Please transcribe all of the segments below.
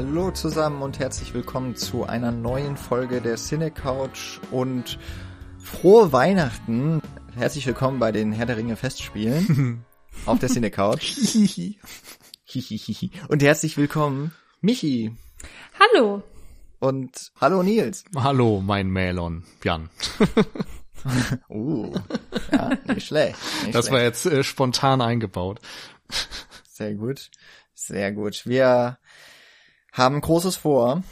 Hallo zusammen und herzlich willkommen zu einer neuen Folge der Cine Couch und frohe Weihnachten. Herzlich willkommen bei den Herr der Ringe Festspielen auf der Cine Couch. und herzlich willkommen Michi. Hallo. Und hallo Nils. Hallo, mein Melon, Jan. uh, ja, nicht schlecht. Nicht das schlecht. war jetzt äh, spontan eingebaut. Sehr gut, sehr gut. Wir haben Großes vor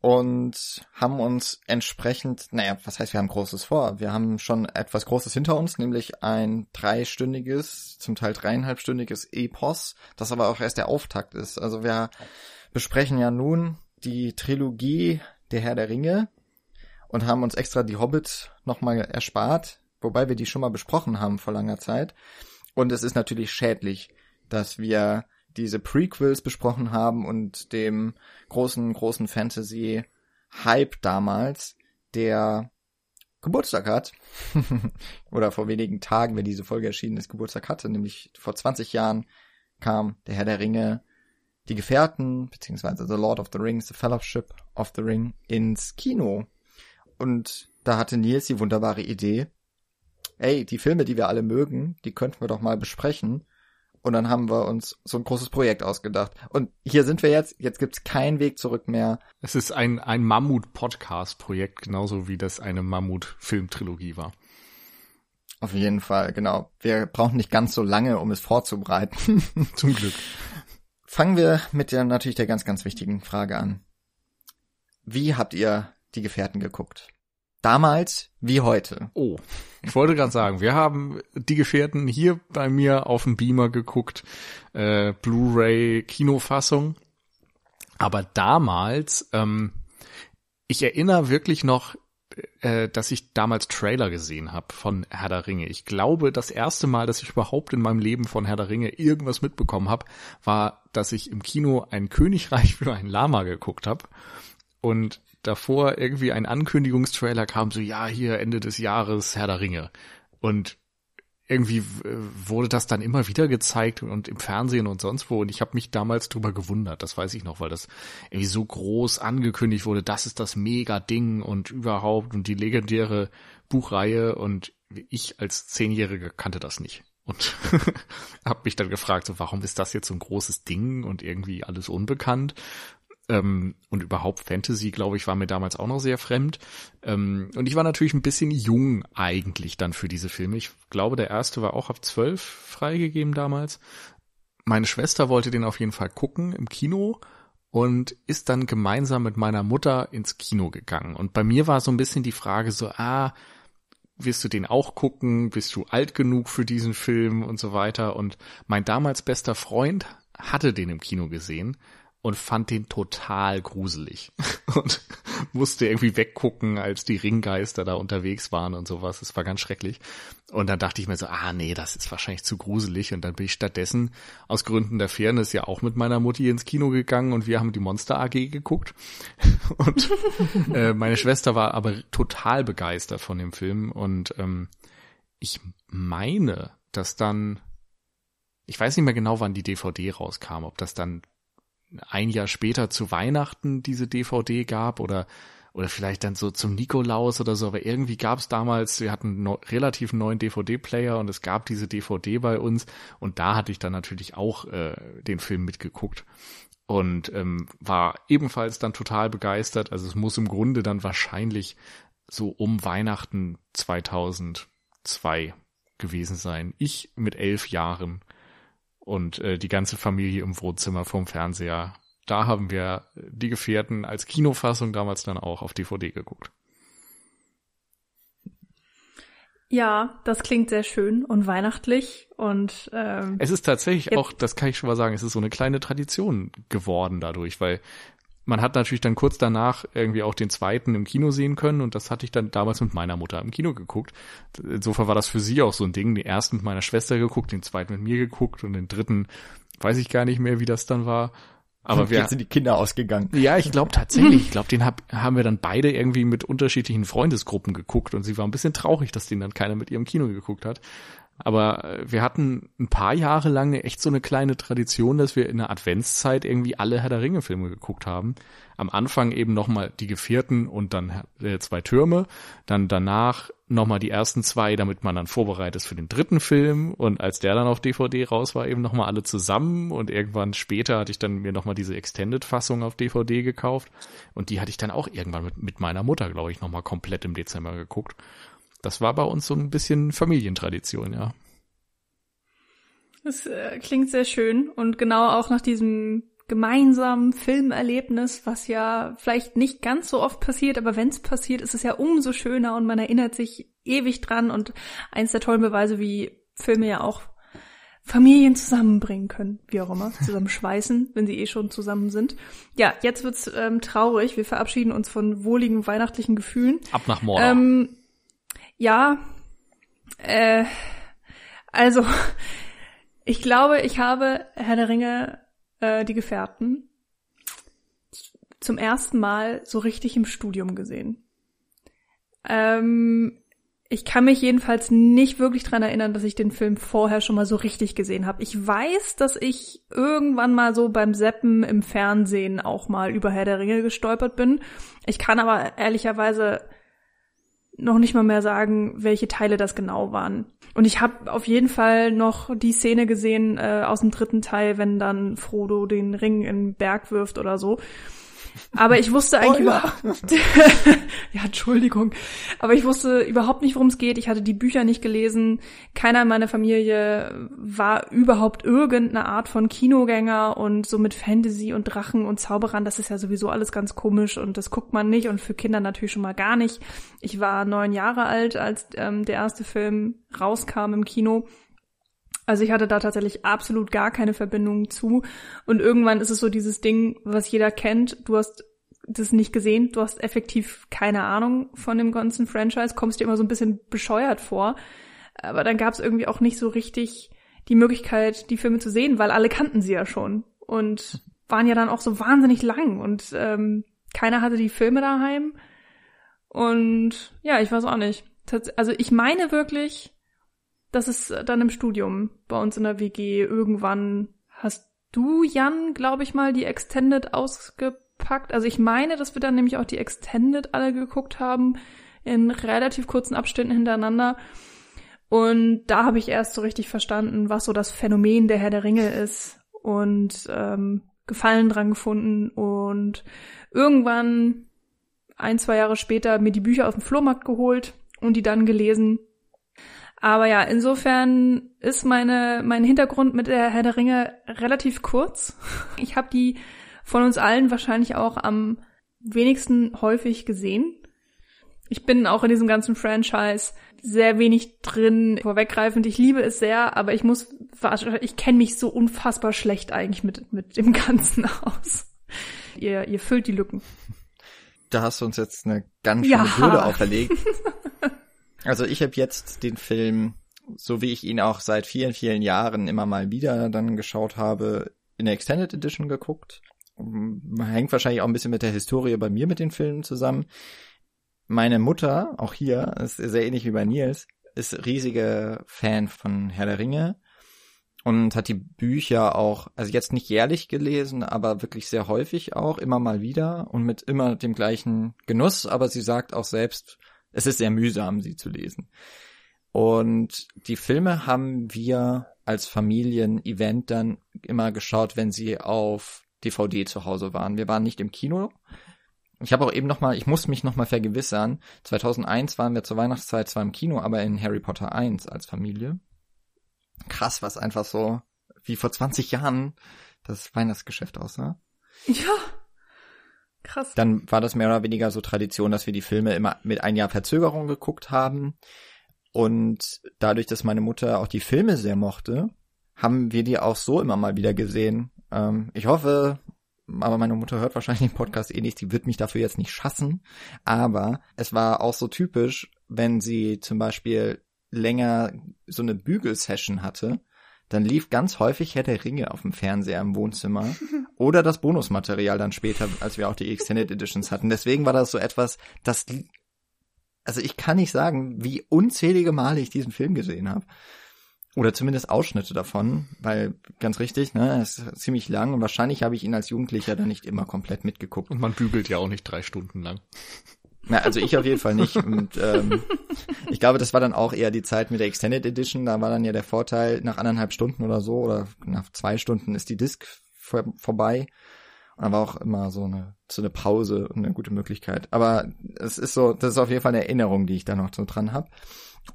und haben uns entsprechend, naja, was heißt, wir haben Großes vor? Wir haben schon etwas Großes hinter uns, nämlich ein dreistündiges, zum Teil dreieinhalbstündiges Epos, das aber auch erst der Auftakt ist. Also wir besprechen ja nun die Trilogie Der Herr der Ringe und haben uns extra die Hobbit nochmal erspart, wobei wir die schon mal besprochen haben vor langer Zeit. Und es ist natürlich schädlich, dass wir diese Prequels besprochen haben und dem großen, großen Fantasy-Hype damals, der Geburtstag hat, oder vor wenigen Tagen, wenn diese Folge erschienen ist, Geburtstag hatte, nämlich vor 20 Jahren kam der Herr der Ringe, die Gefährten, beziehungsweise The Lord of the Rings, The Fellowship of the Ring ins Kino. Und da hatte Nils die wunderbare Idee, ey, die Filme, die wir alle mögen, die könnten wir doch mal besprechen. Und dann haben wir uns so ein großes Projekt ausgedacht. Und hier sind wir jetzt. Jetzt gibt's keinen Weg zurück mehr. Es ist ein, ein Mammut-Podcast-Projekt, genauso wie das eine Mammut-Filmtrilogie war. Auf jeden Fall, genau. Wir brauchen nicht ganz so lange, um es vorzubereiten. Zum Glück. Fangen wir mit der natürlich der ganz, ganz wichtigen Frage an. Wie habt ihr die Gefährten geguckt? Damals wie heute. Oh, ich wollte gerade sagen, wir haben die Gefährten hier bei mir auf dem Beamer geguckt, äh, Blu-ray Kinofassung. Aber damals, ähm, ich erinnere wirklich noch, äh, dass ich damals Trailer gesehen habe von Herr der Ringe. Ich glaube, das erste Mal, dass ich überhaupt in meinem Leben von Herr der Ringe irgendwas mitbekommen habe, war, dass ich im Kino ein Königreich für ein Lama geguckt habe. Und davor irgendwie ein Ankündigungstrailer kam, so ja, hier Ende des Jahres Herr der Ringe. Und irgendwie wurde das dann immer wieder gezeigt und im Fernsehen und sonst wo. Und ich habe mich damals drüber gewundert, das weiß ich noch, weil das irgendwie so groß angekündigt wurde, das ist das Mega-Ding und überhaupt und die legendäre Buchreihe. Und ich als Zehnjähriger kannte das nicht. Und habe mich dann gefragt, so, warum ist das jetzt so ein großes Ding und irgendwie alles unbekannt? Ähm, und überhaupt Fantasy, glaube ich, war mir damals auch noch sehr fremd. Ähm, und ich war natürlich ein bisschen jung eigentlich dann für diese Filme. Ich glaube, der erste war auch ab zwölf freigegeben damals. Meine Schwester wollte den auf jeden Fall gucken im Kino und ist dann gemeinsam mit meiner Mutter ins Kino gegangen. Und bei mir war so ein bisschen die Frage so, ah, wirst du den auch gucken? Bist du alt genug für diesen Film und so weiter? Und mein damals bester Freund hatte den im Kino gesehen und fand den total gruselig und musste irgendwie weggucken, als die Ringgeister da unterwegs waren und sowas. Es war ganz schrecklich. Und dann dachte ich mir so, ah nee, das ist wahrscheinlich zu gruselig. Und dann bin ich stattdessen aus Gründen der Fairness ja auch mit meiner Mutti ins Kino gegangen und wir haben die Monster AG geguckt. Und äh, meine Schwester war aber total begeistert von dem Film. Und ähm, ich meine, dass dann, ich weiß nicht mehr genau, wann die DVD rauskam, ob das dann ein Jahr später zu Weihnachten diese DVD gab oder oder vielleicht dann so zum Nikolaus oder so, aber irgendwie gab es damals, wir hatten no, relativ neuen DVD-Player und es gab diese DVD bei uns und da hatte ich dann natürlich auch äh, den Film mitgeguckt und ähm, war ebenfalls dann total begeistert. Also es muss im Grunde dann wahrscheinlich so um Weihnachten 2002 gewesen sein. Ich mit elf Jahren und äh, die ganze Familie im Wohnzimmer vom Fernseher. Da haben wir die Gefährten als Kinofassung damals dann auch auf DVD geguckt. Ja, das klingt sehr schön und weihnachtlich und ähm, es ist tatsächlich auch, das kann ich schon mal sagen, es ist so eine kleine Tradition geworden dadurch, weil man hat natürlich dann kurz danach irgendwie auch den zweiten im Kino sehen können und das hatte ich dann damals mit meiner Mutter im Kino geguckt. Insofern war das für sie auch so ein Ding. Den ersten mit meiner Schwester geguckt, den zweiten mit mir geguckt und den dritten weiß ich gar nicht mehr, wie das dann war. Aber wir sind die Kinder ausgegangen. Ja, ich glaube tatsächlich. Ich glaube, den hab, haben wir dann beide irgendwie mit unterschiedlichen Freundesgruppen geguckt und sie war ein bisschen traurig, dass den dann keiner mit ihrem Kino geguckt hat. Aber äh, wir hatten ein paar Jahre lang echt so eine kleine Tradition, dass wir in der Adventszeit irgendwie alle Herr der Ringe Filme geguckt haben. Am Anfang eben nochmal die Gefährten und dann äh, zwei Türme. Dann danach nochmal die ersten zwei, damit man dann vorbereitet ist für den dritten Film. Und als der dann auf DVD raus war, eben nochmal alle zusammen. Und irgendwann später hatte ich dann mir nochmal diese Extended-Fassung auf DVD gekauft. Und die hatte ich dann auch irgendwann mit, mit meiner Mutter, glaube ich, nochmal komplett im Dezember geguckt. Das war bei uns so ein bisschen Familientradition, ja. Das äh, klingt sehr schön und genau auch nach diesem gemeinsamen Filmerlebnis, was ja vielleicht nicht ganz so oft passiert, aber wenn es passiert, ist es ja umso schöner und man erinnert sich ewig dran und eins der tollen Beweise, wie Filme ja auch Familien zusammenbringen können, wie auch immer, zusammenschweißen, wenn sie eh schon zusammen sind. Ja, jetzt wird's ähm, traurig. Wir verabschieden uns von wohligen weihnachtlichen Gefühlen. Ab nach Mordor. Ähm, ja, äh, also ich glaube, ich habe Herr der Ringe, äh, die Gefährten, zum ersten Mal so richtig im Studium gesehen. Ähm, ich kann mich jedenfalls nicht wirklich dran erinnern, dass ich den Film vorher schon mal so richtig gesehen habe. Ich weiß, dass ich irgendwann mal so beim Seppen im Fernsehen auch mal über Herr der Ringe gestolpert bin. Ich kann aber ehrlicherweise noch nicht mal mehr sagen, welche Teile das genau waren. Und ich habe auf jeden Fall noch die Szene gesehen äh, aus dem dritten Teil, wenn dann Frodo den Ring in den Berg wirft oder so. Aber ich wusste eigentlich oh, ja. überhaupt, ja, Entschuldigung, aber ich wusste überhaupt nicht, worum es geht. Ich hatte die Bücher nicht gelesen. Keiner in meiner Familie war überhaupt irgendeine Art von Kinogänger und so mit Fantasy und Drachen und Zauberern, das ist ja sowieso alles ganz komisch und das guckt man nicht und für Kinder natürlich schon mal gar nicht. Ich war neun Jahre alt, als ähm, der erste Film rauskam im Kino also ich hatte da tatsächlich absolut gar keine Verbindung zu. Und irgendwann ist es so dieses Ding, was jeder kennt. Du hast das nicht gesehen, du hast effektiv keine Ahnung von dem ganzen Franchise, kommst dir immer so ein bisschen bescheuert vor. Aber dann gab es irgendwie auch nicht so richtig die Möglichkeit, die Filme zu sehen, weil alle kannten sie ja schon und waren ja dann auch so wahnsinnig lang und ähm, keiner hatte die Filme daheim. Und ja, ich weiß auch nicht. Also ich meine wirklich, das ist dann im Studium bei uns in der WG. Irgendwann hast du, Jan, glaube ich mal, die Extended ausgepackt. Also ich meine, dass wir dann nämlich auch die Extended alle geguckt haben in relativ kurzen Abständen hintereinander. Und da habe ich erst so richtig verstanden, was so das Phänomen der Herr der Ringe ist und ähm, Gefallen dran gefunden und irgendwann ein, zwei Jahre später mir die Bücher auf dem Flohmarkt geholt und die dann gelesen aber ja, insofern ist meine, mein Hintergrund mit der Herr der Ringe relativ kurz. Ich habe die von uns allen wahrscheinlich auch am wenigsten häufig gesehen. Ich bin auch in diesem ganzen Franchise sehr wenig drin, vorweggreifend. Ich liebe es sehr, aber ich muss, ich kenne mich so unfassbar schlecht eigentlich mit, mit dem Ganzen aus. Ihr, ihr füllt die Lücken. Da hast du uns jetzt eine ganz schöne ja. Hürde auferlegt. Also ich habe jetzt den Film, so wie ich ihn auch seit vielen, vielen Jahren immer mal wieder dann geschaut habe, in der Extended Edition geguckt. Hängt wahrscheinlich auch ein bisschen mit der Historie bei mir mit den Filmen zusammen. Meine Mutter, auch hier, ist sehr ähnlich wie bei Nils, ist riesiger Fan von Herr der Ringe und hat die Bücher auch, also jetzt nicht jährlich gelesen, aber wirklich sehr häufig auch, immer mal wieder und mit immer dem gleichen Genuss, aber sie sagt auch selbst, es ist sehr mühsam, sie zu lesen. Und die Filme haben wir als Familien-Event dann immer geschaut, wenn sie auf DVD zu Hause waren. Wir waren nicht im Kino. Ich habe auch eben noch mal, ich muss mich noch mal vergewissern. 2001 waren wir zur Weihnachtszeit zwar im Kino, aber in Harry Potter 1 als Familie. Krass, was einfach so wie vor 20 Jahren das Weihnachtsgeschäft aussah. Ja. Krass. Dann war das mehr oder weniger so Tradition, dass wir die Filme immer mit ein Jahr Verzögerung geguckt haben. Und dadurch, dass meine Mutter auch die Filme sehr mochte, haben wir die auch so immer mal wieder gesehen. Ähm, ich hoffe, aber meine Mutter hört wahrscheinlich den Podcast eh nicht, die wird mich dafür jetzt nicht schassen. Aber es war auch so typisch, wenn sie zum Beispiel länger so eine Bügelsession hatte, dann lief ganz häufig Herr der Ringe auf dem Fernseher im Wohnzimmer oder das Bonusmaterial dann später, als wir auch die Extended Editions hatten. Deswegen war das so etwas, das also ich kann nicht sagen, wie unzählige Male ich diesen Film gesehen habe. Oder zumindest Ausschnitte davon, weil ganz richtig, ne, es ist ziemlich lang und wahrscheinlich habe ich ihn als Jugendlicher dann nicht immer komplett mitgeguckt. Und man bügelt ja auch nicht drei Stunden lang. Na, also ich auf jeden Fall nicht. Und ähm, ich glaube, das war dann auch eher die Zeit mit der Extended Edition. Da war dann ja der Vorteil, nach anderthalb Stunden oder so oder nach zwei Stunden ist die Disc vor, vorbei. Und dann war auch immer so eine, so eine Pause und eine gute Möglichkeit. Aber es ist so, das ist auf jeden Fall eine Erinnerung, die ich da noch so dran habe.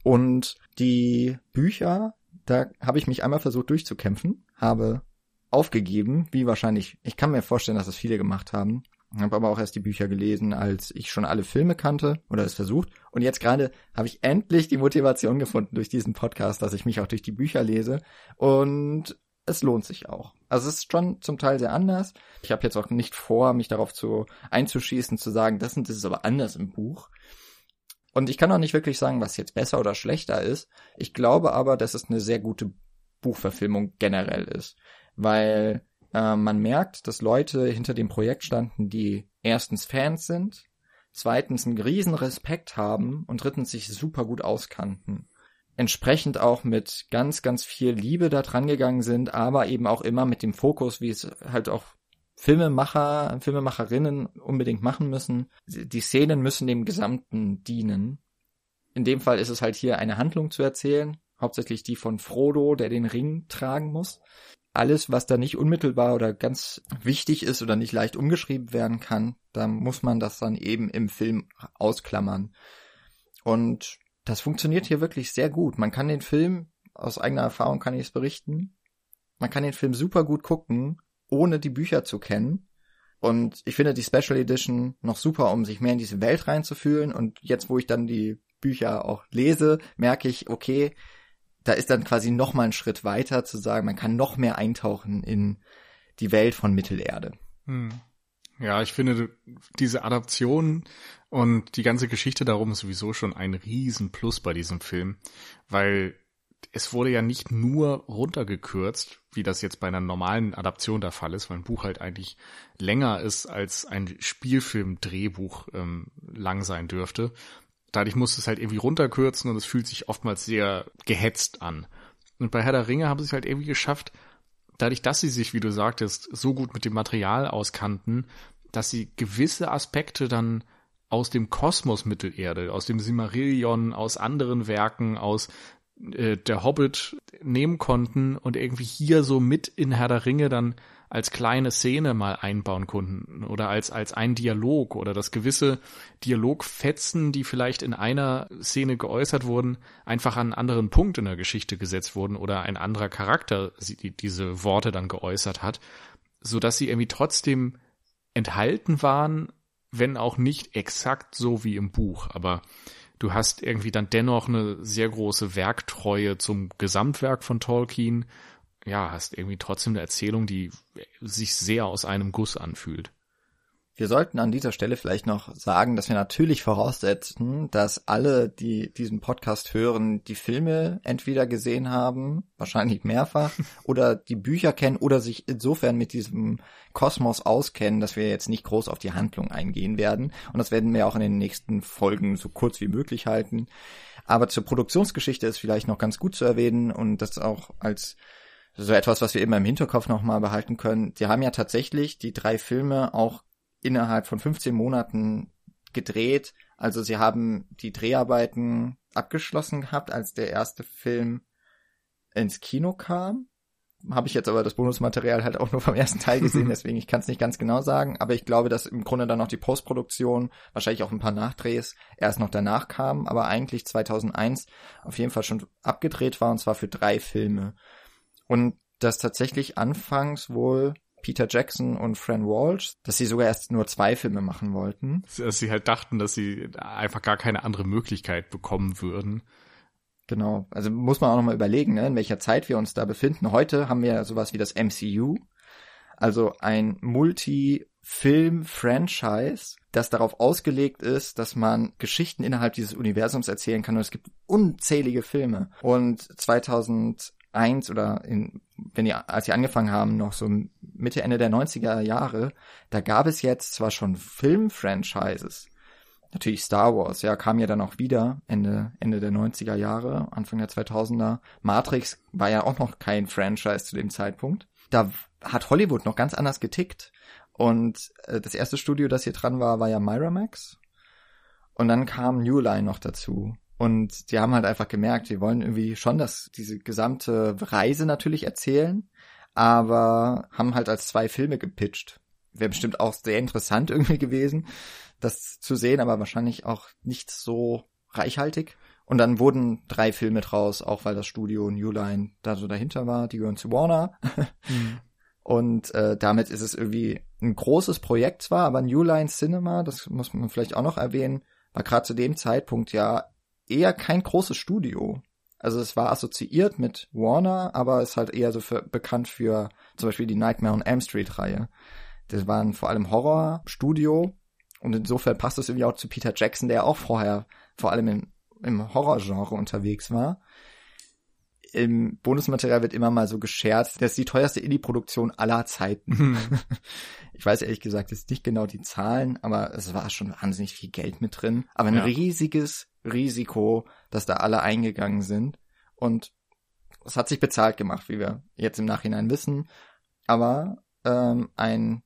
Und die Bücher, da habe ich mich einmal versucht durchzukämpfen, habe aufgegeben, wie wahrscheinlich, ich kann mir vorstellen, dass es viele gemacht haben, habe aber auch erst die Bücher gelesen, als ich schon alle Filme kannte oder es versucht. Und jetzt gerade habe ich endlich die Motivation gefunden durch diesen Podcast, dass ich mich auch durch die Bücher lese. Und es lohnt sich auch. Also es ist schon zum Teil sehr anders. Ich habe jetzt auch nicht vor, mich darauf zu einzuschießen, zu sagen, das und das ist aber anders im Buch. Und ich kann auch nicht wirklich sagen, was jetzt besser oder schlechter ist. Ich glaube aber, dass es eine sehr gute Buchverfilmung generell ist. Weil äh, man merkt, dass Leute hinter dem Projekt standen, die erstens Fans sind, zweitens einen riesen Respekt haben und drittens sich super gut auskannten. Entsprechend auch mit ganz, ganz viel Liebe da dran gegangen sind, aber eben auch immer mit dem Fokus, wie es halt auch Filmemacher, Filmemacherinnen unbedingt machen müssen. Die Szenen müssen dem Gesamten dienen. In dem Fall ist es halt hier eine Handlung zu erzählen, hauptsächlich die von Frodo, der den Ring tragen muss alles, was da nicht unmittelbar oder ganz wichtig ist oder nicht leicht umgeschrieben werden kann, da muss man das dann eben im Film ausklammern. Und das funktioniert hier wirklich sehr gut. Man kann den Film, aus eigener Erfahrung kann ich es berichten, man kann den Film super gut gucken, ohne die Bücher zu kennen. Und ich finde die Special Edition noch super, um sich mehr in diese Welt reinzufühlen. Und jetzt, wo ich dann die Bücher auch lese, merke ich, okay, da ist dann quasi noch mal ein Schritt weiter zu sagen, man kann noch mehr eintauchen in die Welt von Mittelerde. Hm. Ja, ich finde diese Adaption und die ganze Geschichte darum ist sowieso schon ein Riesenplus bei diesem Film, weil es wurde ja nicht nur runtergekürzt, wie das jetzt bei einer normalen Adaption der Fall ist, weil ein Buch halt eigentlich länger ist, als ein Spielfilm-Drehbuch ähm, lang sein dürfte, dadurch musst du es halt irgendwie runterkürzen und es fühlt sich oftmals sehr gehetzt an. Und bei Herr der Ringe haben sie es halt irgendwie geschafft, dadurch, dass sie sich, wie du sagtest, so gut mit dem Material auskannten, dass sie gewisse Aspekte dann aus dem Kosmos Mittelerde, aus dem Simmerillion, aus anderen Werken, aus äh, der Hobbit nehmen konnten und irgendwie hier so mit in Herr der Ringe dann als kleine Szene mal einbauen konnten oder als, als ein Dialog oder dass gewisse Dialogfetzen, die vielleicht in einer Szene geäußert wurden, einfach an einen anderen Punkt in der Geschichte gesetzt wurden oder ein anderer Charakter die, diese Worte dann geäußert hat, so dass sie irgendwie trotzdem enthalten waren, wenn auch nicht exakt so wie im Buch, aber du hast irgendwie dann dennoch eine sehr große Werktreue zum Gesamtwerk von Tolkien ja, hast irgendwie trotzdem eine Erzählung, die sich sehr aus einem Guss anfühlt. Wir sollten an dieser Stelle vielleicht noch sagen, dass wir natürlich voraussetzen, dass alle, die diesen Podcast hören, die Filme entweder gesehen haben, wahrscheinlich mehrfach, oder die Bücher kennen oder sich insofern mit diesem Kosmos auskennen, dass wir jetzt nicht groß auf die Handlung eingehen werden. Und das werden wir auch in den nächsten Folgen so kurz wie möglich halten. Aber zur Produktionsgeschichte ist vielleicht noch ganz gut zu erwähnen und das auch als so etwas, was wir immer im Hinterkopf nochmal behalten können. Sie haben ja tatsächlich die drei Filme auch innerhalb von 15 Monaten gedreht. Also sie haben die Dreharbeiten abgeschlossen gehabt, als der erste Film ins Kino kam. Habe ich jetzt aber das Bonusmaterial halt auch nur vom ersten Teil gesehen, deswegen ich kann es nicht ganz genau sagen. Aber ich glaube, dass im Grunde dann noch die Postproduktion, wahrscheinlich auch ein paar Nachdrehs, erst noch danach kamen, aber eigentlich 2001 auf jeden Fall schon abgedreht war und zwar für drei Filme. Und dass tatsächlich anfangs wohl Peter Jackson und Fran Walsh, dass sie sogar erst nur zwei Filme machen wollten. Dass sie halt dachten, dass sie einfach gar keine andere Möglichkeit bekommen würden. Genau, also muss man auch nochmal überlegen, ne, in welcher Zeit wir uns da befinden. Heute haben wir sowas wie das MCU, also ein Multi-Film-Franchise, das darauf ausgelegt ist, dass man Geschichten innerhalb dieses Universums erzählen kann und es gibt unzählige Filme. Und 2000 eins oder in, wenn die, als sie angefangen haben, noch so Mitte, Ende der 90er Jahre, da gab es jetzt zwar schon Film-Franchises, natürlich Star Wars, ja, kam ja dann auch wieder Ende, Ende der 90er Jahre, Anfang der 2000er. Matrix war ja auch noch kein Franchise zu dem Zeitpunkt. Da hat Hollywood noch ganz anders getickt. Und äh, das erste Studio, das hier dran war, war ja Miramax. Und dann kam New Line noch dazu. Und die haben halt einfach gemerkt, wir wollen irgendwie schon das, diese gesamte Reise natürlich erzählen, aber haben halt als zwei Filme gepitcht. Wäre bestimmt auch sehr interessant irgendwie gewesen, das zu sehen, aber wahrscheinlich auch nicht so reichhaltig. Und dann wurden drei Filme draus, auch weil das Studio New Line da so dahinter war. Die gehören zu Warner. Mhm. Und äh, damit ist es irgendwie ein großes Projekt zwar, aber New Line Cinema, das muss man vielleicht auch noch erwähnen, war gerade zu dem Zeitpunkt ja eher kein großes Studio. Also es war assoziiert mit Warner, aber ist halt eher so für, bekannt für zum Beispiel die Nightmare on Elm Street Reihe. Das waren vor allem Horrorstudio und insofern passt das irgendwie auch zu Peter Jackson, der auch vorher vor allem im, im Horrorgenre unterwegs war. Im Bonusmaterial wird immer mal so gescherzt, das ist die teuerste Indie-Produktion aller Zeiten. Hm. ich weiß ehrlich gesagt jetzt nicht genau die Zahlen, aber es war schon wahnsinnig viel Geld mit drin. Aber ein ja. riesiges Risiko, dass da alle eingegangen sind. Und es hat sich bezahlt gemacht, wie wir jetzt im Nachhinein wissen. Aber ähm, ein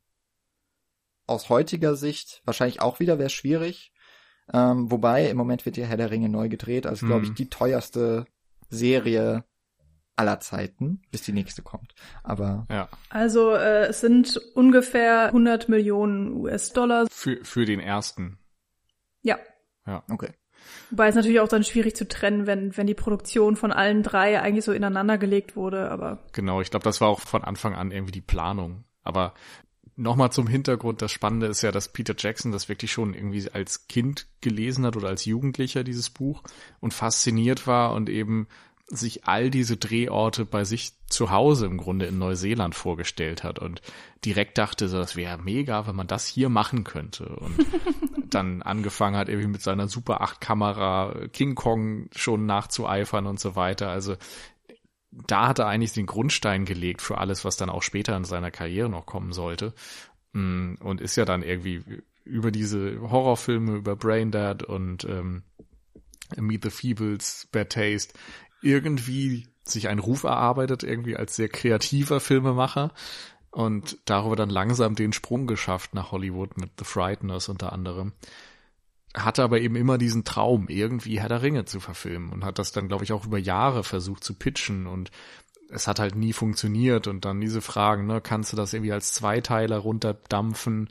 aus heutiger Sicht wahrscheinlich auch wieder wäre schwierig. Ähm, wobei im Moment wird ja Herr der Ringe neu gedreht, also glaube ich mhm. die teuerste Serie aller Zeiten, bis die nächste kommt. Aber ja. Also äh, es sind ungefähr 100 Millionen US-Dollar. Für, für den ersten. Ja. Ja. Okay. Wobei es natürlich auch dann schwierig zu trennen, wenn, wenn die Produktion von allen drei eigentlich so ineinander gelegt wurde, aber. Genau, ich glaube, das war auch von Anfang an irgendwie die Planung. Aber nochmal zum Hintergrund, das Spannende ist ja, dass Peter Jackson das wirklich schon irgendwie als Kind gelesen hat oder als Jugendlicher, dieses Buch, und fasziniert war und eben sich all diese Drehorte bei sich zu Hause im Grunde in Neuseeland vorgestellt hat und direkt dachte, so, das wäre mega, wenn man das hier machen könnte. Und dann angefangen hat, irgendwie mit seiner Super 8 Kamera King Kong schon nachzueifern und so weiter. Also da hat er eigentlich den Grundstein gelegt für alles, was dann auch später in seiner Karriere noch kommen sollte. Mm, und ist ja dann irgendwie über diese Horrorfilme, über Braindead und ähm, Meet the Feebles, Bad Taste, irgendwie sich einen Ruf erarbeitet, irgendwie als sehr kreativer Filmemacher und darüber dann langsam den Sprung geschafft nach Hollywood mit The Frighteners unter anderem. Hatte aber eben immer diesen Traum, irgendwie Herr der Ringe zu verfilmen und hat das dann, glaube ich, auch über Jahre versucht zu pitchen und es hat halt nie funktioniert und dann diese Fragen, ne, kannst du das irgendwie als Zweiteiler runterdampfen?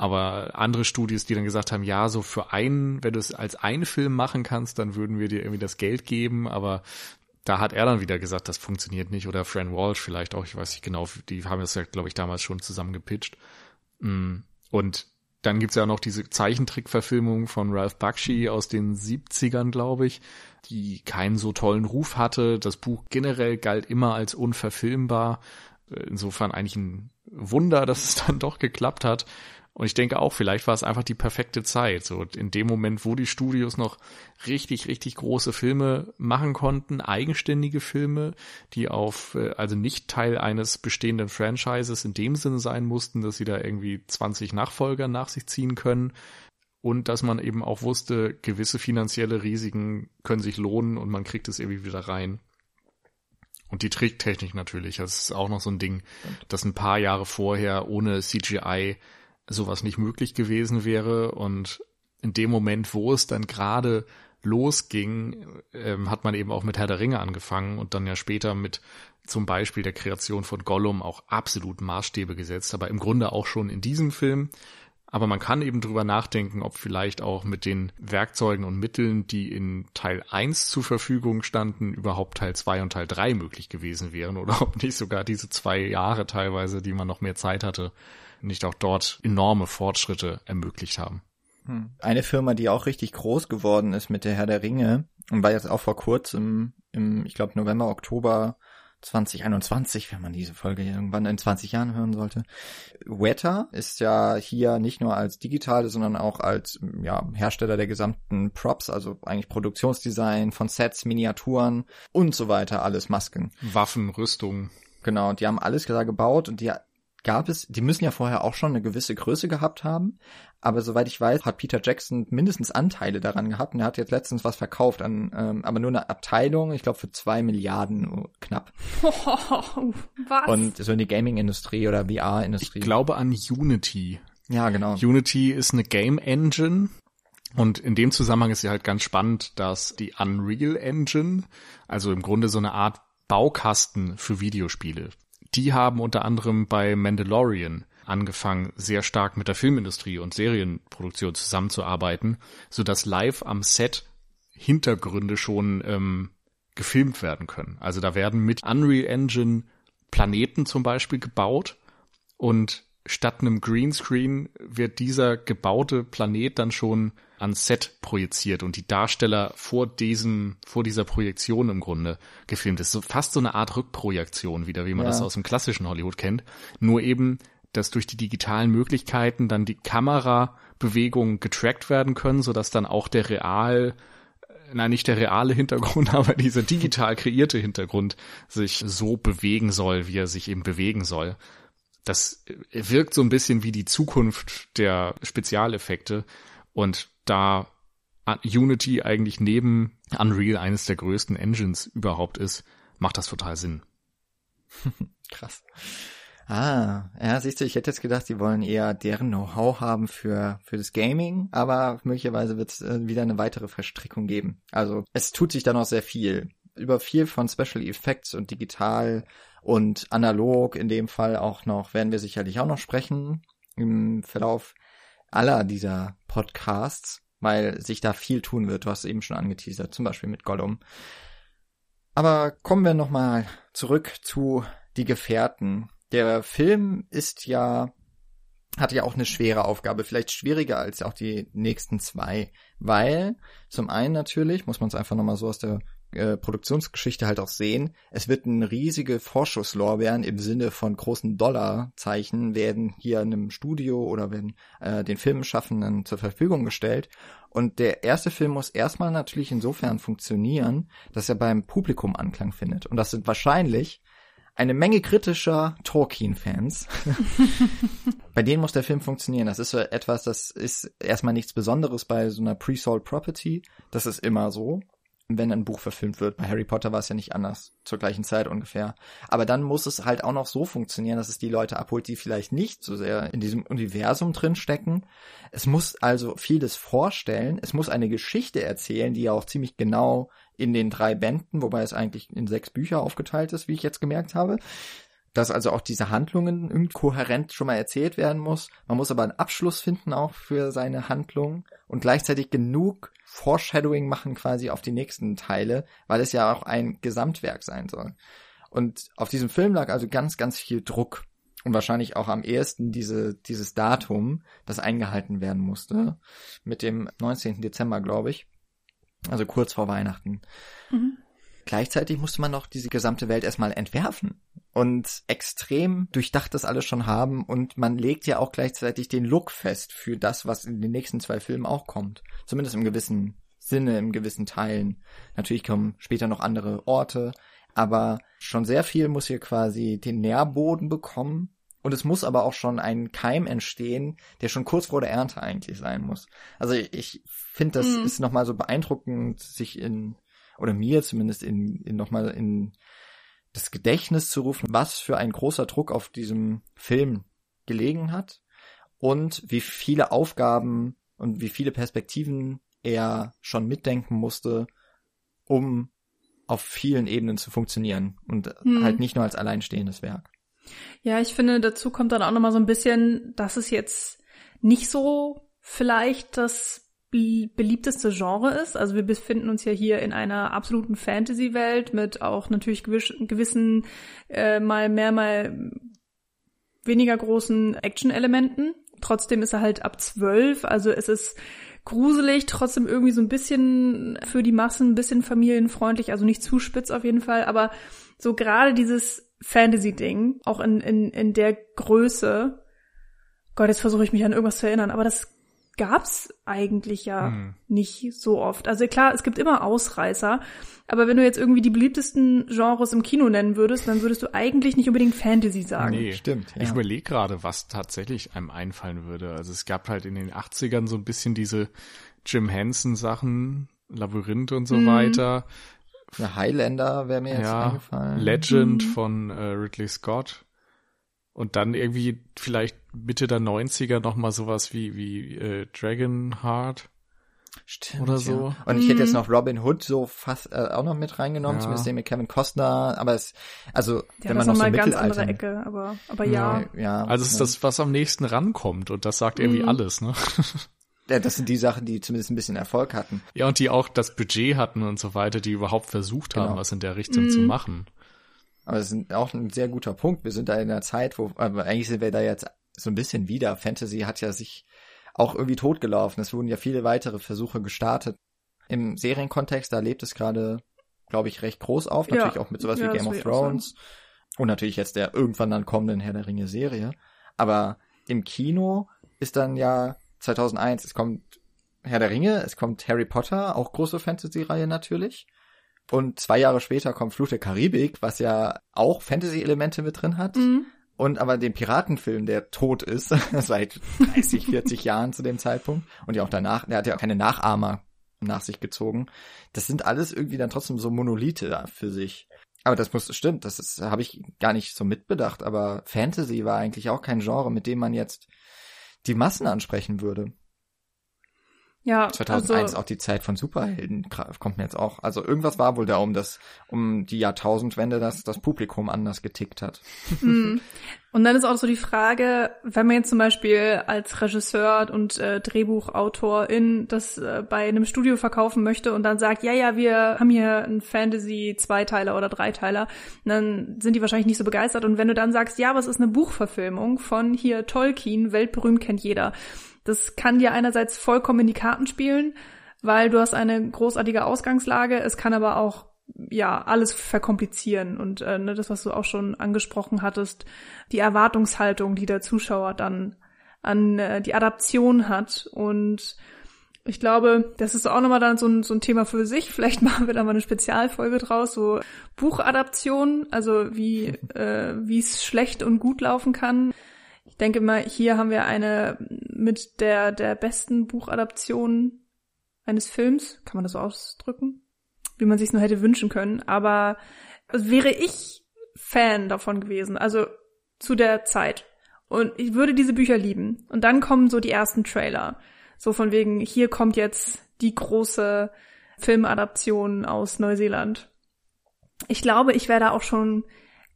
Aber andere Studios, die dann gesagt haben, ja, so für einen, wenn du es als einen Film machen kannst, dann würden wir dir irgendwie das Geld geben, aber da hat er dann wieder gesagt, das funktioniert nicht. Oder Fran Walsh vielleicht auch, ich weiß nicht genau, die haben das ja, glaube ich, damals schon zusammen gepitcht. Mm. Und dann gibt's ja auch noch diese Zeichentrickverfilmung von Ralph Bakshi aus den 70ern, glaube ich, die keinen so tollen Ruf hatte. Das Buch generell galt immer als unverfilmbar. Insofern eigentlich ein Wunder, dass es dann doch geklappt hat. Und ich denke auch, vielleicht war es einfach die perfekte Zeit. So in dem Moment, wo die Studios noch richtig, richtig große Filme machen konnten, eigenständige Filme, die auf, äh, also nicht Teil eines bestehenden Franchises in dem Sinne sein mussten, dass sie da irgendwie 20 Nachfolger nach sich ziehen können. Und dass man eben auch wusste, gewisse finanzielle Risiken können sich lohnen und man kriegt es irgendwie wieder rein. Und die Tricktechnik natürlich, das ist auch noch so ein Ding, das ein paar Jahre vorher ohne CGI sowas nicht möglich gewesen wäre. Und in dem Moment, wo es dann gerade losging, ähm, hat man eben auch mit Herr der Ringe angefangen und dann ja später mit zum Beispiel der Kreation von Gollum auch absolut Maßstäbe gesetzt, aber im Grunde auch schon in diesem Film. Aber man kann eben drüber nachdenken, ob vielleicht auch mit den Werkzeugen und Mitteln, die in Teil 1 zur Verfügung standen, überhaupt Teil 2 und Teil 3 möglich gewesen wären oder ob nicht sogar diese zwei Jahre teilweise, die man noch mehr Zeit hatte, nicht auch dort enorme Fortschritte ermöglicht haben. Hm. Eine Firma, die auch richtig groß geworden ist mit der Herr der Ringe und war jetzt auch vor kurzem im, ich glaube November, Oktober 2021, wenn man diese Folge irgendwann in 20 Jahren hören sollte. Weta ist ja hier nicht nur als digitale, sondern auch als ja, Hersteller der gesamten Props, also eigentlich Produktionsdesign von Sets, Miniaturen und so weiter, alles Masken. Waffen, Rüstung. Genau, die haben alles da gebaut und die gab es, die müssen ja vorher auch schon eine gewisse Größe gehabt haben, aber soweit ich weiß, hat Peter Jackson mindestens Anteile daran gehabt und er hat jetzt letztens was verkauft, an, ähm, aber nur eine Abteilung, ich glaube für zwei Milliarden knapp. was? Und so in die Gaming-Industrie oder VR-Industrie. Ich glaube an Unity. Ja, genau. Unity ist eine Game Engine. Und in dem Zusammenhang ist ja halt ganz spannend, dass die Unreal Engine, also im Grunde so eine Art Baukasten für Videospiele, die haben unter anderem bei Mandalorian angefangen, sehr stark mit der Filmindustrie und Serienproduktion zusammenzuarbeiten, so dass live am Set Hintergründe schon ähm, gefilmt werden können. Also da werden mit Unreal Engine Planeten zum Beispiel gebaut und statt einem Greenscreen wird dieser gebaute Planet dann schon ans Set projiziert und die Darsteller vor diesem, vor dieser Projektion im Grunde gefilmt. Das ist so fast so eine Art Rückprojektion wieder, wie man ja. das aus dem klassischen Hollywood kennt. Nur eben, dass durch die digitalen Möglichkeiten dann die Kamerabewegungen getrackt werden können, sodass dann auch der real äh, nein, nicht der reale Hintergrund, aber dieser digital kreierte Hintergrund sich so bewegen soll, wie er sich eben bewegen soll. Das wirkt so ein bisschen wie die Zukunft der Spezialeffekte und da Unity eigentlich neben Unreal eines der größten Engines überhaupt ist, macht das total Sinn. Krass. Ah, ja, siehst du, ich hätte jetzt gedacht, die wollen eher deren Know-how haben für, für das Gaming, aber möglicherweise wird es äh, wieder eine weitere Verstrickung geben. Also es tut sich da noch sehr viel. Über viel von Special Effects und digital und analog in dem Fall auch noch, werden wir sicherlich auch noch sprechen im Verlauf aller dieser Podcasts, weil sich da viel tun wird. Du hast eben schon angeteasert, zum Beispiel mit Gollum. Aber kommen wir nochmal zurück zu Die Gefährten. Der Film ist ja, hat ja auch eine schwere Aufgabe, vielleicht schwieriger als auch die nächsten zwei, weil zum einen natürlich, muss man es einfach nochmal so aus der äh, Produktionsgeschichte halt auch sehen. Es wird ein riesige Vorschusslorbeeren im Sinne von großen Dollarzeichen werden hier in einem Studio oder werden äh, den Filmschaffenden zur Verfügung gestellt. Und der erste Film muss erstmal natürlich insofern funktionieren, dass er beim Publikum Anklang findet. Und das sind wahrscheinlich eine Menge kritischer Tolkien-Fans. bei denen muss der Film funktionieren. Das ist so etwas, das ist erstmal nichts Besonderes bei so einer Pre-Sold Property. Das ist immer so wenn ein Buch verfilmt wird. Bei Harry Potter war es ja nicht anders, zur gleichen Zeit ungefähr. Aber dann muss es halt auch noch so funktionieren, dass es die Leute abholt, die vielleicht nicht so sehr in diesem Universum drin stecken. Es muss also vieles vorstellen. Es muss eine Geschichte erzählen, die ja auch ziemlich genau in den drei Bänden, wobei es eigentlich in sechs Bücher aufgeteilt ist, wie ich jetzt gemerkt habe, dass also auch diese Handlungen kohärent schon mal erzählt werden muss. Man muss aber einen Abschluss finden auch für seine Handlung und gleichzeitig genug Foreshadowing machen quasi auf die nächsten Teile, weil es ja auch ein Gesamtwerk sein soll. Und auf diesem Film lag also ganz, ganz viel Druck und wahrscheinlich auch am ehesten diese, dieses Datum, das eingehalten werden musste, mit dem 19. Dezember, glaube ich. Also kurz vor Weihnachten. Mhm. Gleichzeitig musste man noch diese gesamte Welt erstmal entwerfen und extrem durchdacht das alles schon haben und man legt ja auch gleichzeitig den Look fest für das, was in den nächsten zwei Filmen auch kommt. Zumindest im gewissen Sinne, im gewissen Teilen. Natürlich kommen später noch andere Orte, aber schon sehr viel muss hier quasi den Nährboden bekommen und es muss aber auch schon ein Keim entstehen, der schon kurz vor der Ernte eigentlich sein muss. Also ich, finde, das mhm. ist nochmal so beeindruckend, sich in oder mir zumindest in, in nochmal in das Gedächtnis zu rufen, was für ein großer Druck auf diesem Film gelegen hat und wie viele Aufgaben und wie viele Perspektiven er schon mitdenken musste, um auf vielen Ebenen zu funktionieren und hm. halt nicht nur als alleinstehendes Werk. Ja, ich finde, dazu kommt dann auch nochmal so ein bisschen, dass es jetzt nicht so vielleicht das beliebteste Genre ist. Also wir befinden uns ja hier in einer absoluten Fantasy-Welt mit auch natürlich gewissen äh, mal mehr, mal weniger großen Action-Elementen. Trotzdem ist er halt ab zwölf, also es ist gruselig, trotzdem irgendwie so ein bisschen für die Massen, ein bisschen familienfreundlich, also nicht zu spitz auf jeden Fall, aber so gerade dieses Fantasy-Ding, auch in, in, in der Größe, Gott, jetzt versuche ich mich an irgendwas zu erinnern, aber das gab's eigentlich ja hm. nicht so oft. Also klar, es gibt immer Ausreißer, aber wenn du jetzt irgendwie die beliebtesten Genres im Kino nennen würdest, dann würdest du eigentlich nicht unbedingt Fantasy sagen. Nee, stimmt. Ja. Ich überlege gerade, was tatsächlich einem einfallen würde. Also es gab halt in den 80ern so ein bisschen diese Jim Henson Sachen, Labyrinth und so mhm. weiter. Ja, Highlander wäre mir jetzt ja, eingefallen. Legend mhm. von äh, Ridley Scott. Und dann irgendwie vielleicht Mitte der 90er noch mal sowas wie, wie äh, Dragonheart. Stimmt, oder so. Ja. Und ich hätte jetzt mhm. noch Robin Hood so fast äh, auch noch mit reingenommen, ja. zumindest den mit Kevin Costner, aber es, also ja, wenn man noch so ganz andere Ecke, aber, aber ja. ja. Also es ist das, was am nächsten rankommt und das sagt irgendwie mhm. alles, ne? Ja, das sind die Sachen, die zumindest ein bisschen Erfolg hatten. Ja, und die auch das Budget hatten und so weiter, die überhaupt versucht haben, genau. was in der Richtung mhm. zu machen. Aber das ist auch ein sehr guter Punkt. Wir sind da in einer Zeit, wo, aber eigentlich sind wir da jetzt so ein bisschen wieder. Fantasy hat ja sich auch irgendwie totgelaufen. Es wurden ja viele weitere Versuche gestartet. Im Serienkontext, da lebt es gerade, glaube ich, recht groß auf. Natürlich ja. auch mit sowas ja, wie Game of Thrones. Und natürlich jetzt der irgendwann dann kommenden Herr der Ringe Serie. Aber im Kino ist dann ja 2001, es kommt Herr der Ringe, es kommt Harry Potter, auch große Fantasy-Reihe natürlich. Und zwei Jahre später kommt Fluch der Karibik, was ja auch Fantasy-Elemente mit drin hat. Mhm. Und aber den Piratenfilm, der tot ist, seit 30, 40 Jahren zu dem Zeitpunkt. Und ja auch danach, der hat ja auch keine Nachahmer nach sich gezogen. Das sind alles irgendwie dann trotzdem so Monolithe für sich. Aber das muss, stimmt, das ist, habe ich gar nicht so mitbedacht. Aber Fantasy war eigentlich auch kein Genre, mit dem man jetzt die Massen ansprechen würde. Ja, 2001 also, auch die Zeit von Superhelden kommt mir jetzt auch. Also irgendwas war wohl da um das, um die Jahrtausendwende, dass das Publikum anders getickt hat. Mhm. Und dann ist auch so die Frage, wenn man jetzt zum Beispiel als Regisseur und äh, Drehbuchautorin das äh, bei einem Studio verkaufen möchte und dann sagt, ja, ja, wir haben hier einen Fantasy-Zweiteiler oder Dreiteiler, dann sind die wahrscheinlich nicht so begeistert. Und wenn du dann sagst, ja, was ist eine Buchverfilmung von hier Tolkien, weltberühmt kennt jeder das kann dir einerseits vollkommen in die Karten spielen, weil du hast eine großartige Ausgangslage. Es kann aber auch ja alles verkomplizieren und äh, ne, das, was du auch schon angesprochen hattest, die Erwartungshaltung, die der Zuschauer dann an äh, die Adaption hat und ich glaube, das ist auch nochmal dann so ein, so ein Thema für sich. Vielleicht machen wir da mal eine Spezialfolge draus, so Buchadaption, also wie äh, wie es schlecht und gut laufen kann. Denke mal, hier haben wir eine mit der, der besten Buchadaption eines Films, kann man das so ausdrücken? Wie man sich nur hätte wünschen können. Aber wäre ich Fan davon gewesen, also zu der Zeit. Und ich würde diese Bücher lieben. Und dann kommen so die ersten Trailer. So von wegen, hier kommt jetzt die große Filmadaption aus Neuseeland. Ich glaube, ich wäre da auch schon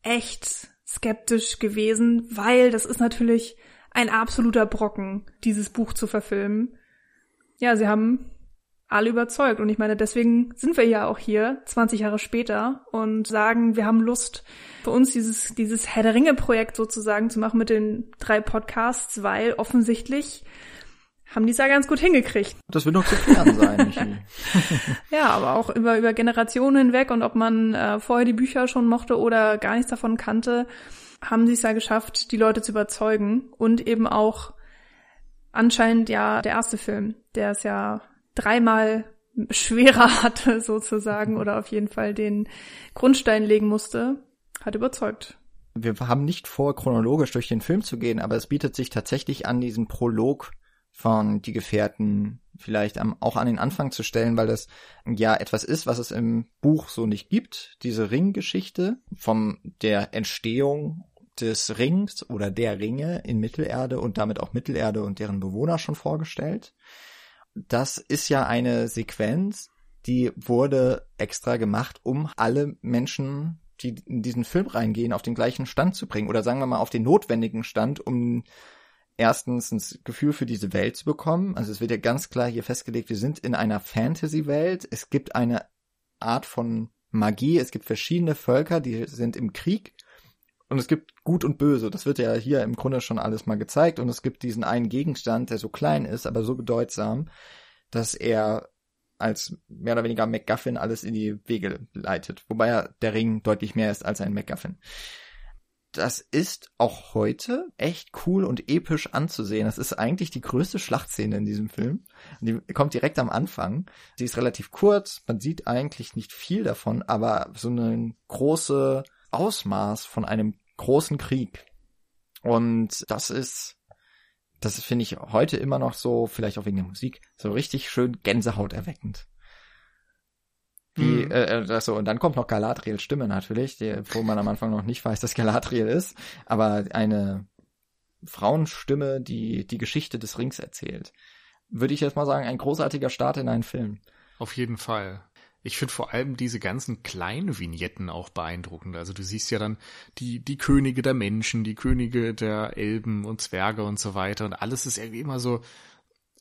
echt skeptisch gewesen, weil das ist natürlich ein absoluter Brocken, dieses Buch zu verfilmen. Ja, sie haben alle überzeugt. Und ich meine, deswegen sind wir ja auch hier, 20 Jahre später, und sagen, wir haben Lust, für uns dieses, dieses Herr der Ringe-Projekt sozusagen zu machen mit den drei Podcasts, weil offensichtlich haben die es ja ganz gut hingekriegt. Das wird noch zu klären sein, ja, aber auch über, über Generationen hinweg und ob man äh, vorher die Bücher schon mochte oder gar nichts davon kannte, haben sie es ja geschafft, die Leute zu überzeugen und eben auch anscheinend ja der erste Film, der es ja dreimal schwerer hatte sozusagen oder auf jeden Fall den Grundstein legen musste, hat überzeugt. Wir haben nicht vor, chronologisch durch den Film zu gehen, aber es bietet sich tatsächlich an, diesen Prolog von Die Gefährten vielleicht am, auch an den Anfang zu stellen, weil das ja etwas ist, was es im Buch so nicht gibt. Diese Ringgeschichte von der Entstehung des Rings oder der Ringe in Mittelerde und damit auch Mittelerde und deren Bewohner schon vorgestellt. Das ist ja eine Sequenz, die wurde extra gemacht, um alle Menschen, die in diesen Film reingehen, auf den gleichen Stand zu bringen oder sagen wir mal auf den notwendigen Stand, um erstens ein Gefühl für diese Welt zu bekommen. Also es wird ja ganz klar hier festgelegt, wir sind in einer Fantasy-Welt. Es gibt eine Art von Magie. Es gibt verschiedene Völker, die sind im Krieg. Und es gibt Gut und Böse. Das wird ja hier im Grunde schon alles mal gezeigt. Und es gibt diesen einen Gegenstand, der so klein ist, aber so bedeutsam, dass er als mehr oder weniger MacGuffin alles in die Wege leitet. Wobei ja der Ring deutlich mehr ist als ein MacGuffin. Das ist auch heute echt cool und episch anzusehen. Das ist eigentlich die größte Schlachtszene in diesem Film. Die kommt direkt am Anfang. Sie ist relativ kurz, man sieht eigentlich nicht viel davon, aber so ein große Ausmaß von einem großen Krieg. Und das ist, das finde ich heute immer noch so, vielleicht auch wegen der Musik, so richtig schön Gänsehaut erweckend. Wie, mhm. äh, also, und dann kommt noch Galadriels Stimme natürlich, die, wo man am Anfang noch nicht weiß, dass Galadriel ist, aber eine Frauenstimme, die die Geschichte des Rings erzählt. Würde ich jetzt mal sagen, ein großartiger Start in einen Film. Auf jeden Fall. Ich finde vor allem diese ganzen kleinen Vignetten auch beeindruckend. Also du siehst ja dann die, die Könige der Menschen, die Könige der Elben und Zwerge und so weiter. Und alles ist irgendwie immer so,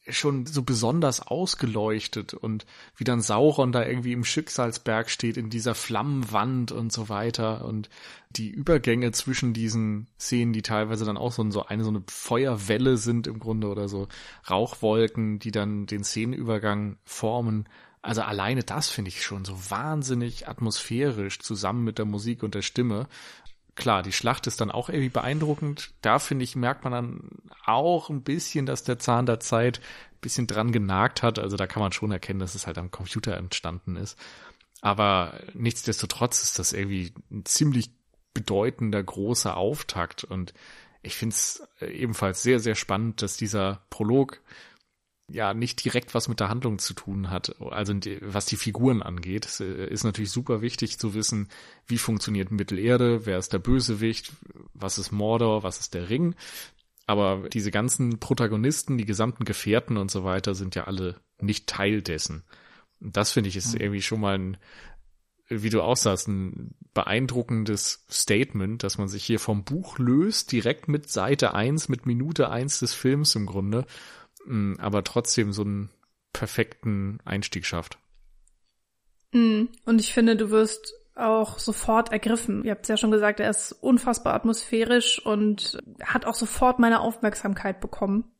schon so besonders ausgeleuchtet und wie dann Sauron da irgendwie im Schicksalsberg steht in dieser Flammenwand und so weiter und die Übergänge zwischen diesen Szenen, die teilweise dann auch so, so eine so eine Feuerwelle sind im Grunde oder so Rauchwolken, die dann den Szenenübergang formen. Also alleine das finde ich schon so wahnsinnig atmosphärisch zusammen mit der Musik und der Stimme klar, die Schlacht ist dann auch irgendwie beeindruckend. Da finde ich, merkt man dann auch ein bisschen, dass der Zahn der Zeit ein bisschen dran genagt hat. Also da kann man schon erkennen, dass es halt am Computer entstanden ist. Aber nichtsdestotrotz ist das irgendwie ein ziemlich bedeutender großer Auftakt und ich finde es ebenfalls sehr, sehr spannend, dass dieser Prolog ja nicht direkt was mit der Handlung zu tun hat. Also was die Figuren angeht, äh, ist natürlich super wichtig zu wissen, wie funktioniert Mittelerde, wer ist der Bösewicht, was ist Mordor, was ist der Ring. Aber diese ganzen Protagonisten, die gesamten Gefährten und so weiter sind ja alle nicht Teil dessen. Und das finde ich ist mhm. irgendwie schon mal ein, wie du auch sagst, ein beeindruckendes Statement, dass man sich hier vom Buch löst, direkt mit Seite eins, mit Minute eins des Films im Grunde Mm, aber trotzdem so einen perfekten Einstieg schafft. Mm, und ich finde, du wirst auch sofort ergriffen. Ihr habt es ja schon gesagt, er ist unfassbar atmosphärisch und hat auch sofort meine Aufmerksamkeit bekommen.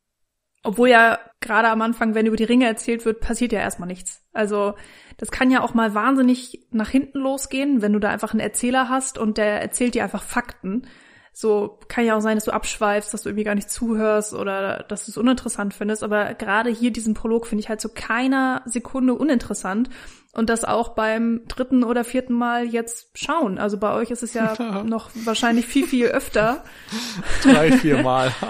Obwohl ja gerade am Anfang, wenn über die Ringe erzählt wird, passiert ja erstmal nichts. Also das kann ja auch mal wahnsinnig nach hinten losgehen, wenn du da einfach einen Erzähler hast und der erzählt dir einfach Fakten. So kann ja auch sein, dass du abschweifst, dass du irgendwie gar nicht zuhörst oder dass du es uninteressant findest. Aber gerade hier diesen Prolog finde ich halt zu so keiner Sekunde uninteressant. Und das auch beim dritten oder vierten Mal jetzt schauen. Also bei euch ist es ja noch wahrscheinlich viel, viel öfter. Drei, vier Mal.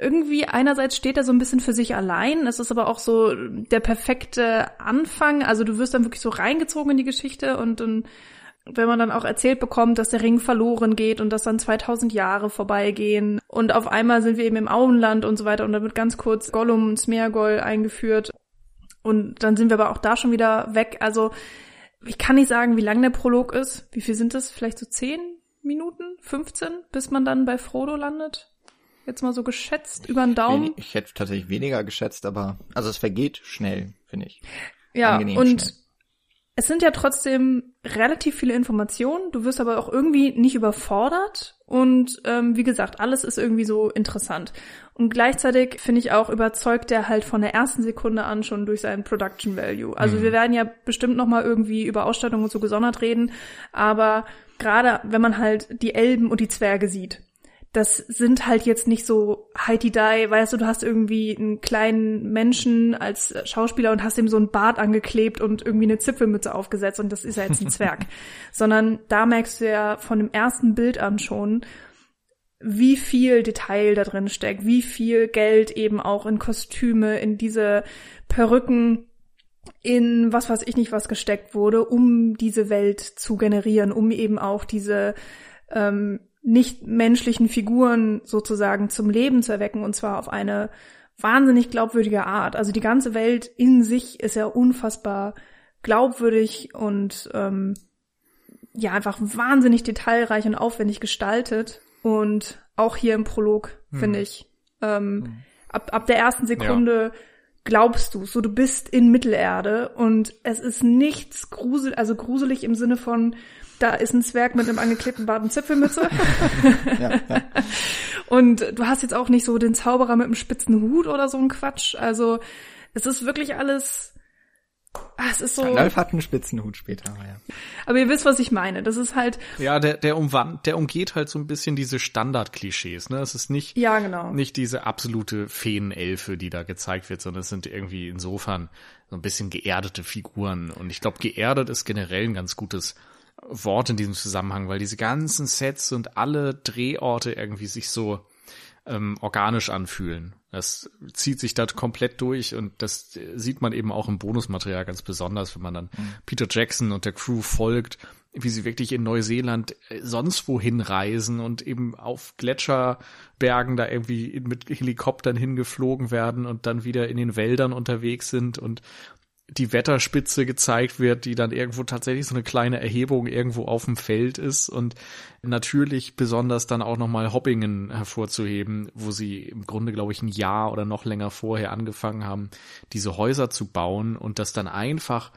irgendwie einerseits steht er so ein bisschen für sich allein. Es ist aber auch so der perfekte Anfang. Also du wirst dann wirklich so reingezogen in die Geschichte und dann wenn man dann auch erzählt bekommt, dass der Ring verloren geht und dass dann 2000 Jahre vorbeigehen und auf einmal sind wir eben im Auenland und so weiter und da wird ganz kurz Gollum und Smeargol eingeführt und dann sind wir aber auch da schon wieder weg. Also ich kann nicht sagen, wie lang der Prolog ist. Wie viel sind das? Vielleicht so 10 Minuten, 15, bis man dann bei Frodo landet? Jetzt mal so geschätzt über den Daumen. Ich, ich hätte tatsächlich weniger geschätzt, aber also es vergeht schnell, finde ich. Ja, Angenehm und schnell es sind ja trotzdem relativ viele Informationen, du wirst aber auch irgendwie nicht überfordert und ähm, wie gesagt, alles ist irgendwie so interessant. Und gleichzeitig finde ich auch überzeugt er halt von der ersten Sekunde an schon durch seinen Production Value. Also mhm. wir werden ja bestimmt noch mal irgendwie über Ausstattung und so gesondert reden, aber gerade wenn man halt die Elben und die Zwerge sieht, das sind halt jetzt nicht so Heidi Die, weißt du, du hast irgendwie einen kleinen Menschen als Schauspieler und hast ihm so ein Bart angeklebt und irgendwie eine Zipfelmütze aufgesetzt und das ist ja jetzt ein Zwerg. Sondern da merkst du ja von dem ersten Bild an schon, wie viel Detail da drin steckt, wie viel Geld eben auch in Kostüme, in diese Perücken, in was weiß ich nicht was gesteckt wurde, um diese Welt zu generieren, um eben auch diese ähm, nicht menschlichen Figuren sozusagen zum Leben zu erwecken und zwar auf eine wahnsinnig glaubwürdige Art. Also die ganze Welt in sich ist ja unfassbar glaubwürdig und ähm, ja einfach wahnsinnig detailreich und aufwendig gestaltet und auch hier im Prolog hm. finde ich ähm, hm. ab ab der ersten Sekunde ja. glaubst du so du bist in Mittelerde und es ist nichts grusel also gruselig im Sinne von da ist ein Zwerg mit einem angeklebten Bart und Zipfelmütze. ja, ja. Und du hast jetzt auch nicht so den Zauberer mit einem spitzen Hut oder so ein Quatsch. Also es ist wirklich alles Ah, es ist so. Gandalf hat einen Spitzenhut später, aber ja. Aber ihr wisst, was ich meine. Das ist halt. Ja, der, der umwand, der umgeht halt so ein bisschen diese Standardklischees, ne? Es ist nicht, Ja, genau. nicht diese absolute Feenelfe, die da gezeigt wird, sondern es sind irgendwie insofern so ein bisschen geerdete Figuren. Und ich glaube, geerdet ist generell ein ganz gutes Wort in diesem Zusammenhang, weil diese ganzen Sets und alle Drehorte irgendwie sich so ähm, organisch anfühlen. Das zieht sich da komplett durch und das sieht man eben auch im Bonusmaterial ganz besonders, wenn man dann Peter Jackson und der Crew folgt, wie sie wirklich in Neuseeland äh, sonst wohin reisen und eben auf Gletscherbergen da irgendwie mit Helikoptern hingeflogen werden und dann wieder in den Wäldern unterwegs sind und die Wetterspitze gezeigt wird, die dann irgendwo tatsächlich so eine kleine Erhebung irgendwo auf dem Feld ist und natürlich besonders dann auch nochmal Hoppingen hervorzuheben, wo sie im Grunde, glaube ich, ein Jahr oder noch länger vorher angefangen haben, diese Häuser zu bauen und das dann einfach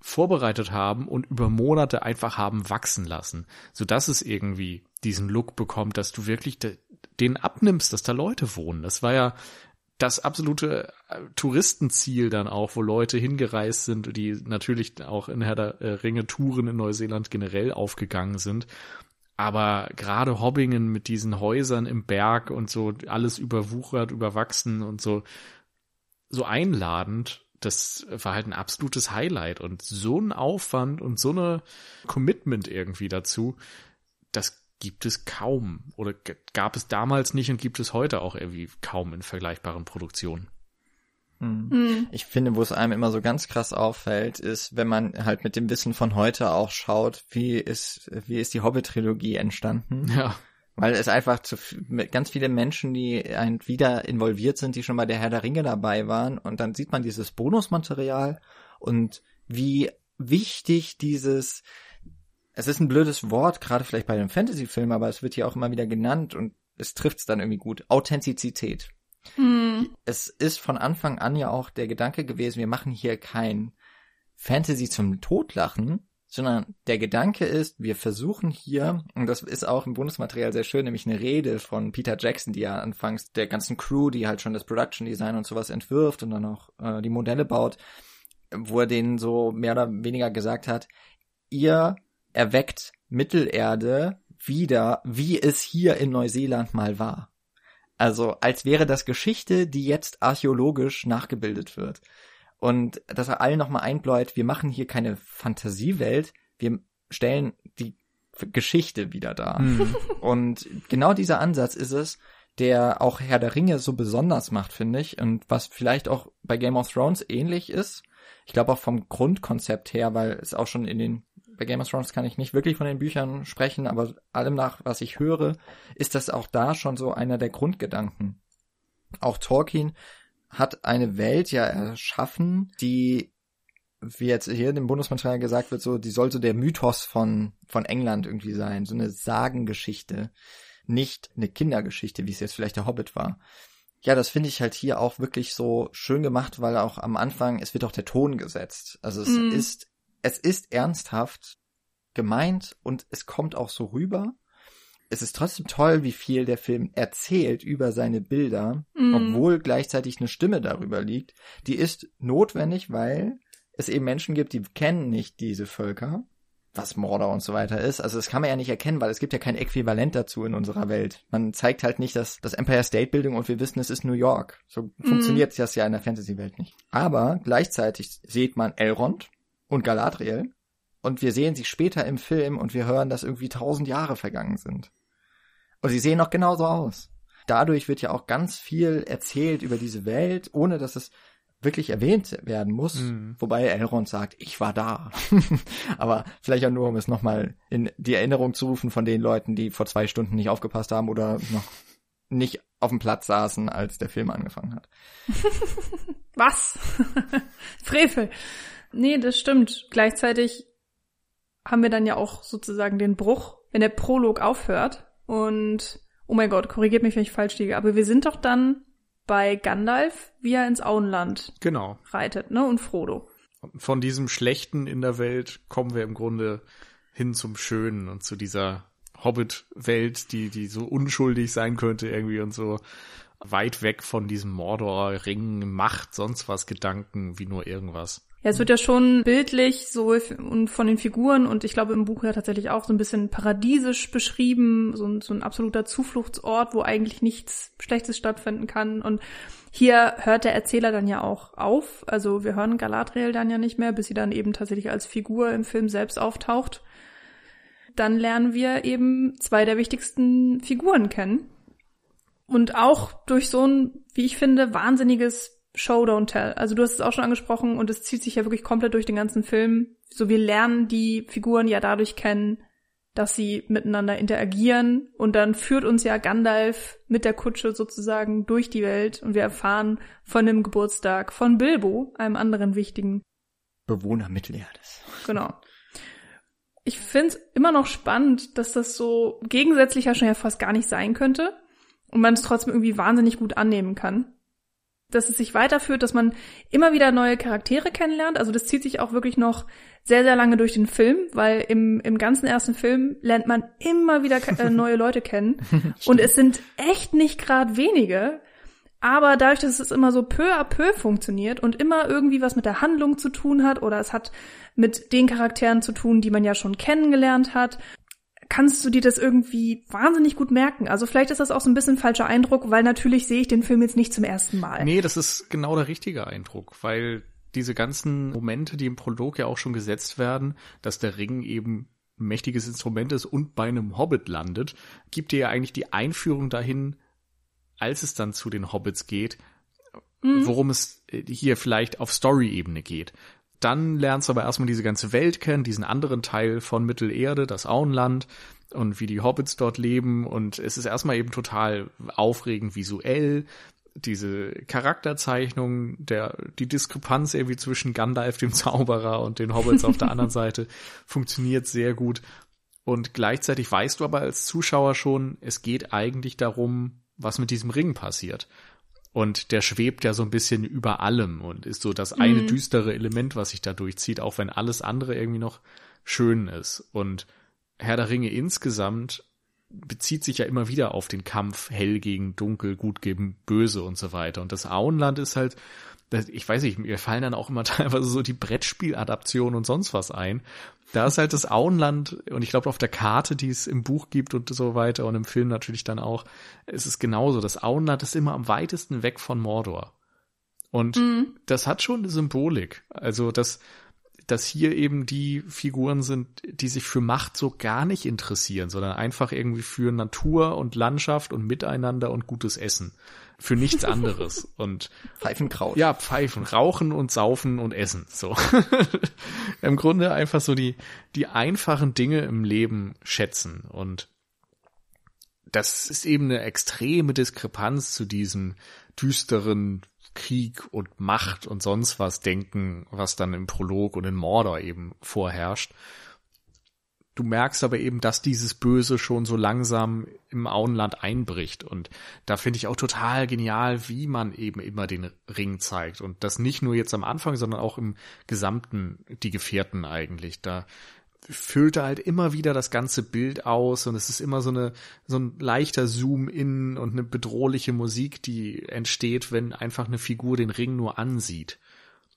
vorbereitet haben und über Monate einfach haben wachsen lassen, so dass es irgendwie diesen Look bekommt, dass du wirklich de den abnimmst, dass da Leute wohnen. Das war ja das absolute äh, Touristenziel dann auch, wo Leute hingereist sind, die natürlich auch in Herr der äh, Ringe Touren in Neuseeland generell aufgegangen sind. Aber gerade Hobbingen mit diesen Häusern im Berg und so alles überwuchert, überwachsen und so, so einladend, das war halt ein absolutes Highlight und so ein Aufwand und so eine Commitment irgendwie dazu, das gibt es kaum oder gab es damals nicht und gibt es heute auch irgendwie kaum in vergleichbaren Produktionen. Ich finde, wo es einem immer so ganz krass auffällt, ist, wenn man halt mit dem Wissen von heute auch schaut, wie ist, wie ist die Hobbit-Trilogie entstanden? Ja, Weil es einfach zu ganz viele Menschen, die ein, wieder involviert sind, die schon bei der Herr der Ringe dabei waren. Und dann sieht man dieses Bonusmaterial und wie wichtig dieses, es ist ein blödes Wort, gerade vielleicht bei einem Fantasy-Film, aber es wird hier auch immer wieder genannt und es trifft es dann irgendwie gut. Authentizität. Hm. Es ist von Anfang an ja auch der Gedanke gewesen, wir machen hier kein Fantasy zum Totlachen, sondern der Gedanke ist, wir versuchen hier, und das ist auch im Bonusmaterial sehr schön, nämlich eine Rede von Peter Jackson, die ja anfangs der ganzen Crew, die halt schon das Production Design und sowas entwirft und dann auch äh, die Modelle baut, wo er denen so mehr oder weniger gesagt hat, ihr erweckt Mittelerde wieder, wie es hier in Neuseeland mal war. Also als wäre das Geschichte, die jetzt archäologisch nachgebildet wird. Und dass er allen nochmal einbläut, wir machen hier keine Fantasiewelt, wir stellen die Geschichte wieder dar. Und genau dieser Ansatz ist es, der auch Herr der Ringe so besonders macht, finde ich, und was vielleicht auch bei Game of Thrones ähnlich ist. Ich glaube auch vom Grundkonzept her, weil es auch schon in den bei Game of Thrones kann ich nicht wirklich von den Büchern sprechen, aber allem nach, was ich höre, ist das auch da schon so einer der Grundgedanken. Auch Tolkien hat eine Welt ja erschaffen, die, wie jetzt hier in dem Bundesmaterial gesagt wird, so, die soll so der Mythos von, von England irgendwie sein, so eine Sagengeschichte, nicht eine Kindergeschichte, wie es jetzt vielleicht der Hobbit war. Ja, das finde ich halt hier auch wirklich so schön gemacht, weil auch am Anfang, es wird auch der Ton gesetzt. Also es Mhm. ist, es ist ernsthaft gemeint und es kommt auch so rüber. Es ist trotzdem toll, wie viel der Film erzählt über seine Bilder, Mhm. obwohl gleichzeitig eine Stimme darüber liegt. Die ist notwendig, weil es eben Menschen gibt, die kennen nicht diese Völker, was Mordor und so weiter ist. Also das kann man ja nicht erkennen, weil es gibt ja kein Äquivalent dazu in unserer Welt. Man zeigt halt nicht das, das Empire State Building und wir wissen, es ist New York. So funktioniert das ja in der Fantasy-Welt nicht. Aber gleichzeitig sieht man Elrond und Galadriel und wir sehen sie später im Film und wir hören, dass irgendwie tausend Jahre vergangen sind. Und sie sehen noch genauso aus. Dadurch wird ja auch ganz viel erzählt über diese Welt, ohne dass es wirklich erwähnt werden muss. Mhm. Wobei Elrond sagt, ich war da. Aber vielleicht auch nur, um es nochmal in die Erinnerung zu rufen von den Leuten, die vor zwei Stunden nicht aufgepasst haben oder noch nicht auf dem Platz saßen, als der Film angefangen hat. Was? Frevel. Nee, das stimmt. Gleichzeitig haben wir dann ja auch sozusagen den Bruch, wenn der Prolog aufhört. Und, oh mein Gott, korrigiert mich, wenn ich falsch liege, aber wir sind doch dann bei Gandalf, wie er ins Auenland genau. reitet, ne? Und Frodo. Von diesem Schlechten in der Welt kommen wir im Grunde hin zum Schönen und zu dieser Hobbit-Welt, die, die so unschuldig sein könnte irgendwie und so weit weg von diesem Mordor-Ring, Macht, sonst was Gedanken, wie nur irgendwas. Ja, es wird ja schon bildlich so und von den Figuren und ich glaube im Buch ja tatsächlich auch so ein bisschen paradiesisch beschrieben, so ein, so ein absoluter Zufluchtsort, wo eigentlich nichts Schlechtes stattfinden kann. Und hier hört der Erzähler dann ja auch auf. Also wir hören Galadriel dann ja nicht mehr, bis sie dann eben tatsächlich als Figur im Film selbst auftaucht. Dann lernen wir eben zwei der wichtigsten Figuren kennen. Und auch durch so ein, wie ich finde, wahnsinniges Show, don't tell. Also du hast es auch schon angesprochen und es zieht sich ja wirklich komplett durch den ganzen Film. So wir lernen die Figuren ja dadurch kennen, dass sie miteinander interagieren und dann führt uns ja Gandalf mit der Kutsche sozusagen durch die Welt und wir erfahren von dem Geburtstag von Bilbo, einem anderen wichtigen Bewohner Mittelerdes. Genau. Ich find's immer noch spannend, dass das so gegensätzlicher schon ja fast gar nicht sein könnte und man es trotzdem irgendwie wahnsinnig gut annehmen kann dass es sich weiterführt, dass man immer wieder neue Charaktere kennenlernt. Also das zieht sich auch wirklich noch sehr, sehr lange durch den Film, weil im, im ganzen ersten Film lernt man immer wieder äh, neue Leute kennen. Und es sind echt nicht gerade wenige. Aber dadurch, dass es immer so peu à peu funktioniert und immer irgendwie was mit der Handlung zu tun hat oder es hat mit den Charakteren zu tun, die man ja schon kennengelernt hat, kannst du dir das irgendwie wahnsinnig gut merken. Also vielleicht ist das auch so ein bisschen falscher Eindruck, weil natürlich sehe ich den Film jetzt nicht zum ersten Mal. Nee, das ist genau der richtige Eindruck, weil diese ganzen Momente, die im Prolog ja auch schon gesetzt werden, dass der Ring eben ein mächtiges Instrument ist und bei einem Hobbit landet, gibt dir ja eigentlich die Einführung dahin, als es dann zu den Hobbits geht, mhm. worum es hier vielleicht auf Story-Ebene geht. Dann lernst du aber erstmal diese ganze Welt kennen, diesen anderen Teil von Mittelerde, das Auenland und wie die Hobbits dort leben. Und es ist erstmal eben total aufregend visuell. Diese Charakterzeichnung, der, die Diskrepanz irgendwie zwischen Gandalf, dem Zauberer, und den Hobbits auf der anderen Seite funktioniert sehr gut. Und gleichzeitig weißt du aber als Zuschauer schon, es geht eigentlich darum, was mit diesem Ring passiert. Und der schwebt ja so ein bisschen über allem und ist so das eine mhm. düstere Element, was sich da durchzieht, auch wenn alles andere irgendwie noch schön ist. Und Herr der Ringe insgesamt bezieht sich ja immer wieder auf den Kampf hell gegen dunkel, gut gegen böse und so weiter. Und das Auenland ist halt ich weiß nicht, mir fallen dann auch immer teilweise so die Brettspieladaptionen und sonst was ein. Da ist halt das Auenland und ich glaube auf der Karte, die es im Buch gibt und so weiter und im Film natürlich dann auch, ist es genauso. Das Auenland ist immer am weitesten weg von Mordor. Und mhm. das hat schon eine Symbolik. Also, dass, dass hier eben die Figuren sind, die sich für Macht so gar nicht interessieren, sondern einfach irgendwie für Natur und Landschaft und Miteinander und gutes Essen für nichts anderes. Und Pfeifenkraut. Ja, Pfeifen, rauchen und saufen und essen. So. Im Grunde einfach so die, die einfachen Dinge im Leben schätzen. Und das ist eben eine extreme Diskrepanz zu diesem düsteren Krieg und Macht und sonst was denken, was dann im Prolog und in Mordor eben vorherrscht. Du merkst aber eben, dass dieses Böse schon so langsam im Auenland einbricht. Und da finde ich auch total genial, wie man eben immer den Ring zeigt. Und das nicht nur jetzt am Anfang, sondern auch im gesamten, die Gefährten eigentlich. Da füllt er halt immer wieder das ganze Bild aus und es ist immer so eine so ein leichter Zoom in und eine bedrohliche Musik, die entsteht, wenn einfach eine Figur den Ring nur ansieht.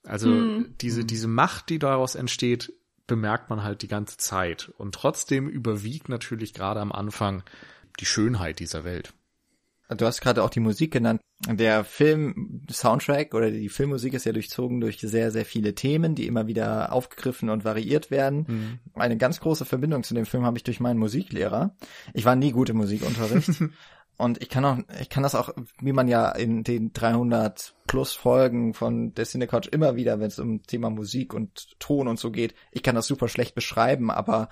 Also mhm. diese diese Macht, die daraus entsteht, bemerkt man halt die ganze Zeit. Und trotzdem überwiegt natürlich gerade am Anfang die Schönheit dieser Welt. Du hast gerade auch die Musik genannt. Der Film-Soundtrack oder die Filmmusik ist ja durchzogen durch sehr, sehr viele Themen, die immer wieder aufgegriffen und variiert werden. Mhm. Eine ganz große Verbindung zu dem Film habe ich durch meinen Musiklehrer. Ich war nie gut im Musikunterricht, Und ich kann auch, ich kann das auch, wie man ja in den 300 plus Folgen von der Cinecouch immer wieder, wenn es um Thema Musik und Ton und so geht, ich kann das super schlecht beschreiben, aber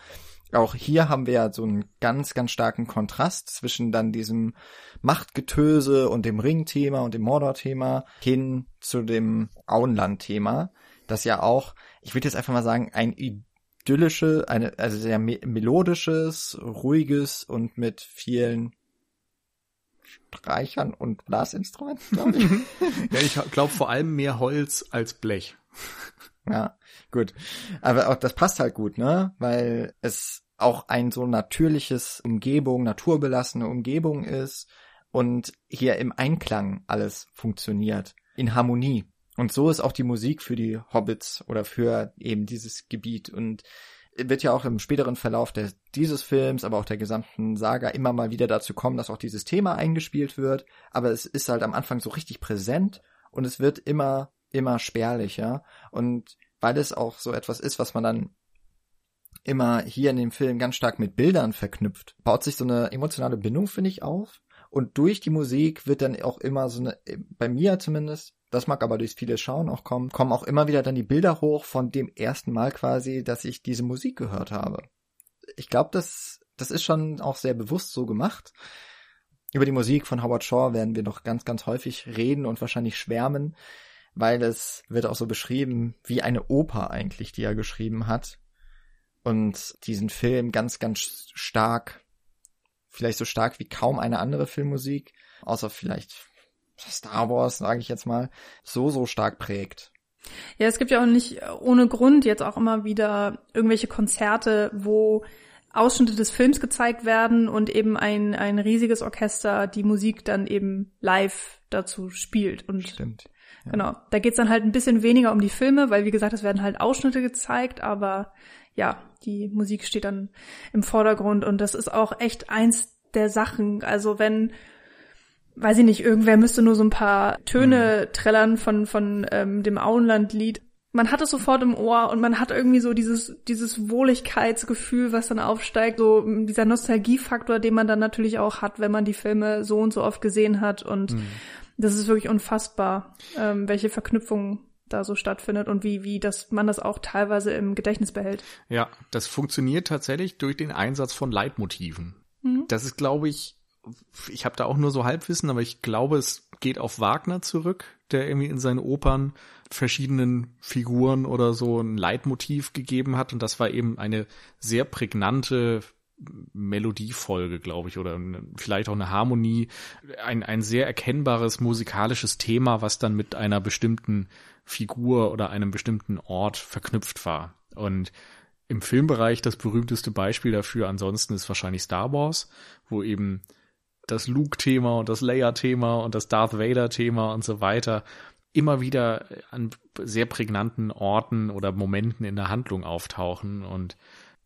auch hier haben wir ja so einen ganz, ganz starken Kontrast zwischen dann diesem Machtgetöse und dem Ring-Thema und dem Mordor-Thema hin zu dem Auenland-Thema, das ja auch, ich würde jetzt einfach mal sagen, ein idyllische, eine, also sehr me melodisches, ruhiges und mit vielen Streichern und Blasinstrumenten, glaube ich. ja, ich glaube vor allem mehr Holz als Blech. Ja, gut. Aber auch das passt halt gut, ne? Weil es auch ein so natürliches Umgebung, naturbelassene Umgebung ist und hier im Einklang alles funktioniert, in Harmonie. Und so ist auch die Musik für die Hobbits oder für eben dieses Gebiet und wird ja auch im späteren Verlauf des, dieses Films, aber auch der gesamten Saga immer mal wieder dazu kommen, dass auch dieses Thema eingespielt wird. Aber es ist halt am Anfang so richtig präsent und es wird immer, immer spärlicher. Und weil es auch so etwas ist, was man dann immer hier in dem Film ganz stark mit Bildern verknüpft, baut sich so eine emotionale Bindung, finde ich, auf. Und durch die Musik wird dann auch immer so eine, bei mir zumindest, das mag aber durch viele Schauen auch kommen, kommen auch immer wieder dann die Bilder hoch von dem ersten Mal quasi, dass ich diese Musik gehört habe. Ich glaube, das, das ist schon auch sehr bewusst so gemacht. Über die Musik von Howard Shaw werden wir noch ganz, ganz häufig reden und wahrscheinlich schwärmen, weil es wird auch so beschrieben wie eine Oper eigentlich, die er geschrieben hat. Und diesen Film ganz, ganz stark, vielleicht so stark wie kaum eine andere Filmmusik, außer vielleicht Star Wars, sage ich jetzt mal, so, so stark prägt. Ja, es gibt ja auch nicht ohne Grund jetzt auch immer wieder irgendwelche Konzerte, wo Ausschnitte des Films gezeigt werden und eben ein, ein riesiges Orchester die Musik dann eben live dazu spielt. Und Stimmt. Ja. Genau. Da geht's dann halt ein bisschen weniger um die Filme, weil wie gesagt, es werden halt Ausschnitte gezeigt, aber ja, die Musik steht dann im Vordergrund und das ist auch echt eins der Sachen. Also wenn weiß ich nicht, irgendwer müsste nur so ein paar Töne mhm. trällern von, von ähm, dem Auenland-Lied. Man hat es sofort im Ohr und man hat irgendwie so dieses, dieses Wohligkeitsgefühl, was dann aufsteigt, so dieser Nostalgiefaktor, den man dann natürlich auch hat, wenn man die Filme so und so oft gesehen hat. Und mhm. Das ist wirklich unfassbar, ähm, welche Verknüpfungen da so stattfindet und wie, wie das, man das auch teilweise im Gedächtnis behält. Ja, das funktioniert tatsächlich durch den Einsatz von Leitmotiven. Mhm. Das ist, glaube ich, ich habe da auch nur so Halbwissen, aber ich glaube, es geht auf Wagner zurück, der irgendwie in seinen Opern verschiedenen Figuren oder so ein Leitmotiv gegeben hat und das war eben eine sehr prägnante Melodiefolge, glaube ich, oder vielleicht auch eine Harmonie, ein, ein sehr erkennbares musikalisches Thema, was dann mit einer bestimmten Figur oder einem bestimmten Ort verknüpft war. Und im Filmbereich das berühmteste Beispiel dafür ansonsten ist wahrscheinlich Star Wars, wo eben das Luke-Thema und das Leia-Thema und das Darth Vader-Thema und so weiter immer wieder an sehr prägnanten Orten oder Momenten in der Handlung auftauchen und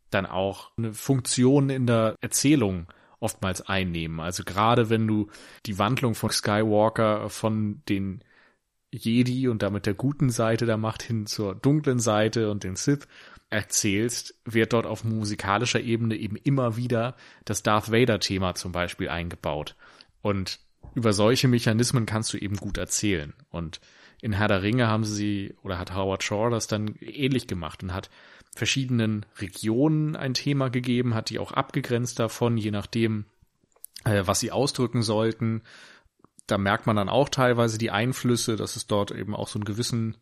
dann auch eine Funktion in der Erzählung oftmals einnehmen. Also gerade wenn du die Wandlung von Skywalker von den Jedi und damit der guten Seite der Macht hin zur dunklen Seite und den Sith erzählst, wird dort auf musikalischer Ebene eben immer wieder das Darth Vader-Thema zum Beispiel eingebaut. Und über solche Mechanismen kannst du eben gut erzählen. Und in Herr der Ringe haben sie, oder hat Howard Shaw das dann ähnlich gemacht und hat verschiedenen Regionen ein Thema gegeben, hat die auch abgegrenzt davon, je nachdem, äh, was sie ausdrücken sollten. Da merkt man dann auch teilweise die Einflüsse, dass es dort eben auch so einen gewissen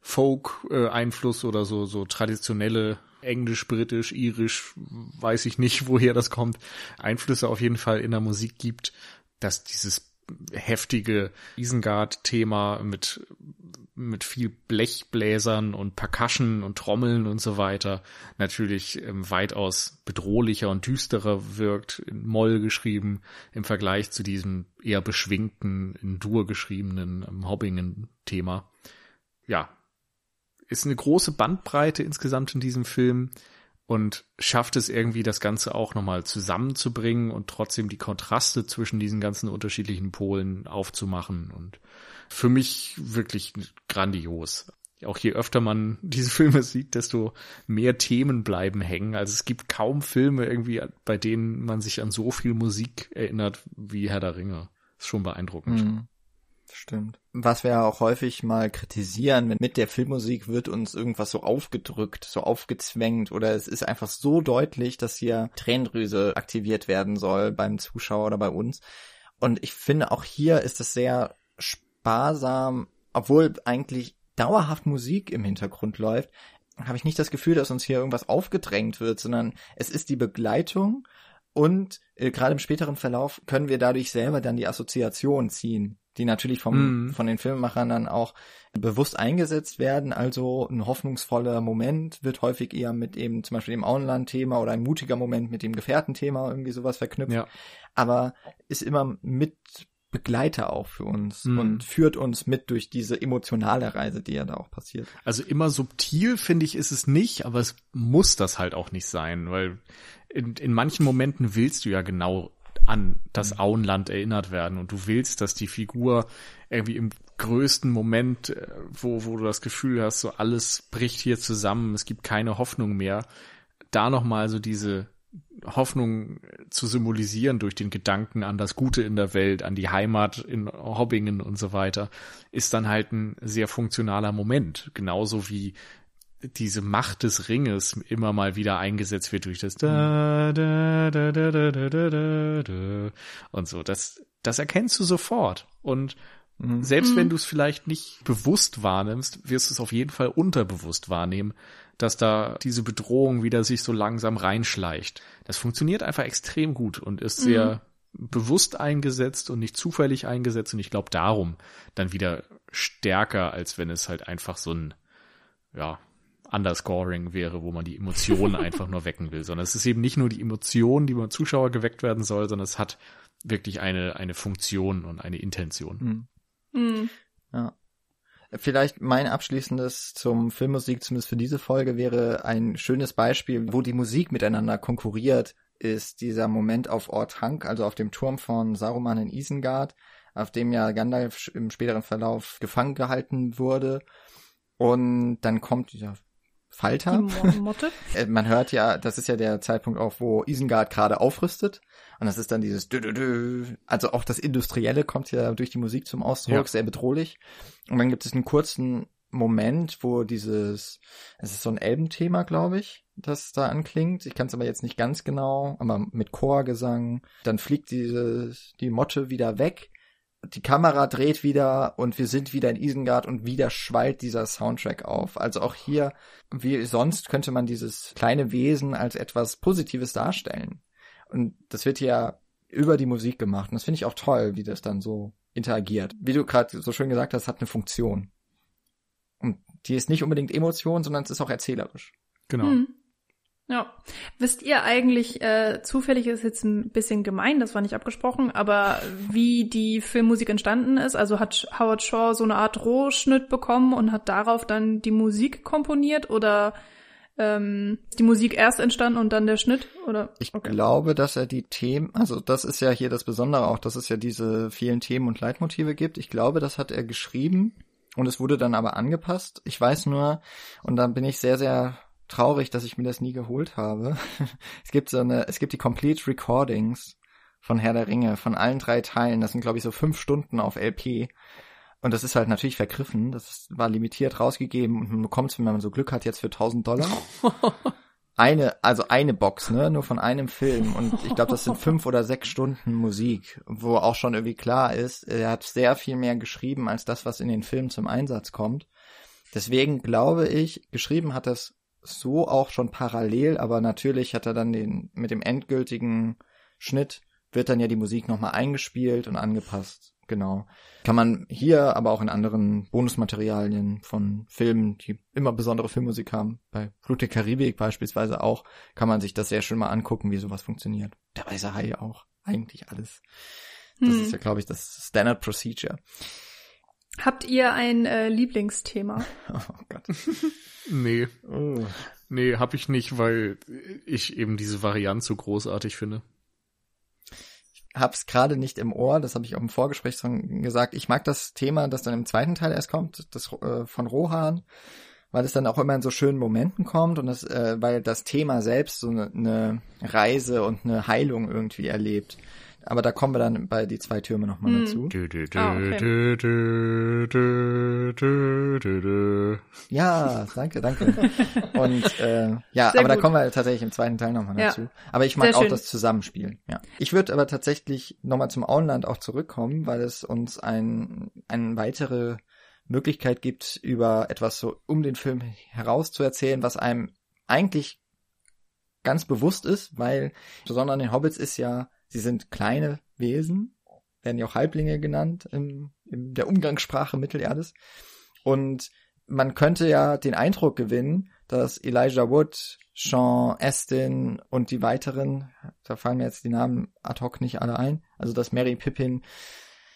Folk-Einfluss oder so, so traditionelle Englisch, Britisch, Irisch, weiß ich nicht, woher das kommt, Einflüsse auf jeden Fall in der Musik gibt, dass dieses heftige Isengard-Thema mit, mit viel Blechbläsern und Percussion und Trommeln und so weiter natürlich ähm, weitaus bedrohlicher und düsterer wirkt, in Moll geschrieben, im Vergleich zu diesem eher beschwingten, in Dur geschriebenen ähm, Hobbingen-Thema. Ja, ist eine große Bandbreite insgesamt in diesem Film und schafft es irgendwie, das Ganze auch nochmal zusammenzubringen und trotzdem die Kontraste zwischen diesen ganzen unterschiedlichen Polen aufzumachen. Und für mich wirklich grandios. Auch je öfter man diese Filme sieht, desto mehr Themen bleiben hängen. Also es gibt kaum Filme irgendwie, bei denen man sich an so viel Musik erinnert wie Herr der Ringe. Ist schon beeindruckend. Mhm. Stimmt. Was wir auch häufig mal kritisieren, mit der Filmmusik wird uns irgendwas so aufgedrückt, so aufgezwängt oder es ist einfach so deutlich, dass hier Tränendrüse aktiviert werden soll beim Zuschauer oder bei uns. Und ich finde auch hier ist es sehr sparsam, obwohl eigentlich dauerhaft Musik im Hintergrund läuft, habe ich nicht das Gefühl, dass uns hier irgendwas aufgedrängt wird, sondern es ist die Begleitung und äh, gerade im späteren Verlauf können wir dadurch selber dann die Assoziation ziehen die natürlich vom, Mhm. von den Filmemachern dann auch bewusst eingesetzt werden. Also ein hoffnungsvoller Moment wird häufig eher mit eben zum Beispiel dem Auenland-Thema oder ein mutiger Moment mit dem Gefährtenthema irgendwie sowas verknüpft. Ja. Aber ist immer mit Begleiter auch für uns Mhm. und führt uns mit durch diese emotionale Reise, die ja da auch passiert. Also immer subtil, finde ich, ist es nicht, aber es muss das halt auch nicht sein, weil in, in manchen Momenten willst du ja genau an das Auenland erinnert werden und du willst, dass die Figur irgendwie im größten Moment, äh, wo, wo du das Gefühl hast, so alles bricht hier zusammen, es gibt keine Hoffnung mehr, da nochmal so diese Hoffnung zu symbolisieren durch den Gedanken an das Gute in der Welt, an die Heimat in Hobbingen und so weiter, ist dann halt ein sehr funktionaler Moment. Genauso wie diese Macht des Ringes immer mal wieder eingesetzt wird durch das da, da, da, da, da, da, da, da, da und so. Das, das erkennst du sofort. Und Mhm. selbst wenn du es vielleicht nicht bewusst wahrnimmst, wirst du es auf jeden Fall unterbewusst wahrnehmen, dass da diese Bedrohung wieder sich so langsam reinschleicht. Das funktioniert einfach extrem gut und ist sehr bewusst eingesetzt und nicht zufällig eingesetzt und ich glaube darum dann wieder stärker, als wenn es halt einfach so ein, ja, Underscoring wäre, wo man die Emotionen einfach nur wecken will, sondern es ist eben nicht nur die Emotion, die beim Zuschauer geweckt werden soll, sondern es hat wirklich eine, eine Funktion und eine Intention. Mhm. Hm. Ja. Vielleicht mein abschließendes zum Filmmusik, zumindest für diese Folge, wäre ein schönes Beispiel, wo die Musik miteinander konkurriert, ist dieser Moment auf Ort Hank, also auf dem Turm von Saruman in Isengard, auf dem ja Gandalf im späteren Verlauf gefangen gehalten wurde. Und dann kommt dieser Falter. Die Mo- Motte. Äh, man hört ja, das ist ja der Zeitpunkt auch, wo Isengard gerade aufrüstet. Und das ist dann dieses dü -dü -dü. Also auch das Industrielle kommt ja durch die Musik zum Ausdruck, Ja. sehr bedrohlich. Und dann gibt es einen kurzen Moment, wo dieses, es ist so ein Elbenthema, glaube ich, das da anklingt. Ich kann es aber jetzt nicht ganz genau, aber mit Chorgesang. Dann fliegt diese, die Motte wieder weg. Die Kamera dreht wieder und wir sind wieder in Isengard und wieder schwallt dieser Soundtrack auf. Also auch hier wie sonst könnte man dieses kleine Wesen als etwas Positives darstellen. Und das wird ja über die Musik gemacht. Und das finde ich auch toll, wie das dann so interagiert. Wie du gerade so schön gesagt hast, hat eine Funktion. Und die ist nicht unbedingt Emotion, sondern es ist auch erzählerisch. Genau. Hm. Ja. Wisst ihr eigentlich, äh, zufällig ist jetzt ein bisschen gemein, das war nicht abgesprochen, aber wie die Filmmusik entstanden ist? Also hat Howard Shaw so eine Art Rohschnitt bekommen und hat darauf dann die Musik komponiert oder ähm, ist die Musik erst entstanden und dann der Schnitt? Oder Ich Okay. glaube, dass er die Themen, also das ist ja hier das Besondere auch, dass es ja diese vielen Themen und Leitmotive gibt. Ich glaube, das hat er geschrieben und es wurde dann aber angepasst. Ich weiß nur, und dann bin ich sehr, sehr traurig, dass ich mir das nie geholt habe. es gibt so eine, es gibt die Complete Recordings von Herr der Ringe, von allen drei Teilen. Das sind, glaube ich, so fünf Stunden auf LP. Und das ist halt natürlich vergriffen. Das war limitiert rausgegeben und man bekommt es, wenn man so Glück hat, jetzt für 1000 Dollar. eine, also eine Box, ne, nur von einem Film. Und ich glaube, das sind fünf oder sechs Stunden Musik, wo auch schon irgendwie klar ist, er hat sehr viel mehr geschrieben als das, was in den Filmen zum Einsatz kommt. Deswegen glaube ich, geschrieben hat das so auch schon parallel, aber natürlich hat er dann den, mit dem endgültigen Schnitt wird dann ja die Musik nochmal eingespielt und angepasst. Genau. Kann man hier, aber auch in anderen Bonusmaterialien von Filmen, die immer besondere Filmmusik haben, bei Flut der Karibik beispielsweise auch, kann man sich das sehr schön mal angucken, wie sowas funktioniert. Der Weiße Hai auch. Eigentlich alles. Das Hm. ist ja, glaube ich, das Standard Procedure. Habt ihr ein äh, Lieblingsthema? Oh Gott. Nee, Oh. nee, hab ich nicht, weil ich eben diese Variante so großartig finde. hab's gerade nicht im Ohr, das habe ich auch im Vorgespräch schon gesagt. Ich mag das Thema, das dann im zweiten Teil erst kommt, das äh, von Rohan, weil es dann auch immer in so schönen Momenten kommt und das, äh, weil das Thema selbst so eine, eine Reise und eine Heilung irgendwie erlebt. Aber da kommen wir dann bei die zwei Türme nochmal Hm. dazu. Dö, dö, dö, Ah, okay. Ja, danke, danke. Und äh, ja, Sehr aber da gut. kommen wir tatsächlich im zweiten Teil nochmal Ja. dazu. Aber ich mag Sehr auch schön. das Zusammenspiel. Ja. Ich würde aber tatsächlich nochmal zum Auenland auch zurückkommen, weil es uns ein, eine weitere Möglichkeit gibt, über etwas so um den Film heraus zu erzählen, was einem eigentlich ganz bewusst ist, weil besonders an den Hobbits ist ja, sie sind kleine Wesen, werden ja auch Halblinge genannt im, in der Umgangssprache Mittelerdes. Und man könnte ja den Eindruck gewinnen, dass Elijah Wood, Sean Astin und die weiteren, da fallen mir jetzt die Namen ad hoc nicht alle ein, also dass Mary Pippin,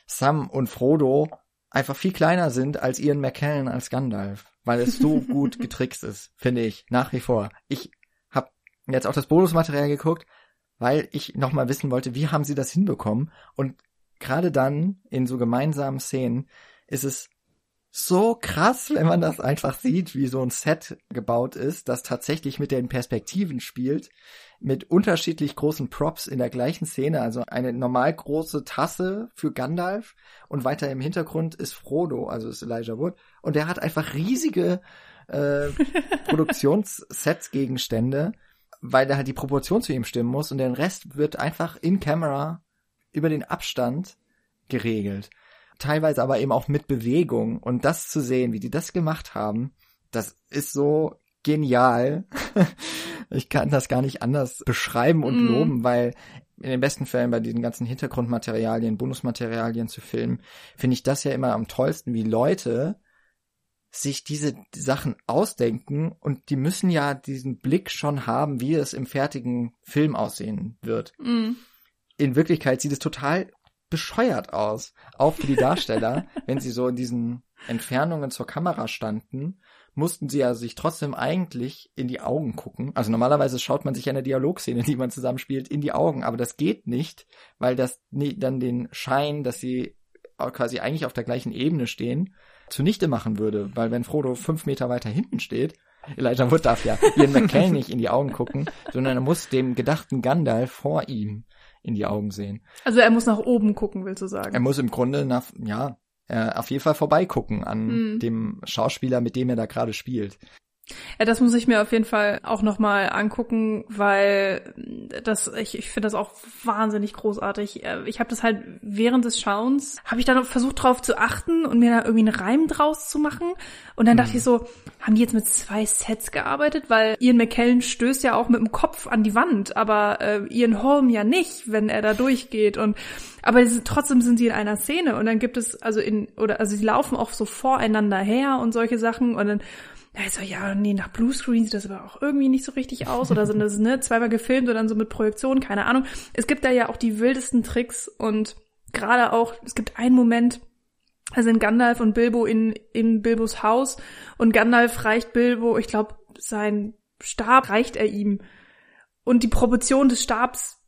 Sam und Frodo einfach viel kleiner sind als Ian McKellen als Gandalf, weil es so gut getrickst ist, finde ich, nach wie vor. Ich habe jetzt auch das Bonusmaterial geguckt, weil ich nochmal wissen wollte, wie haben sie das hinbekommen? Und gerade dann in so gemeinsamen Szenen ist es so krass, wenn man das einfach sieht, wie so ein Set gebaut ist, das tatsächlich mit den Perspektiven spielt, mit unterschiedlich großen Props in der gleichen Szene, also eine normal große Tasse für Gandalf und weiter im Hintergrund ist Frodo, also ist Elijah Wood, und der hat einfach riesige äh, Produktionssets-Gegenstände, weil da halt die Proportion zu ihm stimmen muss und der Rest wird einfach in Camera über den Abstand geregelt teilweise aber eben auch mit Bewegung und das zu sehen, wie die das gemacht haben, das ist so genial. ich kann das gar nicht anders beschreiben und mm. loben, weil in den besten Fällen bei diesen ganzen Hintergrundmaterialien, Bonusmaterialien zu filmen, finde ich das ja immer am tollsten, wie Leute sich diese Sachen ausdenken und die müssen ja diesen Blick schon haben, wie es im fertigen Film aussehen wird. Mm. In Wirklichkeit sieht es total bescheuert aus. Auch für die Darsteller, wenn sie so in diesen Entfernungen zur Kamera standen, mussten sie ja sich trotzdem eigentlich in die Augen gucken. Also normalerweise schaut man sich eine Dialogszene, die man zusammenspielt, in die Augen, aber das geht nicht, weil das dann den Schein, dass sie quasi eigentlich auf der gleichen Ebene stehen, zunichte machen würde. Weil wenn Frodo fünf Meter weiter hinten steht, Elijah Wood darf ja Ian McKellen nicht in die Augen gucken, sondern er muss dem gedachten Gandalf vor ihm in die Augen sehen. Also er muss nach oben gucken, willst du sagen? Er muss im Grunde nach, ja, äh, auf jeden Fall vorbeigucken an mm. dem Schauspieler, mit dem er da gerade spielt. Ja, das muss ich mir auf jeden Fall auch nochmal angucken, weil das, ich, ich finde das auch wahnsinnig großartig. Äh, ich habe das halt während des Schauens, habe ich dann versucht drauf zu achten und mir da irgendwie einen Reim draus zu machen. Und dann mhm. dachte ich so, haben die jetzt mit zwei Sets gearbeitet? Weil Ian McKellen stößt ja auch mit dem Kopf an die Wand, aber äh, Ian Holm ja nicht, wenn er da durchgeht. Und aber trotzdem sind sie in einer Szene und dann gibt es also in oder also sie laufen auch so voreinander her und solche Sachen und dann da ist so, ja, nee, nach Bluescreen sieht das aber auch irgendwie nicht so richtig aus. Oder sind das, ne, zweimal gefilmt und dann so mit Projektion, keine Ahnung. Es gibt da ja auch die wildesten Tricks und gerade auch, es gibt einen Moment, da sind Gandalf und Bilbo in, in Bilbos Haus und Gandalf reicht Bilbo, ich glaube, sein Stab reicht er ihm. Und die Proportion des Stabs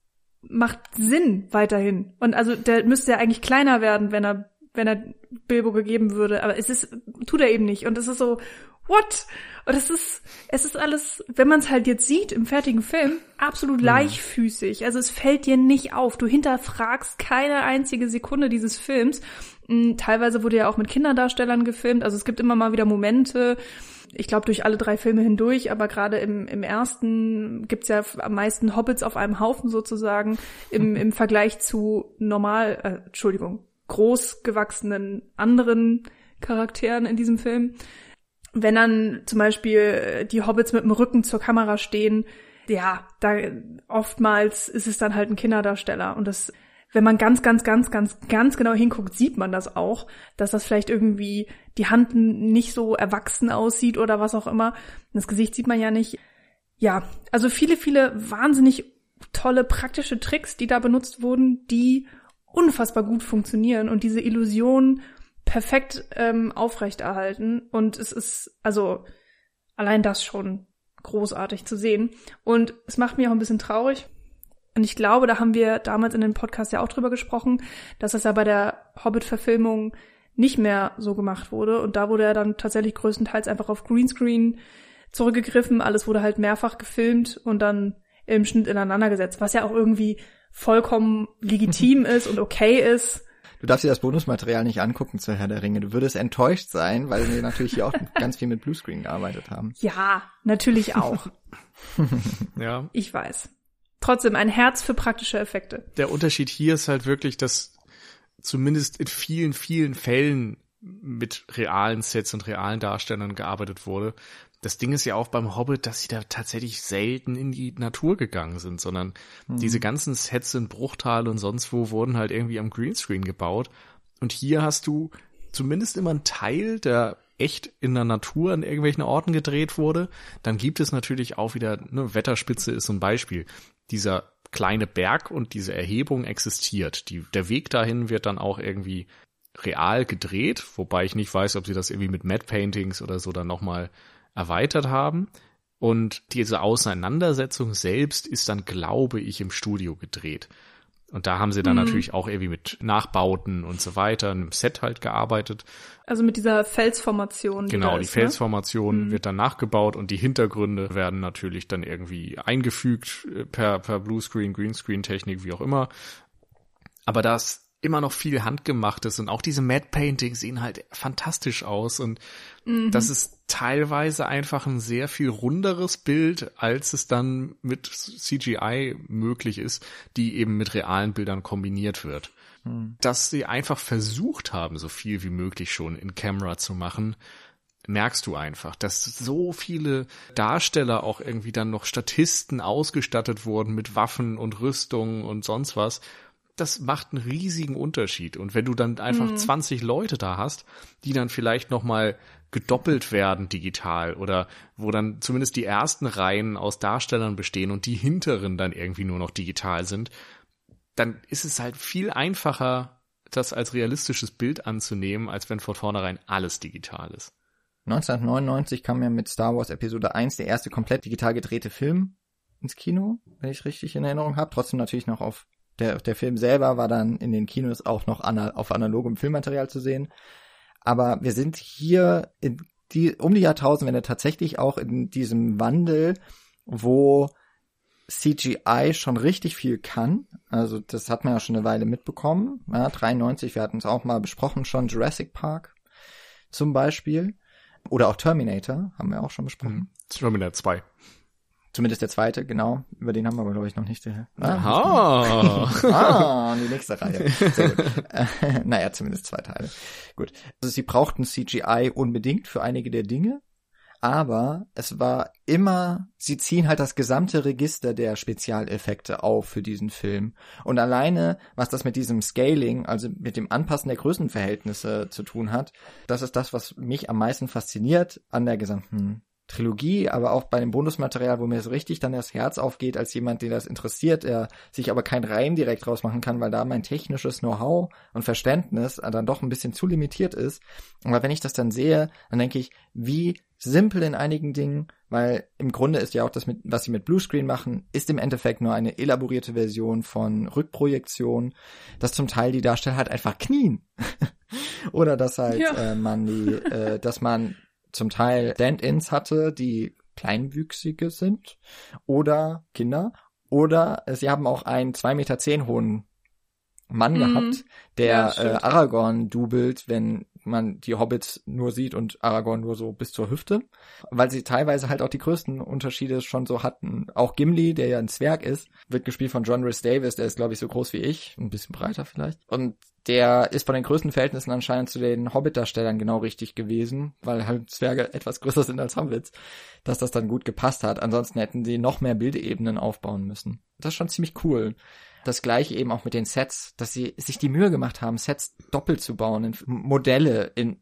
macht Sinn weiterhin. Und also der müsste ja eigentlich kleiner werden, wenn er wenn er Bilbo gegeben würde, aber es ist tut er eben nicht und es ist so what? Und es ist, es ist alles, wenn man es halt jetzt sieht im fertigen Film, absolut ja. leichtfüßig. Also es fällt dir nicht auf. Du hinterfragst keine einzige Sekunde dieses Films. Hm, teilweise wurde ja auch mit Kinderdarstellern gefilmt. Also es gibt immer mal wieder Momente, ich glaube durch alle drei Filme hindurch, aber gerade im, im ersten gibt's ja am meisten Hobbits auf einem Haufen sozusagen im, im Vergleich zu normal, äh, Entschuldigung, großgewachsenen anderen Charakteren in diesem Film wenn dann zum Beispiel äh, die Hobbits mit dem Rücken zur Kamera stehen, ja, da oftmals ist es dann halt ein Kinderdarsteller und das wenn man ganz, ganz, ganz, ganz, ganz genau hinguckt, sieht man das auch, dass das vielleicht irgendwie die Hand nicht so erwachsen aussieht oder was auch immer. Das Gesicht sieht man ja nicht. Ja, also viele, viele wahnsinnig tolle praktische Tricks, die da benutzt wurden, die unfassbar gut funktionieren und diese Illusion perfekt ähm, aufrechterhalten. Und es ist, also allein das schon großartig zu sehen. Und es macht mich auch ein bisschen traurig. Und ich glaube, da haben wir damals in dem Podcast ja auch drüber gesprochen, dass das ja bei der Hobbit-Verfilmung nicht mehr so gemacht wurde. Und da wurde er dann tatsächlich größtenteils einfach auf Greenscreen zurückgegriffen. Alles wurde halt mehrfach gefilmt und dann im Schnitt ineinander gesetzt, was ja auch irgendwie vollkommen legitim ist und okay ist. Du darfst dir das Bonusmaterial nicht angucken zur Herr der Ringe. Du würdest enttäuscht sein, weil wir natürlich hier auch ganz viel mit Bluescreen gearbeitet haben. Ja, natürlich auch. ja. Ich weiß. Trotzdem ein Herz für praktische Effekte. Der Unterschied hier ist halt wirklich, dass zumindest in vielen, vielen Fällen mit realen Sets und realen Darstellern gearbeitet wurde das Ding ist ja auch beim Hobbit, dass sie da tatsächlich selten in die Natur gegangen sind, sondern mhm. diese ganzen Sets in Bruchtal und sonst wo wurden halt irgendwie am Greenscreen gebaut. Und hier hast du zumindest immer einen Teil, der echt in der Natur an irgendwelchen Orten gedreht wurde. Dann gibt es natürlich auch wieder, ne, Wetterspitze ist so ein Beispiel. Dieser kleine Berg und diese Erhebung existiert. Die, der Weg dahin wird dann auch irgendwie real gedreht, wobei ich nicht weiß, ob sie das irgendwie mit Matte Paintings oder so dann nochmal erweitert haben. Und diese Auseinandersetzung selbst ist dann, glaube ich, im Studio gedreht. Und da haben sie dann mhm. natürlich auch irgendwie mit Nachbauten und so weiter, einem Set halt gearbeitet. Also mit dieser Felsformation. Die genau, die ist, ne? Felsformation ne? wird dann nachgebaut und die Hintergründe werden natürlich dann irgendwie eingefügt äh, per, per Bluescreen, Greenscreen-Technik, wie auch immer. Aber das immer noch viel handgemachtes und auch diese Matte Paintings sehen halt fantastisch aus und mhm. das ist teilweise einfach ein sehr viel runderes Bild, als es dann mit CGI möglich ist, die eben mit realen Bildern kombiniert wird. Mhm. Dass sie einfach versucht haben, so viel wie möglich schon in Camera zu machen, merkst du einfach, dass so viele Darsteller auch irgendwie dann noch Statisten ausgestattet wurden mit Waffen und Rüstungen und sonst was das macht einen riesigen Unterschied. Und wenn du dann einfach mhm. 20 Leute da hast, die dann vielleicht nochmal gedoppelt werden digital oder wo dann zumindest die ersten Reihen aus Darstellern bestehen und die hinteren dann irgendwie nur noch digital sind, dann ist es halt viel einfacher, das als realistisches Bild anzunehmen, als wenn von vornherein alles digital ist. 1999 kam ja mit Star Wars Episode 1 der erste komplett digital gedrehte Film ins Kino, wenn ich richtig in Erinnerung habe. Trotzdem natürlich noch auf der, der Film selber war dann in den Kinos auch noch ana auf analogem Filmmaterial zu sehen. Aber wir sind hier in die, um die Jahrtausendwende tatsächlich auch in diesem Wandel, wo CGI schon richtig viel kann. Also das hat man ja schon eine Weile mitbekommen. Ja, 93, wir hatten es auch mal besprochen schon, Jurassic Park zum Beispiel. Oder auch Terminator, haben wir auch schon besprochen. Mhm. Terminator 2. Zumindest der zweite, genau. Über den haben wir aber, glaube ich, noch nicht. Ah, Aha. ah, die nächste Reihe. Sehr gut. Äh, naja, zumindest zwei Teile. Gut. Also sie brauchten CGI unbedingt für einige der Dinge, aber es war immer, sie ziehen halt das gesamte Register der Spezialeffekte auf für diesen Film. Und alleine, was das mit diesem Scaling, also mit dem Anpassen der Größenverhältnisse zu tun hat, das ist das, was mich am meisten fasziniert an der gesamten Trilogie, aber auch bei dem Bonusmaterial, wo mir so richtig dann das Herz aufgeht, als jemand, den das interessiert, der sich aber kein Reim direkt rausmachen kann, weil da mein technisches Know-how und Verständnis dann doch ein bisschen zu limitiert ist. Aber wenn ich das dann sehe, dann denke ich, wie simpel in einigen Dingen, weil im Grunde ist ja auch das, mit, was sie mit Bluescreen machen, ist im Endeffekt nur eine elaborierte Version von Rückprojektion, dass zum Teil die Darsteller halt einfach knien. Oder dass halt ja. äh, man die, äh, dass man zum Teil Stand-ins hatte, die kleinwüchsige sind oder Kinder. Oder sie haben auch einen zwei Meter zehn hohen Mann mhm. gehabt, der ja, äh, Aragorn dubelt, wenn man die Hobbits nur sieht und Aragorn nur so bis zur Hüfte, weil sie teilweise halt auch die größten Unterschiede schon so hatten. Auch Gimli, der ja ein Zwerg ist, wird gespielt von John Rhys Davis, der ist glaube ich so groß wie ich, ein bisschen breiter vielleicht. Und der ist von den größten Verhältnissen anscheinend zu den Hobbit-Darstellern genau richtig gewesen, weil halt Zwerge etwas größer sind als Hobbits, dass das dann gut gepasst hat. Ansonsten hätten sie noch mehr Bildebenen aufbauen müssen. Das ist schon ziemlich cool. Das gleiche eben auch mit den Sets, dass sie sich die Mühe gemacht haben, Sets doppelt zu bauen, in Modelle in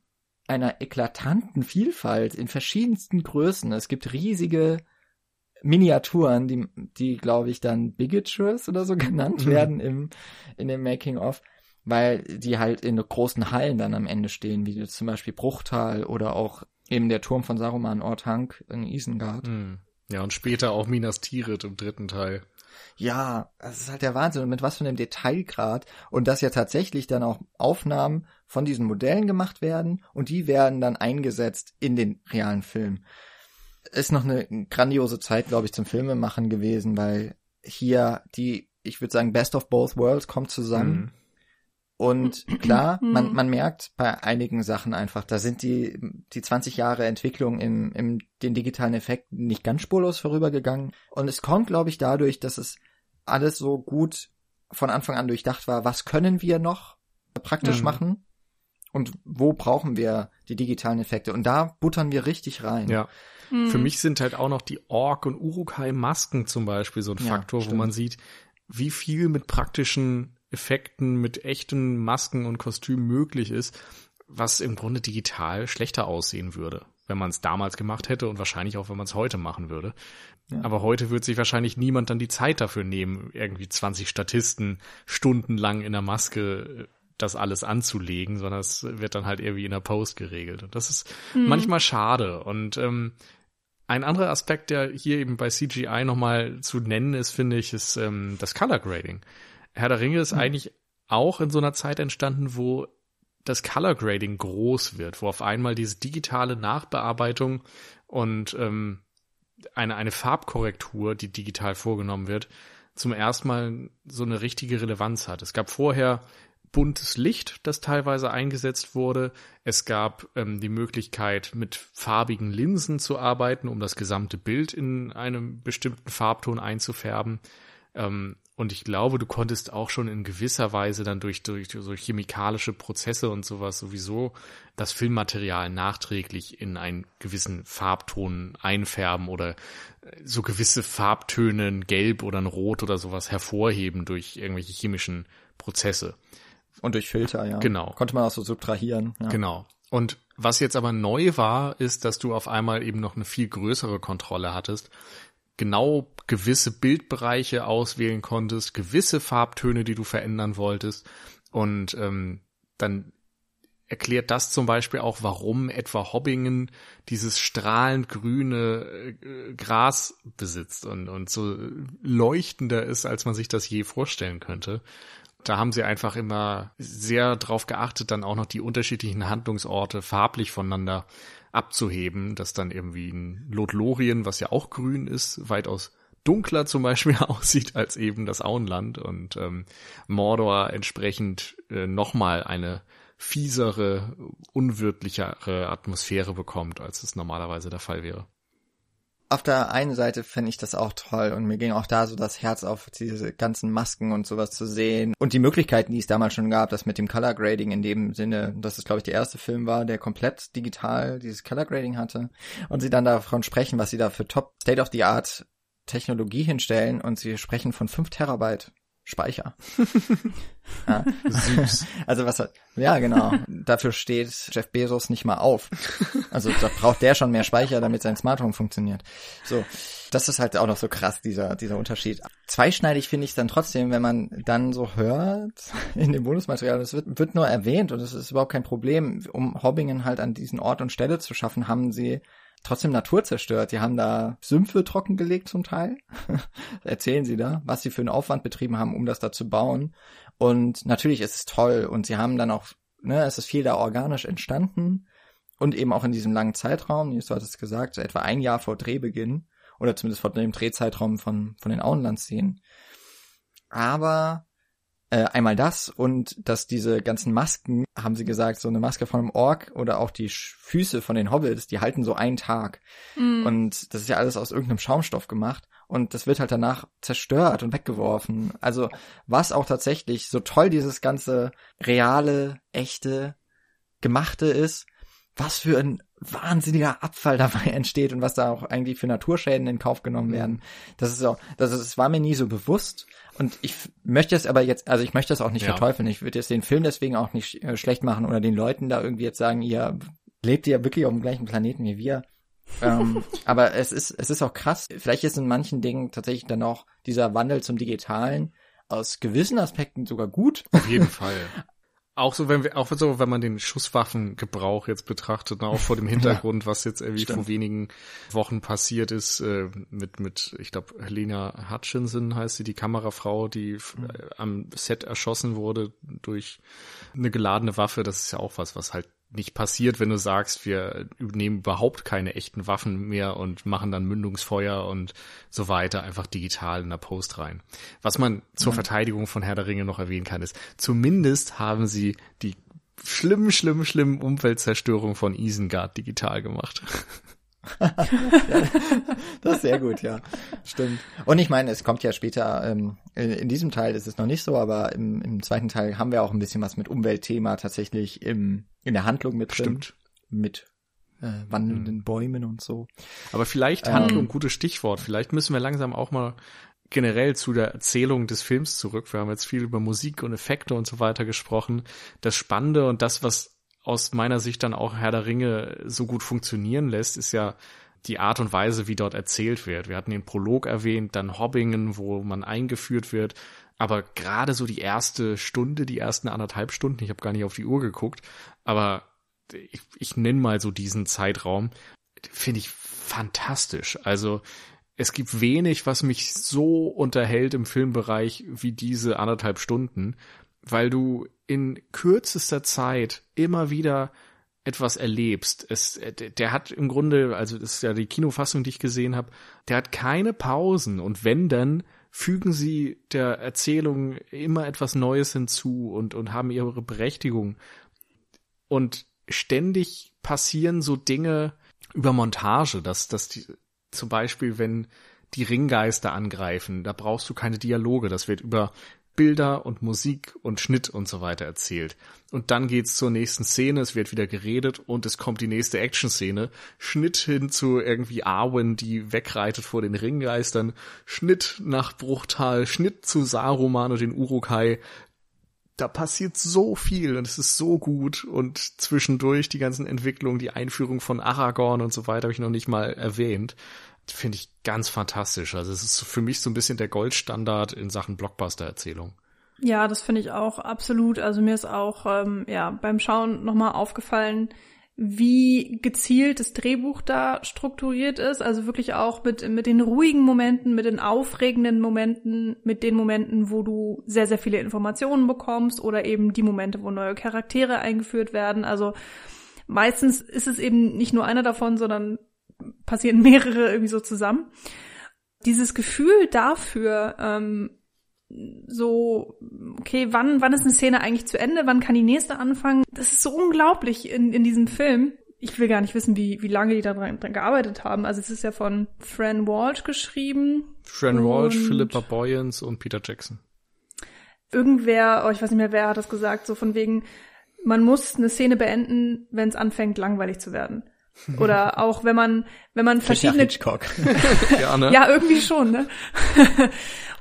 einer eklatanten Vielfalt, in verschiedensten Größen. Es gibt riesige Miniaturen, die, die glaube ich dann Bigatures oder so genannt mhm. werden im, in dem Making of weil die halt in großen Hallen dann am Ende stehen, wie zum Beispiel Bruchtal oder auch eben der Turm von Saruman, Orthanc in Isengard. Hm. Ja, und später auch Minas Tirith im dritten Teil. Ja, das ist halt der Wahnsinn und mit was für einem Detailgrad und dass ja tatsächlich dann auch Aufnahmen von diesen Modellen gemacht werden und die werden dann eingesetzt in den realen Film. Ist noch eine grandiose Zeit, glaube ich, zum Filmemachen gewesen, weil hier die, ich würde sagen, Best of Both Worlds kommt zusammen. Mhm und klar, man, mhm. man merkt bei einigen Sachen einfach, da sind die, die 20 Jahre Entwicklung im, im den digitalen Effekten nicht ganz spurlos vorübergegangen. Und es kommt, glaube ich, dadurch, dass es alles so gut von Anfang an durchdacht war, was können wir noch praktisch mhm. machen und wo brauchen wir die digitalen Effekte. Und da buttern wir richtig rein. Ja. Mhm. Für mich sind halt auch noch die Ork- und Urukai-Masken zum Beispiel so ein Faktor, ja, wo man sieht, wie viel mit praktischen Effekten, mit echten Masken und Kostümen möglich ist, was im Grunde digital schlechter aussehen würde, wenn man es damals gemacht hätte und wahrscheinlich auch, wenn man es heute machen würde. Ja. Aber heute wird sich wahrscheinlich niemand dann die Zeit dafür nehmen, irgendwie 20 Statisten stundenlang in der Maske äh, das alles anzulegen, sondern es wird dann halt irgendwie in der Post geregelt. Und das ist mhm. manchmal schade. Und ähm, ein anderer Aspekt, der hier eben bei CGI nochmal zu nennen ist, finde ich, ist ähm, das Color Grading. Herr der Ringe ist mhm. eigentlich auch in so einer Zeit entstanden, wo das Color Grading groß wird, wo auf einmal diese digitale Nachbearbeitung und ähm, eine, eine Farbkorrektur, die digital vorgenommen wird, zum ersten Mal so eine richtige Relevanz hat. Es gab vorher buntes Licht, das teilweise eingesetzt wurde. Es gab ähm, die Möglichkeit, mit farbigen Linsen zu arbeiten, um das gesamte Bild in einem bestimmten Farbton einzufärben. Ähm, und ich glaube, du konntest auch schon in gewisser Weise dann durch, durch so chemikalische Prozesse und sowas sowieso das Filmmaterial nachträglich in einen gewissen Farbton einfärben oder äh, so gewisse Farbtöne, ein Gelb oder ein Rot oder sowas hervorheben durch irgendwelche chemischen Prozesse. Und durch Filter, ja. Genau. Konnte man auch so subtrahieren. Ja. Genau. Und was jetzt aber neu war, ist, dass du auf einmal eben noch eine viel größere Kontrolle hattest, genau gewisse Bildbereiche auswählen konntest, gewisse Farbtöne, die du verändern wolltest. Und ähm, dann erklärt das zum Beispiel auch, warum etwa Hobbingen dieses strahlend grüne äh, Gras besitzt und, und so leuchtender ist, als man sich das je vorstellen könnte. Da haben sie einfach immer sehr drauf geachtet, dann auch noch die unterschiedlichen Handlungsorte farblich voneinander abzuheben, dass dann irgendwie ein Lothlorien, was ja auch grün ist, weitaus dunkler zum Beispiel aussieht als eben das Auenland und ähm, Mordor entsprechend äh, nochmal eine fiesere, unwirtlichere Atmosphäre bekommt, als es normalerweise der Fall wäre auf der einen Seite finde ich das auch toll und mir ging auch da so das Herz auf, diese ganzen Masken und sowas zu sehen und die Möglichkeiten, die es damals schon gab, das mit dem Color Grading in dem Sinne, dass es glaube ich der erste Film war, der komplett digital dieses Color Grading hatte und sie dann davon sprechen, was sie da für Top State of the Art Technologie hinstellen und sie sprechen von 5 Terabyte Speicher. ja. Süß. Also was ja genau, dafür steht Jeff Bezos nicht mal auf. Also da braucht der schon mehr Speicher, damit sein Smartphone funktioniert. So, das ist halt auch noch so krass, dieser, dieser Unterschied. Zweischneidig finde ich dann trotzdem, wenn man dann so hört in dem Bonusmaterial, es wird, wird nur erwähnt und es ist überhaupt kein Problem. Um Hobbingen halt an diesen Ort und Stelle zu schaffen, haben sie trotzdem Natur zerstört. Die haben da Sümpfe trockengelegt zum Teil. Erzählen sie da, was sie für einen Aufwand betrieben haben, um das da zu bauen. Und natürlich ist es toll und sie haben dann auch, ne, es ist viel da organisch entstanden und eben auch in diesem langen Zeitraum, du hattest gesagt, so etwa ein Jahr vor Drehbeginn oder zumindest vor dem Drehzeitraum von, von den Auenlandszenen. Aber äh, einmal das und dass diese ganzen Masken, haben sie gesagt, so eine Maske von einem Ork oder auch die Füße von den Hobbits, die halten so einen Tag. Mhm. Und das ist ja alles aus irgendeinem Schaumstoff gemacht und das wird halt danach zerstört und weggeworfen. Also was auch tatsächlich so toll dieses ganze reale, echte, gemachte ist, was für ein wahnsinniger Abfall dabei entsteht und was da auch eigentlich für Naturschäden in Kauf genommen mhm. werden. Das ist auch, das, ist, das war mir nie so bewusst. Und ich möchte es aber jetzt, also ich möchte es auch nicht ja. verteufeln. Ich würde jetzt den Film deswegen auch nicht äh, schlecht machen oder den Leuten da irgendwie jetzt sagen, ihr lebt ja wirklich auf dem gleichen Planeten wie wir. ähm, aber es ist, es ist auch krass. Vielleicht ist in manchen Dingen tatsächlich dann auch dieser Wandel zum Digitalen aus gewissen Aspekten sogar gut. Auf jeden Fall. Auch so, wenn wir, auch so, wenn man den Schusswaffengebrauch jetzt betrachtet, ne, auch vor dem Hintergrund, was jetzt irgendwie stimmt. vor wenigen Wochen passiert ist, äh, mit, mit, ich glaube, Helena Hutchinson heißt sie, die Kamerafrau, die mhm. äh, am Set erschossen wurde durch eine geladene Waffe. Das ist ja auch was, was halt nicht passiert, wenn du sagst, wir nehmen überhaupt keine echten Waffen mehr und machen dann Mündungsfeuer und so weiter einfach digital in der Post rein. Was man zur mhm. Verteidigung von Herr der Ringe noch erwähnen kann, ist, zumindest haben sie die schlimm, schlimm, schlimm Umweltzerstörung von Isengard digital gemacht. das ist sehr gut, ja. Stimmt. Und ich meine, es kommt ja später, ähm, in diesem Teil ist es noch nicht so, aber im, im zweiten Teil haben wir auch ein bisschen was mit Umweltthema tatsächlich im, in der Handlung mit drin. Stimmt. Mit äh, wandelnden hm. Bäumen und so. Aber vielleicht Handlung, ähm, gutes Stichwort. Vielleicht müssen wir langsam auch mal generell zu der Erzählung des Films zurück. Wir haben jetzt viel über Musik und Effekte und so weiter gesprochen. Das Spannende und das, was aus meiner Sicht dann auch Herr der Ringe so gut funktionieren lässt, ist ja die Art und Weise, wie dort erzählt wird. Wir hatten den Prolog erwähnt, dann Hobbingen, wo man eingeführt wird. Aber gerade so die erste Stunde, die ersten anderthalb Stunden, ich habe gar nicht auf die Uhr geguckt, aber ich, ich nenne mal so diesen Zeitraum, finde ich fantastisch. Also es gibt wenig, was mich so unterhält im Filmbereich wie diese anderthalb Stunden, weil du in kürzester Zeit immer wieder etwas erlebst. Es, der hat im Grunde, also das ist ja die Kinofassung, die ich gesehen habe, der hat keine Pausen und wenn dann fügen sie der Erzählung immer etwas Neues hinzu und, und haben ihre Berechtigung. Und ständig passieren so Dinge über Montage, dass, dass die, zum Beispiel, wenn die Ringgeister angreifen, da brauchst du keine Dialoge, das wird über Bilder und Musik und Schnitt und so weiter erzählt. Und dann geht's zur nächsten Szene, es wird wieder geredet und es kommt die nächste Action-Szene. Schnitt hin zu irgendwie Arwen, die wegreitet vor den Ringgeistern. Schnitt nach Bruchtal, Schnitt zu Saruman und den Urukai. Da passiert so viel und es ist so gut und zwischendurch die ganzen Entwicklungen, die Einführung von Aragorn und so weiter habe ich noch nicht mal erwähnt finde ich ganz fantastisch. Also es ist für mich so ein bisschen der Goldstandard in Sachen Blockbuster-Erzählung. Ja, das finde ich auch absolut. Also mir ist auch ähm, ja beim Schauen nochmal aufgefallen, wie gezielt das Drehbuch da strukturiert ist. Also wirklich auch mit, mit den ruhigen Momenten, mit den aufregenden Momenten, mit den Momenten, wo du sehr, sehr viele Informationen bekommst oder eben die Momente, wo neue Charaktere eingeführt werden. Also meistens ist es eben nicht nur einer davon, sondern passieren mehrere irgendwie so zusammen. Dieses Gefühl dafür, ähm, so, okay, wann, wann ist eine Szene eigentlich zu Ende, wann kann die nächste anfangen? Das ist so unglaublich in, in diesem Film. Ich will gar nicht wissen, wie, wie lange die daran dran gearbeitet haben. Also es ist ja von Fran Walsh geschrieben. Fran Walsh, Philippa Boyens und Peter Jackson. Irgendwer, oh, ich weiß nicht mehr, wer hat das gesagt, so von wegen, man muss eine Szene beenden, wenn es anfängt, langweilig zu werden. Oder auch wenn man, wenn man verschiedene. ja, ne? ja, irgendwie schon, ne?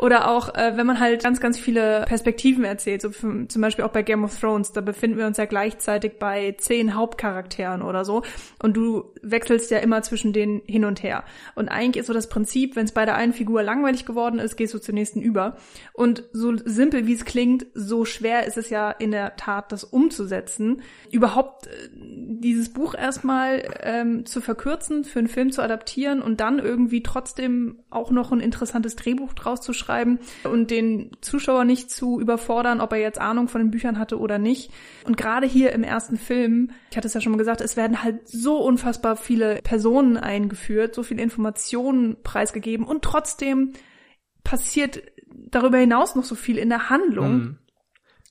Oder auch, äh, wenn man halt ganz, ganz viele Perspektiven erzählt, so für, zum Beispiel auch bei Game of Thrones, da befinden wir uns ja gleichzeitig bei zehn Hauptcharakteren oder so. Und du wechselst ja immer zwischen denen hin und her. Und eigentlich ist so das Prinzip, wenn es bei der einen Figur langweilig geworden ist, gehst du zur nächsten über. Und so simpel wie es klingt, so schwer ist es ja in der Tat, das umzusetzen. Überhaupt äh, dieses Buch erstmal ähm, zu verkürzen, für einen Film zu adaptieren und dann irgendwie trotzdem auch noch ein interessantes Drehbuch draus zu schreiben schreiben und den Zuschauer nicht zu überfordern, ob er jetzt Ahnung von den Büchern hatte oder nicht. Und gerade hier im ersten Film, ich hatte es ja schon mal gesagt, es werden halt so unfassbar viele Personen eingeführt, so viele Informationen preisgegeben und trotzdem passiert darüber hinaus noch so viel in der Handlung. Mhm.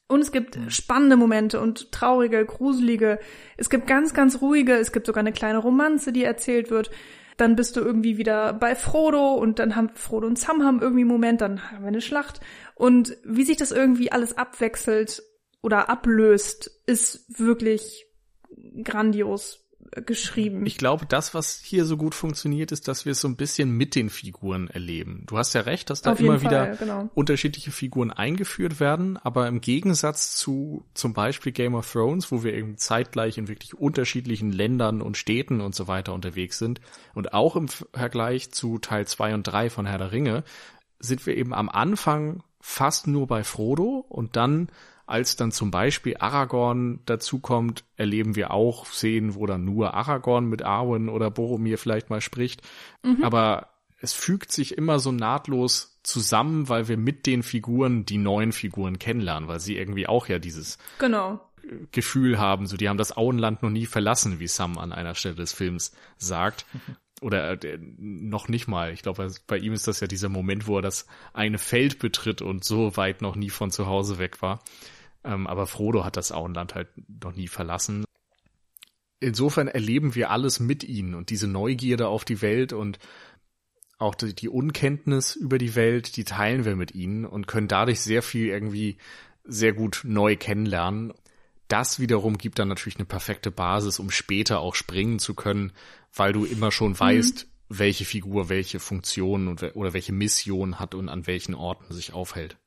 Und es gibt spannende Momente und traurige, gruselige. Es gibt ganz, ganz ruhige. Es gibt sogar eine kleine Romanze, die erzählt wird dann bist du irgendwie wieder bei Frodo und dann haben Frodo und Sam haben irgendwie einen Moment, dann haben wir eine Schlacht. Und wie sich das irgendwie alles abwechselt oder ablöst, ist wirklich grandios geschrieben. Ich glaube, das, was hier so gut funktioniert, ist, dass wir es so ein bisschen mit den Figuren erleben. Du hast ja recht, dass da Auf immer wieder genau. unterschiedliche Figuren eingeführt werden, aber im Gegensatz zu zum Beispiel Game of Thrones, wo wir eben zeitgleich in wirklich unterschiedlichen Ländern und Städten und so weiter unterwegs sind und auch im Vergleich zu Teil zwei und drei von Herr der Ringe, sind wir eben am Anfang fast nur bei Frodo und dann als dann zum Beispiel Aragorn dazukommt, erleben wir auch Szenen, wo dann nur Aragorn mit Arwen oder Boromir vielleicht mal spricht. Mhm. Aber es fügt sich immer so nahtlos zusammen, weil wir mit den Figuren die neuen Figuren kennenlernen, weil sie irgendwie auch ja dieses genau. Gefühl haben, so die haben das Auenland noch nie verlassen, wie Sam an einer Stelle des Films sagt. Oder äh, noch nicht mal. Ich glaube, bei ihm ist das ja dieser Moment, wo er das eine Feld betritt und so weit noch nie von zu Hause weg war. Ähm, aber Frodo hat das Auenland halt noch nie verlassen. Insofern erleben wir alles mit ihnen und diese Neugierde auf die Welt und auch die, die Unkenntnis über die Welt, die teilen wir mit ihnen und können dadurch sehr viel irgendwie sehr gut neu kennenlernen. Das wiederum gibt dann natürlich eine perfekte Basis, um später auch springen zu können, weil du immer schon mhm. weißt, welche Figur welche Funktion und, oder welche Mission hat und an welchen Orten sich aufhält.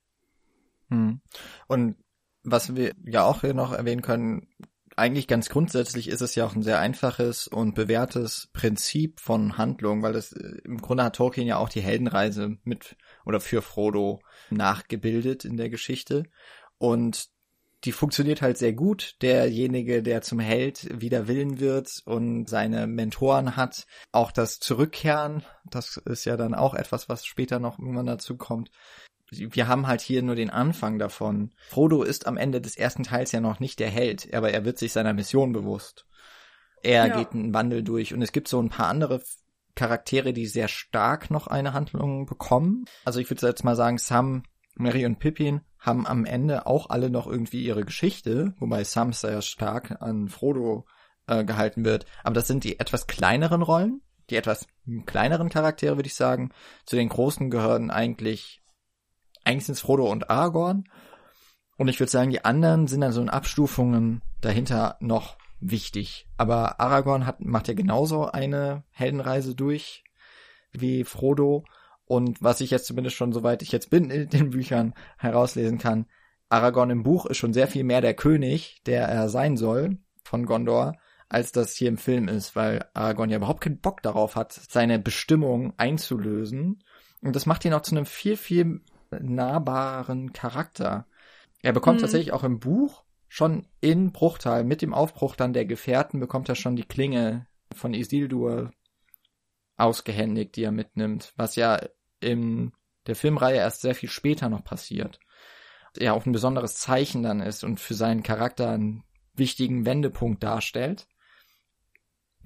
Hm. Und was wir ja auch hier noch erwähnen können, eigentlich ganz grundsätzlich ist es ja auch ein sehr einfaches und bewährtes Prinzip von Handlung, weil das äh, im Grunde hat Tolkien ja auch die Heldenreise mit oder für Frodo nachgebildet in der Geschichte. Und die funktioniert halt sehr gut. Derjenige, der zum Held wider Willen wird und seine Mentoren hat, auch das Zurückkehren, das ist ja dann auch etwas, was später noch irgendwann dazu kommt. Wir haben halt hier nur den Anfang davon. Frodo ist am Ende des ersten Teils ja noch nicht der Held, aber er wird sich seiner Mission bewusst. Er ja. geht einen Wandel durch und es gibt so ein paar andere Charaktere, die sehr stark noch eine Handlung bekommen. Also ich würde jetzt mal sagen, Sam, Mary und Pippin haben am Ende auch alle noch irgendwie ihre Geschichte, wobei Sam sehr stark an Frodo äh, gehalten wird. Aber das sind die etwas kleineren Rollen, die etwas kleineren Charaktere, würde ich sagen. Zu den großen gehören eigentlich, eigentlich sind es Frodo und Aragorn. Und ich würde sagen, die anderen sind dann so in Abstufungen dahinter noch wichtig. Aber Aragorn hat, macht ja genauso eine Heldenreise durch wie Frodo. Und was ich jetzt zumindest schon, soweit ich jetzt bin in den Büchern herauslesen kann, Aragorn im Buch ist schon sehr viel mehr der König, der er sein soll von Gondor, als das hier im Film ist, weil Aragorn ja überhaupt keinen Bock darauf hat, seine Bestimmung einzulösen. Und das macht ihn auch zu einem viel, viel nahbaren Charakter. Er bekommt mhm. tatsächlich auch im Buch schon in Bruchtal mit dem Aufbruch dann der Gefährten bekommt er schon die Klinge von Isildur ausgehändigt, die er mitnimmt, was ja in der Filmreihe erst sehr viel später noch passiert. Er auch ein besonderes Zeichen dann ist und für seinen Charakter einen wichtigen Wendepunkt darstellt.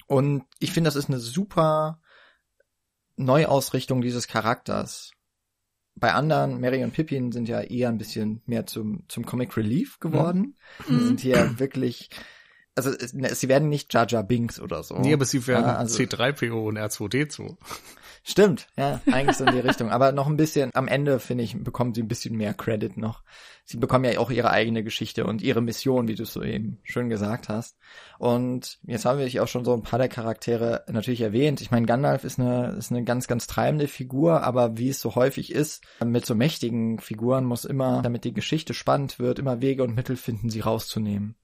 Und ich finde, das ist eine super Neuausrichtung dieses Charakters. Bei anderen, Mary und Pippin sind ja eher ein bisschen mehr zum, zum Comic Relief geworden. Mhm. sind hier wirklich also sie werden nicht Jar Binks oder so. Nee, aber sie werden also, C3PO und R2D2. Stimmt, ja, eigentlich so in die Richtung. Aber noch ein bisschen, am Ende, finde ich, bekommen sie ein bisschen mehr Credit noch. Sie bekommen ja auch ihre eigene Geschichte und ihre Mission, wie du es so eben schön gesagt hast. Und jetzt haben wir auch schon so ein paar der Charaktere natürlich erwähnt. Ich meine, Gandalf ist eine, ist eine ganz, ganz treibende Figur, aber wie es so häufig ist, mit so mächtigen Figuren muss immer, damit die Geschichte spannend wird, immer Wege und Mittel finden, sie rauszunehmen.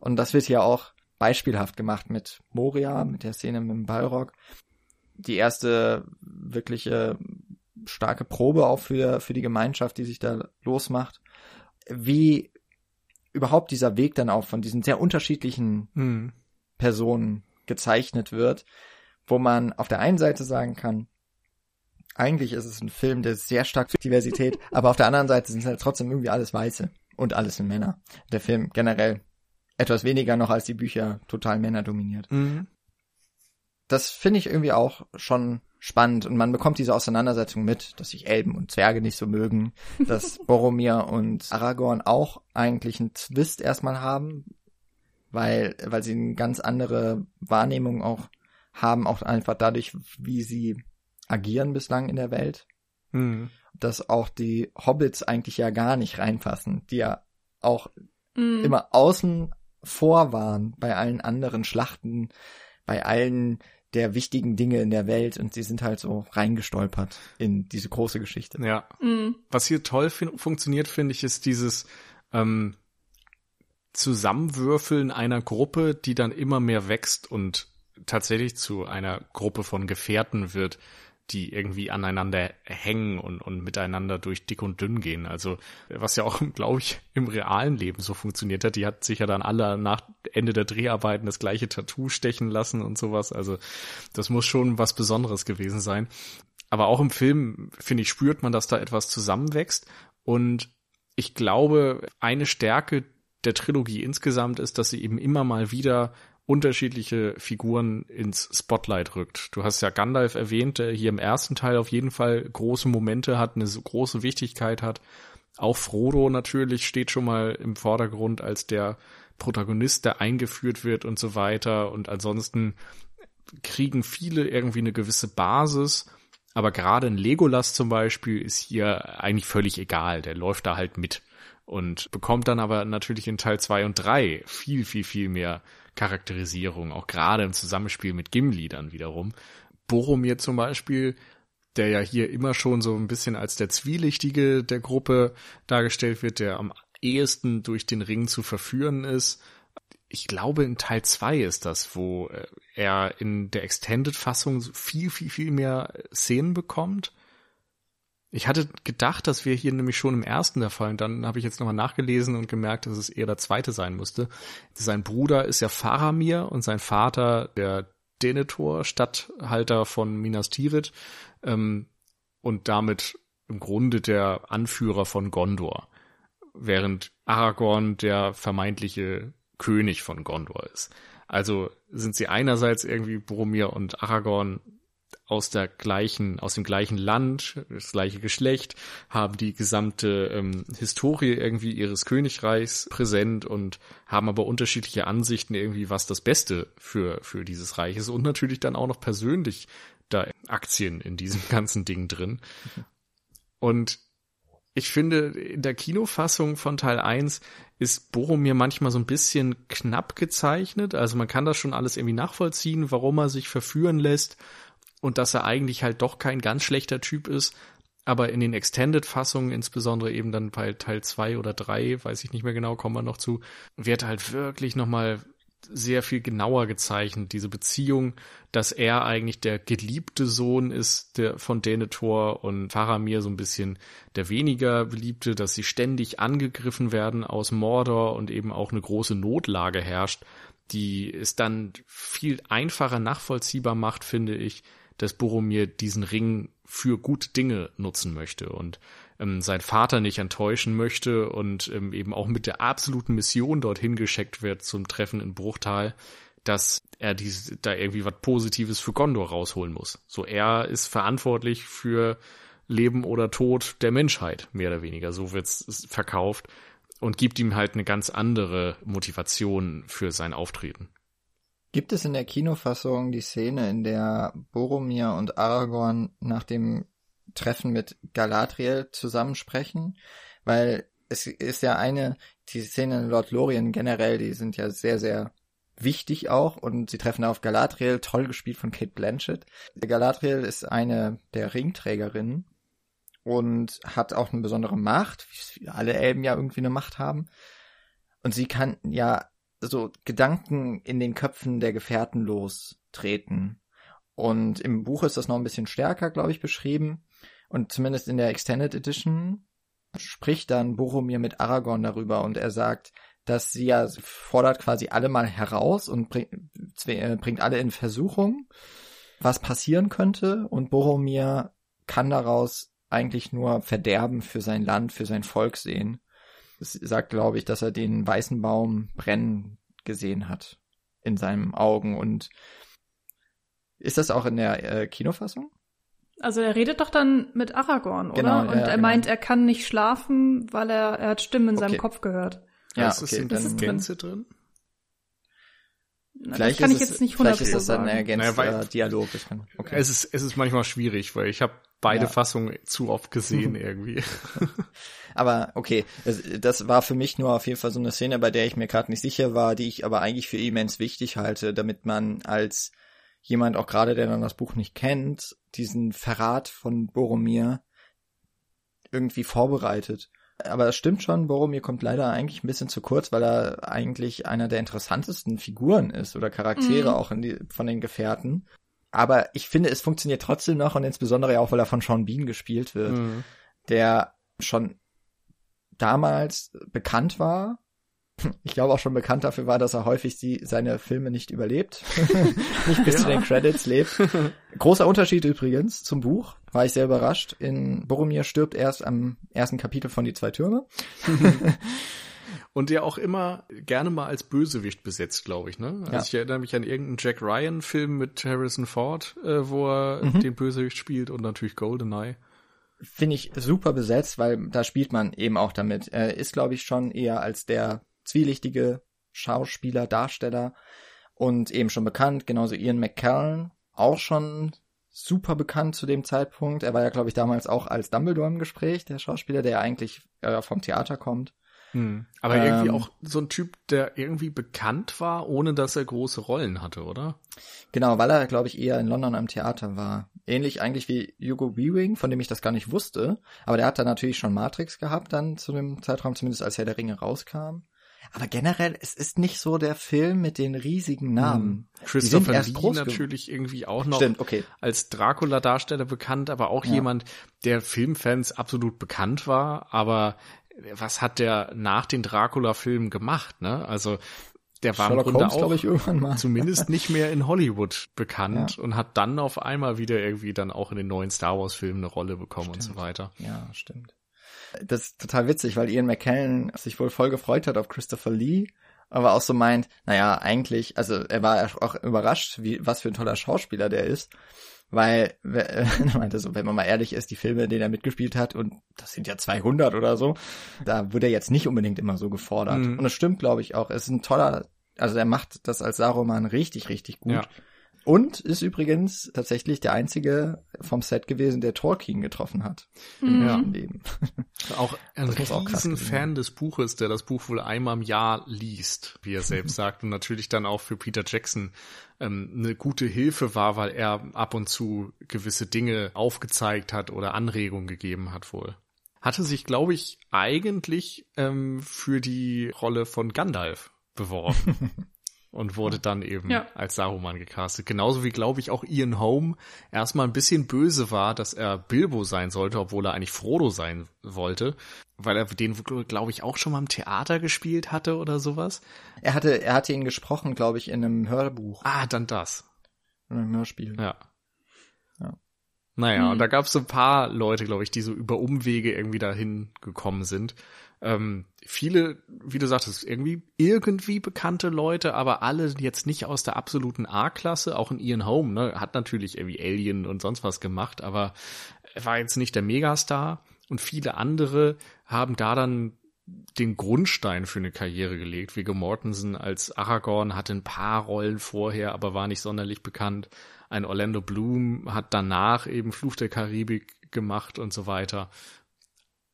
Und das wird hier auch beispielhaft gemacht mit Moria, mit der Szene mit dem Balrog. Die erste wirkliche starke Probe auch für, für die Gemeinschaft, die sich da losmacht. Wie überhaupt dieser Weg dann auch von diesen sehr unterschiedlichen mhm. Personen gezeichnet wird, wo man auf der einen Seite sagen kann, eigentlich ist es ein Film, der sehr stark für Diversität, aber auf der anderen Seite sind es halt trotzdem irgendwie alles Weiße und alles sind Männer. Der Film generell etwas weniger noch als die Bücher total Männer dominiert. Mhm. Das finde ich irgendwie auch schon spannend und man bekommt diese Auseinandersetzung mit, dass sich Elben und Zwerge nicht so mögen, dass Boromir und Aragorn auch eigentlich einen Twist erstmal haben, weil, weil sie eine ganz andere Wahrnehmung auch haben, auch einfach dadurch, wie sie agieren bislang in der Welt. Mhm. Dass auch die Hobbits eigentlich ja gar nicht reinpassen, die ja auch mhm. immer außen vor waren bei allen anderen Schlachten, bei allen der wichtigen Dinge in der Welt und sie sind halt so reingestolpert in diese große Geschichte. Ja. Mhm. Was hier toll funktioniert, finde ich, ist dieses ähm, Zusammenwürfeln einer Gruppe, die dann immer mehr wächst und tatsächlich zu einer Gruppe von Gefährten wird, die irgendwie aneinander hängen und, und miteinander durch dick und dünn gehen. Also was ja auch, glaube ich, im realen Leben so funktioniert hat. Die hat sich ja dann alle nach Ende der Dreharbeiten das gleiche Tattoo stechen lassen und sowas. Also das muss schon was Besonderes gewesen sein. Aber auch im Film, finde ich, spürt man, dass da etwas zusammenwächst. Und ich glaube, eine Stärke der Trilogie insgesamt ist, dass sie eben immer mal wieder unterschiedliche Figuren ins Spotlight rückt. Du hast ja Gandalf erwähnt, der hier im ersten Teil auf jeden Fall große Momente hat, eine große Wichtigkeit hat. Auch Frodo natürlich steht schon mal im Vordergrund als der Protagonist, der eingeführt wird und so weiter. Und ansonsten kriegen viele irgendwie eine gewisse Basis. Aber gerade ein Legolas zum Beispiel ist hier eigentlich völlig egal. Der läuft da halt mit und bekommt dann aber natürlich in Teil zwei und drei viel, viel, viel mehr Charakterisierung, auch gerade im Zusammenspiel mit Gimli dann wiederum, Boromir zum Beispiel, der ja hier immer schon so ein bisschen als der Zwielichtige der Gruppe dargestellt wird, der am ehesten durch den Ring zu verführen ist. Ich glaube, in Teil zwei ist das, wo äh, er in der Extended-Fassung viel, viel, viel mehr Szenen bekommt. Ich hatte gedacht, dass wir hier nämlich schon im ersten der Fall, und dann habe ich jetzt nochmal nachgelesen und gemerkt, dass es eher der zweite sein musste. Sein Bruder ist ja Faramir und sein Vater der Denethor, Stadthalter von Minas Tirith ähm, und damit im Grunde der Anführer von Gondor, während Aragorn der vermeintliche König von Gondor ist. Also sind sie einerseits irgendwie Boromir und Aragorn aus der gleichen, aus dem gleichen Land, das gleiche Geschlecht, haben die gesamte ähm, Historie irgendwie ihres Königreichs präsent und haben aber unterschiedliche Ansichten irgendwie, was das Beste für, für dieses Reich ist und natürlich dann auch noch persönlich da Aktien in diesem ganzen Ding drin. Und ich finde, in der Kinofassung von Teil 1 ist Boromir manchmal so ein bisschen knapp gezeichnet. Also man kann das schon alles irgendwie nachvollziehen, warum er sich verführen lässt und dass er eigentlich halt doch kein ganz schlechter Typ ist. Aber in den Extended-Fassungen, insbesondere eben dann bei Teil 2 oder 3, weiß ich nicht mehr genau, kommen wir noch zu, wird halt wirklich nochmal sehr viel genauer gezeichnet, diese Beziehung, dass er eigentlich der geliebte Sohn ist der von Denethor und Faramir so ein bisschen der weniger beliebte, dass sie ständig angegriffen werden aus Mordor und eben auch eine große Notlage herrscht, die es dann viel einfacher nachvollziehbar macht, finde ich, dass Boromir diesen Ring für gute Dinge nutzen möchte und ähm, sein Vater nicht enttäuschen möchte und ähm, eben auch mit der absoluten Mission dorthin geschickt wird zum Treffen in Bruchtal, dass er dies, da irgendwie was Positives für Gondor rausholen muss. So er ist verantwortlich für Leben oder Tod der Menschheit, mehr oder weniger. So wird's verkauft und gibt ihm halt eine ganz andere Motivation für sein Auftreten. Gibt es in der Kinofassung die Szene, in der Boromir und Aragorn nach dem Treffen mit Galadriel zusammensprechen? Weil es ist ja eine, die Szene in Lord Lorien generell, die sind ja sehr, sehr wichtig auch und sie treffen auf Galadriel, toll gespielt von Kate Blanchett. Galadriel ist eine der Ringträgerinnen und hat auch eine besondere Macht, wie alle Elben ja irgendwie eine Macht haben. Und sie kann ja so Gedanken in den Köpfen der Gefährten lostreten. Und im Buch ist das noch ein bisschen stärker, glaube ich, beschrieben. Und zumindest in der Extended Edition spricht dann Boromir mit Aragorn darüber und er sagt, dass sie ja fordert quasi alle mal heraus und äh, bringt alle in Versuchung, was passieren könnte. Und Boromir kann daraus eigentlich nur Verderben für sein Land, für sein Volk sehen sagt, glaube ich, dass er den weißen Baum brennen gesehen hat in seinen Augen. Und ist das auch in der äh, Kinofassung? Also er redet doch dann mit Aragorn, oder? Genau, Und ja, er genau. meint, er kann nicht schlafen, weil er, er hat Stimmen in okay. seinem Kopf gehört. Ja, ist okay, das in Gänze drin? Na, vielleicht kann ich jetzt nicht Vielleicht ist das dann ein ergänzter naja, Dialog. Okay. Es ist, es ist manchmal schwierig, weil ich habe beide ja. Fassungen zu oft gesehen irgendwie. aber okay, das, das, war für mich nur auf jeden Fall so eine Szene, bei der ich mir gerade nicht sicher war, die ich aber eigentlich für immens wichtig halte, damit man als jemand, auch gerade der dann das Buch nicht kennt, diesen Verrat von Boromir irgendwie vorbereitet. Aber es stimmt schon, Boromir kommt leider eigentlich ein bisschen zu kurz, weil er eigentlich einer der interessantesten Figuren ist oder Charaktere mhm. auch die, von den Gefährten. Aber ich finde, es funktioniert trotzdem noch und insbesondere ja auch, weil er von Sean Bean gespielt wird, mhm. der schon damals bekannt war. Ich glaube auch schon bekannt dafür war, dass er häufig die, seine Filme nicht überlebt, nicht bis ja. zu den Credits lebt. Großer Unterschied übrigens zum Buch, war ich sehr überrascht. In Boromir stirbt erst am ersten Kapitel von Die zwei Türme. Und der auch immer gerne mal als Bösewicht besetzt, glaube ich. Ne? Also ja. ich erinnere mich an irgendeinen Jack Ryan-Film mit Harrison Ford, äh, wo er mhm. den Bösewicht spielt und natürlich Goldeneye. Finde ich super besetzt, weil da spielt man eben auch damit. Er ist, glaube ich, schon eher als der zwielichtige Schauspieler, Darsteller und eben schon bekannt, genauso Ian McKellen, auch schon super bekannt zu dem Zeitpunkt. Er war ja, glaube ich, damals auch als Dumbledore im Gespräch, der Schauspieler, der eigentlich äh, vom Theater kommt. Hm. Aber ähm, irgendwie auch so ein Typ, der irgendwie bekannt war, ohne dass er große Rollen hatte, oder? Genau, weil er, glaube ich, eher in London am Theater war. Ähnlich eigentlich wie Hugo Weaving, von dem ich das gar nicht wusste. Aber der hat da natürlich schon Matrix gehabt dann zu dem Zeitraum, zumindest als Herr der Ringe rauskam. Aber generell, es ist nicht so der Film mit den riesigen Namen. Hm. Christopher Lee natürlich irgendwie auch noch Stimmt, okay. als Dracula-Darsteller bekannt, aber auch ja. jemand, der Filmfans absolut bekannt war, aber was hat der nach den Dracula-Filmen gemacht, ne? Also der war Sherlock im Grunde Holmes, auch zumindest nicht mehr in Hollywood bekannt ja. und hat dann auf einmal wieder irgendwie dann auch in den neuen Star Wars Filmen eine Rolle bekommen stimmt. und so weiter. Ja, stimmt. Das ist total witzig, weil Ian McKellen sich wohl voll gefreut hat auf Christopher Lee, aber auch so meint, naja, eigentlich, also er war auch überrascht, wie, was für ein toller Schauspieler der ist weil, er meinte so, wenn man mal ehrlich ist, die Filme, in denen er mitgespielt hat, und das sind ja 200 oder so, da wurde er jetzt nicht unbedingt immer so gefordert. Mhm. Und es stimmt, glaube ich, auch. Es ist ein toller, also er macht das als Saruman richtig, richtig gut. Ja. Und ist übrigens tatsächlich der einzige vom Set gewesen, der Tolkien getroffen hat. Mhm. Ja. Leben. Auch ein riesen Fan des Buches, der das Buch wohl einmal im Jahr liest, wie er selbst sagt. Und natürlich dann auch für Peter Jackson ähm, eine gute Hilfe war, weil er ab und zu gewisse Dinge aufgezeigt hat oder Anregungen gegeben hat wohl. Hatte sich, glaube ich, eigentlich ähm, für die Rolle von Gandalf beworben. und wurde dann eben ja. als Saruman gecastet. Genauso wie, glaube ich, auch Ian Holm erstmal ein bisschen böse war, dass er Bilbo sein sollte, obwohl er eigentlich Frodo sein wollte, weil er den, glaube ich, auch schon mal im Theater gespielt hatte oder sowas. Er hatte, er hatte ihn gesprochen, glaube ich, in einem Hörbuch. Ah, dann das. In einem Hörspiel. Ja. ja. Naja, hm. und da gab es so ein paar Leute, glaube ich, die so über Umwege irgendwie dahin gekommen sind. Ähm, viele, wie du sagtest, irgendwie irgendwie bekannte Leute, aber alle jetzt nicht aus der absoluten A-Klasse. Auch in Ian Home, ne, hat natürlich irgendwie Alien und sonst was gemacht, aber er war jetzt nicht der Megastar. Und viele andere haben da dann den Grundstein für eine Karriere gelegt. Viggo Mortensen als Aragorn hatte ein paar Rollen vorher, aber war nicht sonderlich bekannt. Ein Orlando Bloom hat danach eben Fluch der Karibik gemacht und so weiter.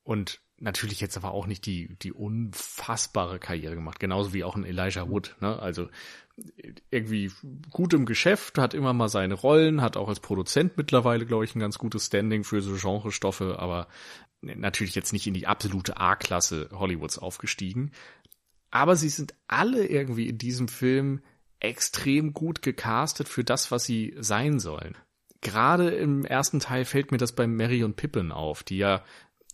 Und natürlich jetzt aber auch nicht die, die unfassbare Karriere gemacht, genauso wie auch ein Elijah Wood, ne? Also irgendwie gut im Geschäft, hat immer mal seine Rollen, hat auch als Produzent mittlerweile, glaube ich, ein ganz gutes Standing für so Genrestoffe, aber natürlich jetzt nicht in die absolute A-Klasse Hollywoods aufgestiegen. Aber sie sind alle irgendwie in diesem Film extrem gut gecastet für das, was sie sein sollen. Gerade im ersten Teil fällt mir das bei Mary und Pippin auf, die ja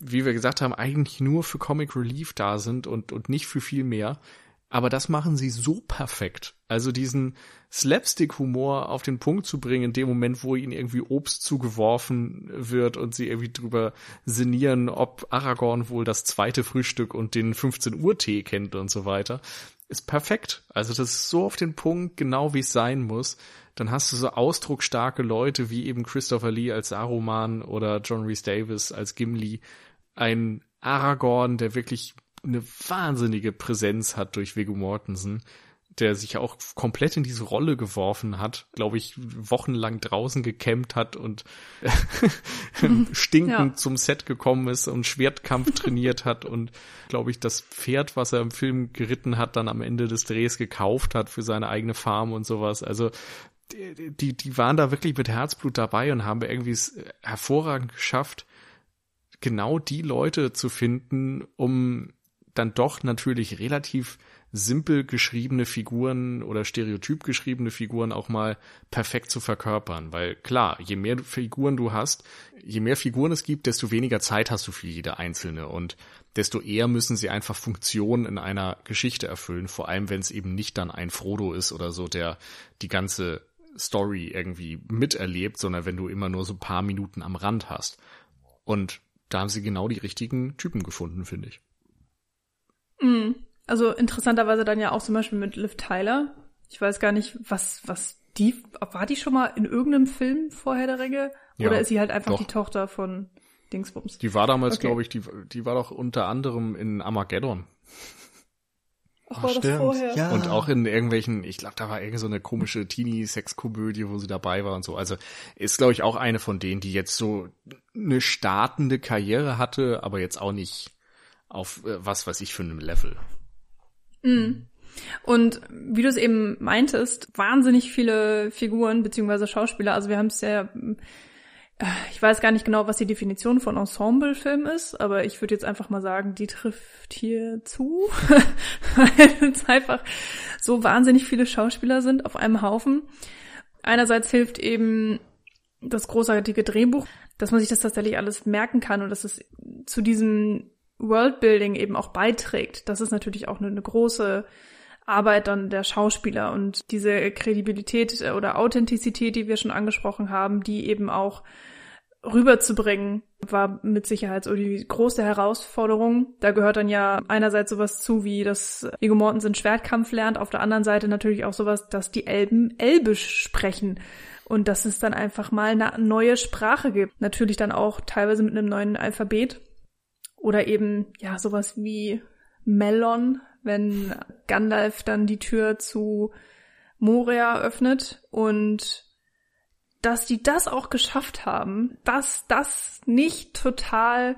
wie wir gesagt haben, eigentlich nur für Comic Relief da sind und, und nicht für viel mehr. Aber das machen sie so perfekt. Also diesen Slapstick-Humor auf den Punkt zu bringen, in dem Moment, wo ihnen irgendwie Obst zugeworfen wird und sie irgendwie drüber sinnieren, ob Aragorn wohl das zweite Frühstück und den 15 Uhr Tee kennt und so weiter, ist perfekt. Also das ist so auf den Punkt, genau wie es sein muss. Dann hast du so ausdrucksstarke Leute wie eben Christopher Lee als Saruman oder John Rhys Davis als Gimli, ein Aragorn, der wirklich eine wahnsinnige Präsenz hat durch Viggo Mortensen, der sich auch komplett in diese Rolle geworfen hat, glaube ich, wochenlang draußen gekämmt hat und stinkend ja. zum Set gekommen ist und Schwertkampf trainiert hat und, glaube ich, das Pferd, was er im Film geritten hat, dann am Ende des Drehs gekauft hat für seine eigene Farm und sowas. Also die, die waren da wirklich mit Herzblut dabei und haben irgendwie es hervorragend geschafft, genau die Leute zu finden, um dann doch natürlich relativ simpel geschriebene Figuren oder stereotyp geschriebene Figuren auch mal perfekt zu verkörpern. Weil klar, je mehr Figuren du hast, je mehr Figuren es gibt, desto weniger Zeit hast du für jede einzelne und desto eher müssen sie einfach Funktionen in einer Geschichte erfüllen, vor allem wenn es eben nicht dann ein Frodo ist oder so, der die ganze Story irgendwie miterlebt, sondern wenn du immer nur so ein paar Minuten am Rand hast. Und da haben sie genau die richtigen Typen gefunden, finde ich. Mhm. Also interessanterweise dann ja auch zum Beispiel mit Liv Tyler. Ich weiß gar nicht, was, was die, war die schon mal in irgendeinem Film vorher der Ringe? Oder ja, ist sie halt einfach doch. die Tochter von Dingsbums? Die war damals, okay. glaube ich, die, die war doch unter anderem in Armageddon. Ach, war Ach, das vorher? Ja. Und auch in irgendwelchen, ich glaube, da war irgend so eine komische Teenie-Sex-Komödie, wo sie dabei war und so. Also ist, glaube ich, auch eine von denen, die jetzt so eine startende Karriere hatte, aber jetzt auch nicht auf äh, was weiß ich für einem Level. Mhm. Und wie du es eben meintest, wahnsinnig viele Figuren beziehungsweise Schauspieler. Also wir haben es ja, ich weiß gar nicht genau, was die Definition von Ensemblefilm ist, aber ich würde jetzt einfach mal sagen, die trifft hier zu, weil es einfach so wahnsinnig viele Schauspieler sind auf einem Haufen. Einerseits hilft eben das großartige Drehbuch, dass man sich das tatsächlich alles merken kann und dass es zu diesem Worldbuilding eben auch beiträgt. Das ist natürlich auch eine, große Arbeit dann der Schauspieler und diese Kredibilität oder Authentizität, die wir schon angesprochen haben, die eben auch rüberzubringen, war mit Sicherheit so die große Herausforderung. Da gehört dann ja einerseits sowas zu, wie dass Viggo Mortensen Schwertkampf lernt, auf der anderen Seite natürlich auch sowas, dass die Elben Elbisch sprechen und dass es dann einfach mal eine neue Sprache gibt. Natürlich dann auch teilweise mit einem neuen Alphabet oder eben ja sowas wie Melon, wenn Gandalf dann die Tür zu Moria öffnet und dass die das auch geschafft haben, dass das nicht total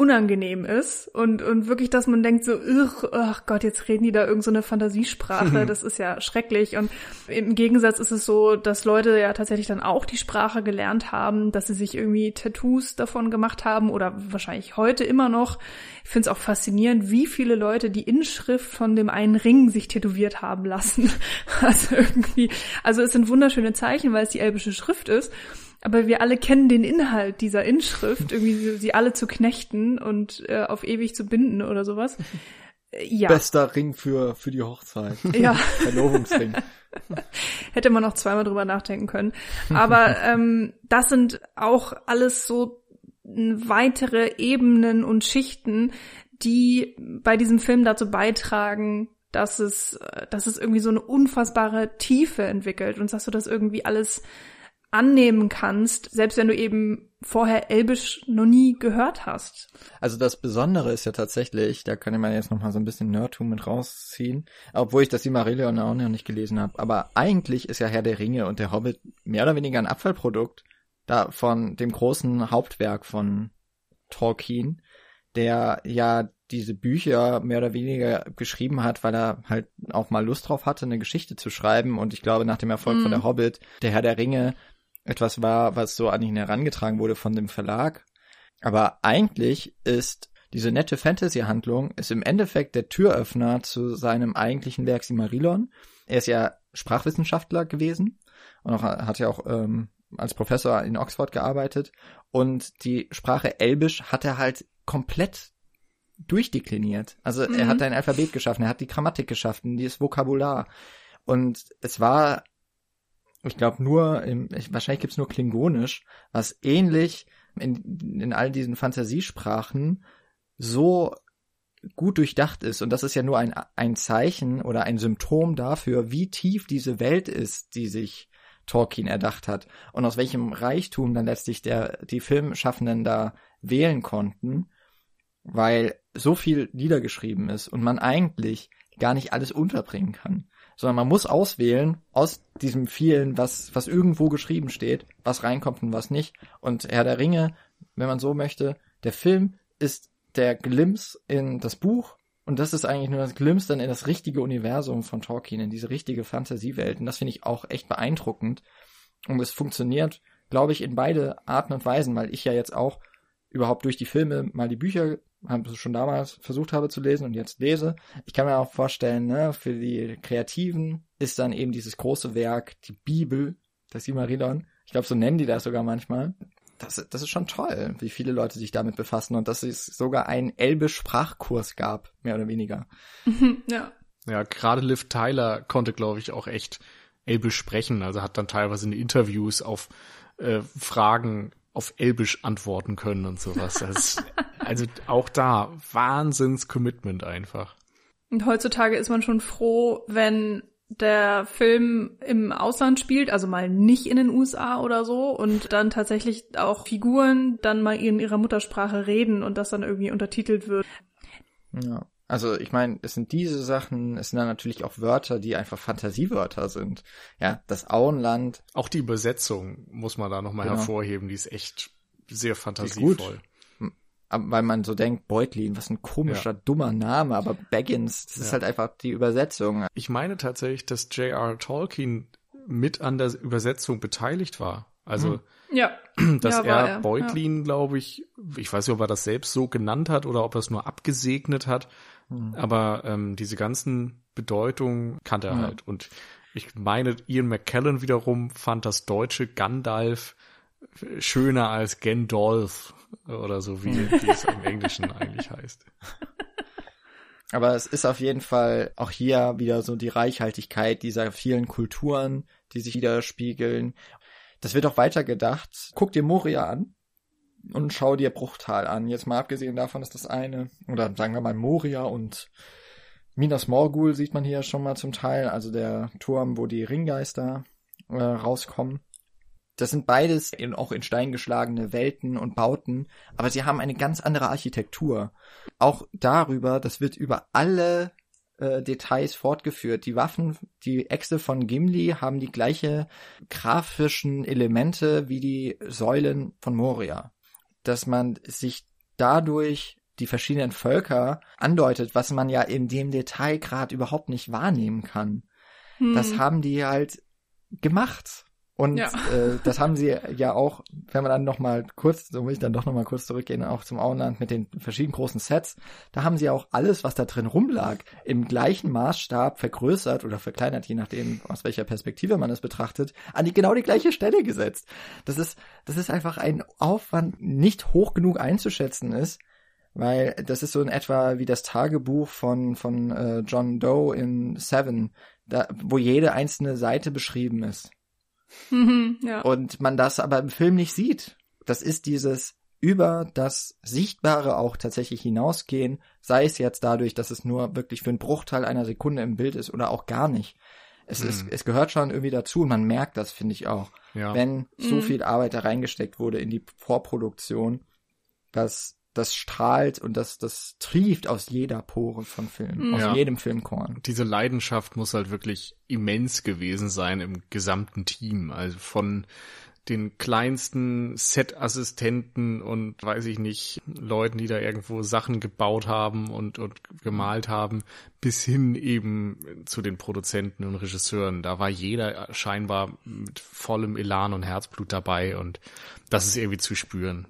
unangenehm ist und, und wirklich, dass man denkt so, ach Gott, jetzt reden die da irgendeine so Fantasiesprache, das ist ja schrecklich. Und im Gegensatz ist es so, dass Leute ja tatsächlich dann auch die Sprache gelernt haben, dass sie sich irgendwie Tattoos davon gemacht haben oder wahrscheinlich heute immer noch. Ich finde es auch faszinierend, wie viele Leute die Inschrift von dem einen Ring sich tätowiert haben lassen. Also irgendwie, also es sind wunderschöne Zeichen, weil es die elbische Schrift ist aber wir alle kennen den Inhalt dieser Inschrift, irgendwie sie alle zu knechten und äh, auf ewig zu binden oder sowas. Äh, ja. Bester Ring für, für die Hochzeit. Ja. Verlobungsring. Hätte man noch zweimal drüber nachdenken können. Aber ähm, das sind auch alles so weitere Ebenen und Schichten, die bei diesem Film dazu beitragen, dass es, dass es irgendwie so eine unfassbare Tiefe entwickelt und dass du das irgendwie alles annehmen kannst, selbst wenn du eben vorher Elbisch noch nie gehört hast. Also das Besondere ist ja tatsächlich, da kann man jetzt noch mal so ein bisschen Nerdtum mit rausziehen, obwohl ich das Silmarillion auch noch nicht gelesen habe, aber eigentlich ist ja Herr der Ringe und der Hobbit mehr oder weniger ein Abfallprodukt da von dem großen Hauptwerk von Tolkien, der ja diese Bücher mehr oder weniger geschrieben hat, weil er halt auch mal Lust drauf hatte, eine Geschichte zu schreiben. Und ich glaube, nach dem Erfolg mm. von der Hobbit, der Herr der Ringe, etwas war, was so an ihn herangetragen wurde von dem Verlag. Aber eigentlich ist diese nette Fantasy-Handlung ist im Endeffekt der Türöffner zu seinem eigentlichen Werk Simarillion. Er ist ja Sprachwissenschaftler gewesen und auch, hat ja auch ähm, als Professor in Oxford gearbeitet und die Sprache Elbisch hat er halt komplett durchdekliniert. Also mhm. er hat ein Alphabet geschaffen, er hat die Grammatik geschaffen, dieses Vokabular. Und es war ich glaube nur, im, ich, wahrscheinlich gibt's nur Klingonisch, was ähnlich in, in all diesen Fantasiesprachen so gut durchdacht ist. Und das ist ja nur ein, ein Zeichen oder ein Symptom dafür, wie tief diese Welt ist, die sich Tolkien erdacht hat. Und aus welchem Reichtum dann letztlich der, die Filmschaffenden da wählen konnten, weil so viel niedergeschrieben ist und man eigentlich gar nicht alles unterbringen kann sondern man muss auswählen aus diesem vielen, was, was irgendwo geschrieben steht, was reinkommt und was nicht. Und Herr der Ringe, wenn man so möchte, der Film ist der Glimpse in das Buch und das ist eigentlich nur das Glimpse dann in das richtige Universum von Tolkien, in diese richtige Fantasiewelt. Und das finde ich auch echt beeindruckend. Und es funktioniert, glaube ich, in beide Arten und Weisen, weil ich ja jetzt auch überhaupt durch die Filme mal die Bücher schon damals versucht habe zu lesen und jetzt lese. Ich kann mir auch vorstellen, ne, für die Kreativen ist dann eben dieses große Werk, die Bibel, das Silmarillion. Ich glaube, so nennen die das sogar manchmal. Das, das ist schon toll, wie viele Leute sich damit befassen und dass es sogar einen Elbe-Sprachkurs gab, mehr oder weniger. ja. Ja, gerade Liv Tyler konnte, glaube ich, auch echt Elbisch sprechen. Also hat dann teilweise in Interviews auf äh, Fragen auf Elbisch antworten können und sowas. Das, also auch da Wahnsinns-Commitment einfach. Und heutzutage ist man schon froh, wenn der Film im Ausland spielt, also mal nicht in den USA oder so und dann tatsächlich auch Figuren dann mal in ihrer Muttersprache reden und das dann irgendwie untertitelt wird. Ja. Also ich meine, es sind diese Sachen, es sind dann natürlich auch Wörter, die einfach Fantasiewörter sind. Ja, das Auenland. Auch die Übersetzung muss man da nochmal genau. hervorheben, die ist echt sehr fantasievoll. weil man so denkt, Beutlin, was ein komischer, ja. dummer Name, aber Baggins, das ja. ist halt einfach die Übersetzung. Ich meine tatsächlich, dass J.R. Tolkien mit an der Übersetzung beteiligt war. Also, hm. ja. dass ja, er, er Beutlin, ja. glaube ich, ich weiß nicht, ob er das selbst so genannt hat oder ob er es nur abgesegnet hat, hm. aber ähm, diese ganzen Bedeutungen kannte er ja. halt. Und ich meine, Ian McKellen wiederum fand das deutsche Gandalf schöner als Gendolf oder so, wie, wie es im Englischen eigentlich heißt. Aber es ist auf jeden Fall auch hier wieder so die Reichhaltigkeit dieser vielen Kulturen, die sich widerspiegeln. Das wird auch weiter gedacht. Guck dir Moria an und schau dir Bruchtal an. Jetzt mal abgesehen davon ist das eine, oder sagen wir mal Moria und Minas Morgul sieht man hier schon mal zum Teil, also der Turm, wo die Ringgeister äh, rauskommen. Das sind beides in, auch in Stein geschlagene Welten und Bauten, aber sie haben eine ganz andere Architektur. Auch darüber, das wird über alle äh, Details fortgeführt. Die Waffen, die Äxte von Gimli haben die gleiche grafischen Elemente wie die Säulen von Moria. Dass man sich dadurch die verschiedenen Völker andeutet, was man ja in dem Detail gerade überhaupt nicht wahrnehmen kann. Hm. Das haben die halt gemacht. Und ja. äh, das haben sie ja auch, wenn man dann noch mal kurz, so will ich dann doch noch mal kurz zurückgehen, auch zum Auenland mit den verschiedenen großen Sets, da haben sie auch alles, was da drin rumlag, im gleichen Maßstab vergrößert oder verkleinert, je nachdem, aus welcher Perspektive man es betrachtet, an die genau die gleiche Stelle gesetzt. Das ist, das ist einfach ein Aufwand, nicht hoch genug einzuschätzen ist, weil das ist so in etwa wie das Tagebuch von von äh, John Doe in Seven, da, wo jede einzelne Seite beschrieben ist. Mhm, ja. Und man das aber im Film nicht sieht. Das ist dieses über das Sichtbare auch tatsächlich hinausgehen, sei es jetzt dadurch, dass es nur wirklich für einen Bruchteil einer Sekunde im Bild ist oder auch gar nicht. Es, mhm. ist, es gehört schon irgendwie dazu und man merkt das, finde ich auch. Ja. Wenn so mhm. viel Arbeit da reingesteckt wurde in die Vorproduktion, dass das strahlt und das, das trieft aus jeder Pore von Film, ja. aus jedem Filmkorn. Diese Leidenschaft muss halt wirklich immens gewesen sein im gesamten Team. Also von den kleinsten Set-Assistenten und weiß ich nicht, Leuten, die da irgendwo Sachen gebaut haben und, und gemalt haben, bis hin eben zu den Produzenten und Regisseuren. Da war jeder scheinbar mit vollem Elan und Herzblut dabei und das ist irgendwie zu spüren.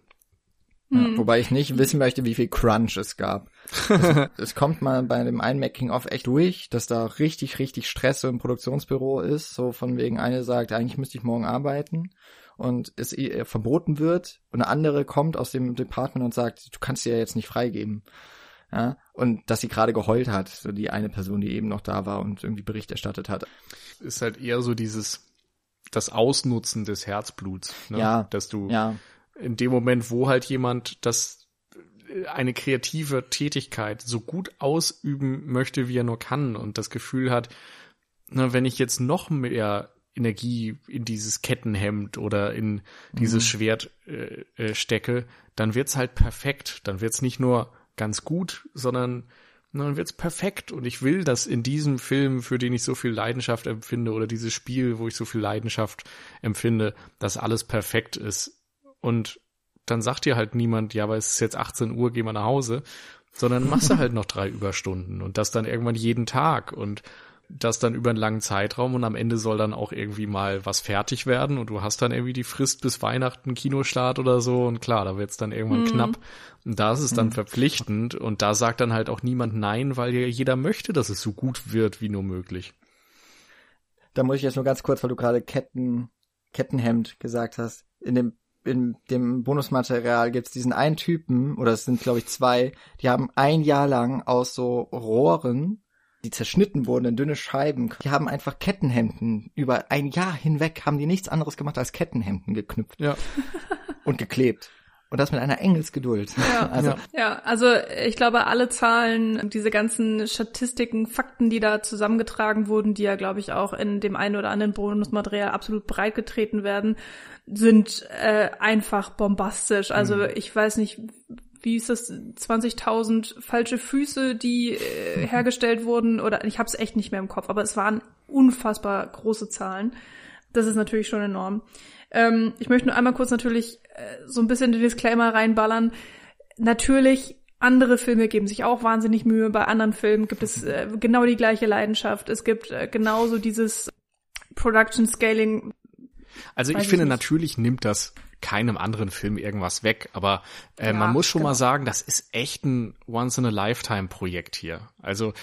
Ja, mhm. wobei ich nicht wissen möchte, wie viel Crunch es gab. es, es kommt mal bei dem einen Making-of echt durch, dass da richtig, richtig Stress so im Produktionsbüro ist. So von wegen, eine sagt, eigentlich müsste ich morgen arbeiten und es ihr verboten wird und eine andere kommt aus dem Department und sagt, du kannst sie ja jetzt nicht freigeben. Ja, und dass sie gerade geheult hat, so die eine Person, die eben noch da war und irgendwie Bericht erstattet hat. Ist halt eher so dieses, das Ausnutzen des Herzbluts, ne? Ja. Dass du ja in dem Moment, wo halt jemand das äh, eine kreative Tätigkeit so gut ausüben möchte, wie er nur kann und das Gefühl hat, na, wenn ich jetzt noch mehr Energie in dieses Kettenhemd oder in dieses mhm. Schwert äh, äh, stecke, dann wird's halt perfekt. Dann wird's nicht nur ganz gut, sondern dann wird's perfekt. Und ich will, dass in diesem Film, für den ich so viel Leidenschaft empfinde, oder dieses Spiel, wo ich so viel Leidenschaft empfinde, dass alles perfekt ist und dann sagt dir halt niemand, ja, aber es ist jetzt 18 Uhr, geh mal nach Hause, sondern machst du halt noch drei Überstunden und das dann irgendwann jeden Tag und das dann über einen langen Zeitraum und am Ende soll dann auch irgendwie mal was fertig werden und du hast dann irgendwie die Frist bis Weihnachten Kinostart oder so und klar, da wird's dann irgendwann mhm. knapp und da ist es dann mhm. verpflichtend und da sagt dann halt auch niemand nein, weil ja jeder möchte, dass es so gut wird wie nur möglich. Da muss ich jetzt nur ganz kurz, weil du gerade Ketten, Kettenhemd gesagt hast. In dem in dem Bonusmaterial gibt's diesen einen Typen, oder es sind glaube ich zwei, die haben ein Jahr lang aus so Rohren, die zerschnitten wurden in dünne Scheiben, die haben einfach Kettenhemden über ein Jahr hinweg, haben die nichts anderes gemacht als Kettenhemden geknüpft ja. und geklebt. Und das mit einer Engelsgeduld. Ja, also, ja, also ich glaube, alle Zahlen, diese ganzen Statistiken, Fakten, die da zusammengetragen wurden, die ja, glaube ich, auch in dem einen oder anderen Bonusmaterial absolut breitgetreten werden, sind äh, einfach bombastisch. Also mhm. ich weiß nicht, wie ist das, 20.000 falsche Füße, die äh, hergestellt wurden, oder ich habe es echt nicht mehr im Kopf, aber es waren unfassbar große Zahlen. Das ist natürlich schon enorm. Ähm, ich möchte nur einmal kurz natürlich äh, so ein bisschen den Disclaimer reinballern. natürlich andere Filme geben sich auch wahnsinnig Mühe. Bei anderen Filmen gibt es äh, genau die gleiche Leidenschaft. Es gibt äh, genauso dieses Production Scaling. Also ich finde, nicht. natürlich nimmt das keinem anderen Film irgendwas weg, aber äh, ja, man muss schon genau. mal sagen, das ist echt ein Once-in-a-Lifetime-Projekt hier. Also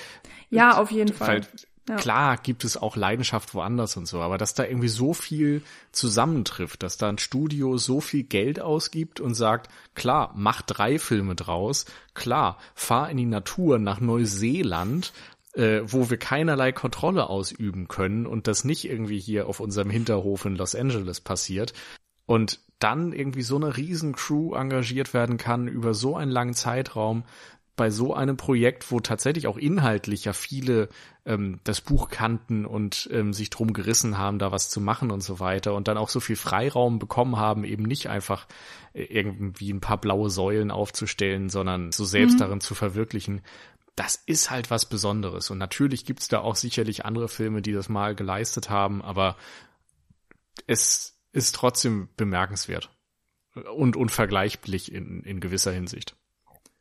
ja, auf jeden Fall. Ja. Klar gibt es auch Leidenschaft woanders und so, aber dass da irgendwie so viel zusammentrifft, dass da ein Studio so viel Geld ausgibt und sagt, klar, mach drei Filme draus, klar, fahr in die Natur nach Neuseeland, äh, wo wir keinerlei Kontrolle ausüben können und das nicht irgendwie hier auf unserem Hinterhof in Los Angeles passiert. Und dann irgendwie so eine riesen Crew engagiert werden kann über so einen langen Zeitraum, bei so einem Projekt, wo tatsächlich auch inhaltlich ja viele ähm, das Buch kannten und ähm, sich drum gerissen haben, da was zu machen und so weiter und dann auch so viel Freiraum bekommen haben, eben nicht einfach äh, irgendwie ein paar blaue Säulen aufzustellen, sondern so selbst mhm. darin zu verwirklichen. Das ist halt was Besonderes. Und natürlich gibt's da auch sicherlich andere Filme, die das mal geleistet haben, aber es ist trotzdem bemerkenswert und unvergleichlich in, in gewisser Hinsicht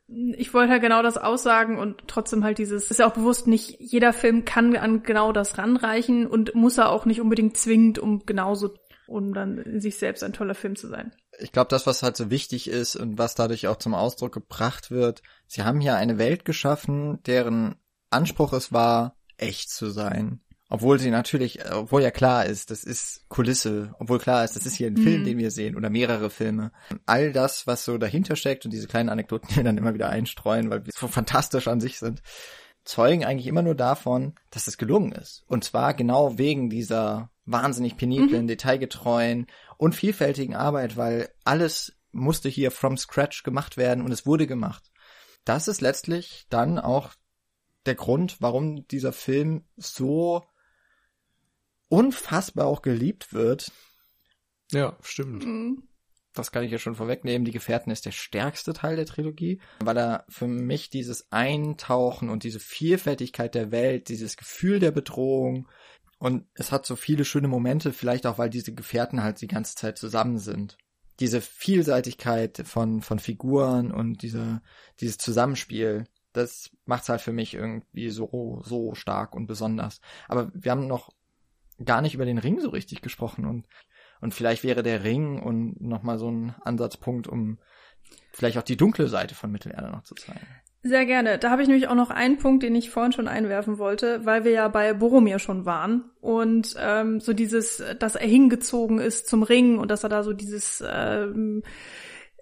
ich wollte halt genau das aussagen und trotzdem halt dieses, ist ja auch bewusst, nicht jeder Film kann an genau das ranreichen und muss er auch nicht unbedingt zwingend, um genauso, um dann in sich selbst ein toller Film zu sein. Ich glaube, das, was halt so wichtig ist und was dadurch auch zum Ausdruck gebracht wird, sie haben hier eine Welt geschaffen, deren Anspruch es war, echt zu sein. Obwohl sie natürlich, obwohl ja klar ist, das ist Kulisse, obwohl klar ist, das ist hier ein mhm. Film, den wir sehen oder mehrere Filme. All das, was so dahinter steckt und diese kleinen Anekdoten, die wir dann immer wieder einstreuen, weil wir so fantastisch an sich sind, zeugen eigentlich immer nur davon, dass es gelungen ist. Und zwar genau wegen dieser wahnsinnig peniblen, mhm. detailgetreuen und vielfältigen Arbeit, weil alles musste hier from scratch gemacht werden und es wurde gemacht. Das ist letztlich dann auch der Grund, warum dieser Film so unfassbar auch geliebt wird. Ja, stimmt. Mhm. Das kann ich ja schon vorwegnehmen. Die Gefährten ist der stärkste Teil der Trilogie, weil er für mich dieses Eintauchen und diese Vielfältigkeit der Welt, dieses Gefühl der Bedrohung und es hat so viele schöne Momente, vielleicht auch, weil diese Gefährten halt die ganze Zeit zusammen sind. Diese Vielseitigkeit von, von Figuren und diese, dieses Zusammenspiel, das macht's halt für mich irgendwie so, so stark und besonders. Aber wir haben noch gar nicht über den Ring so richtig gesprochen und und vielleicht wäre der Ring und nochmal so ein Ansatzpunkt, um vielleicht auch die dunkle Seite von Mittelerde noch zu zeigen. Sehr gerne. Da habe ich nämlich auch noch einen Punkt, den ich vorhin schon einwerfen wollte, weil wir ja bei Boromir schon waren und ähm, so dieses, dass er hingezogen ist zum Ring und dass er da so dieses ähm,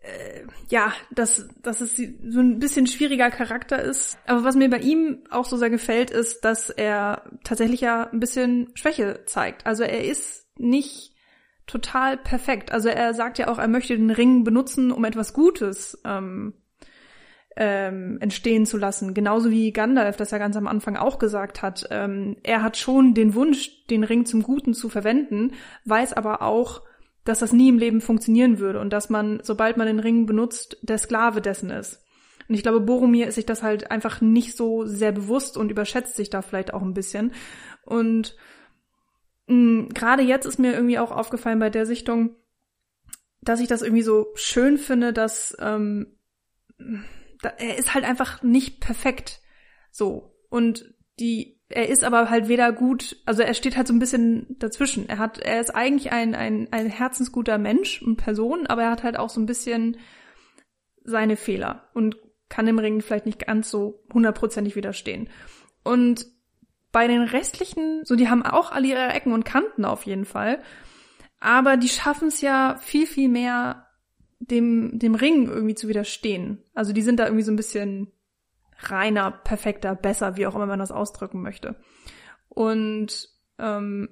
äh, ja, dass, dass es so ein bisschen schwieriger Charakter ist. Aber was mir bei ihm auch so sehr gefällt, ist, dass er tatsächlich ja ein bisschen Schwäche zeigt. Also er ist nicht total perfekt. Also er sagt ja auch, er möchte den Ring benutzen, um etwas Gutes ähm, ähm, entstehen zu lassen. Genauso wie Gandalf das ja ganz am Anfang auch gesagt hat. Ähm, er hat schon den Wunsch, den Ring zum Guten zu verwenden, weiß aber auch, dass das nie im Leben funktionieren würde und dass man, sobald man den Ring benutzt, der Sklave dessen ist. Und ich glaube, Boromir ist sich das halt einfach nicht so sehr bewusst und überschätzt sich da vielleicht auch ein bisschen. Und mm, gerade jetzt ist mir irgendwie auch aufgefallen bei der Sichtung, dass ich das irgendwie so schön finde, dass ähm, er ist halt einfach nicht perfekt. So. Und die er ist aber halt weder gut, also er steht halt so ein bisschen dazwischen. Er hat, er ist eigentlich ein, ein, ein herzensguter Mensch und Person, aber er hat halt auch so ein bisschen seine Fehler und kann dem Ring vielleicht nicht ganz so hundertprozentig widerstehen. Und bei den restlichen, so die haben auch alle ihre Ecken und Kanten auf jeden Fall, aber die schaffen es ja viel, viel mehr dem, dem Ring irgendwie zu widerstehen. Also die sind da irgendwie so ein bisschen reiner, perfekter, besser, wie auch immer man das ausdrücken möchte. Und ähm,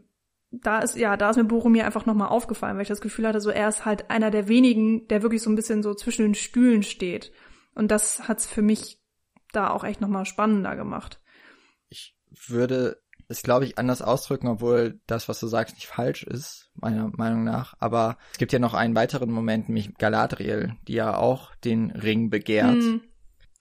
da ist, ja, da ist mir Boromir einfach nochmal aufgefallen, weil ich das Gefühl hatte, so er ist halt einer der wenigen, der wirklich so ein bisschen so zwischen den Stühlen steht. Und das hat's für mich da auch echt nochmal spannender gemacht. Ich würde es, glaube ich, anders ausdrücken, obwohl das, was du sagst, nicht falsch ist, meiner Meinung nach. Aber es gibt ja noch einen weiteren Moment, nämlich Galadriel, die ja auch den Ring begehrt. Mm,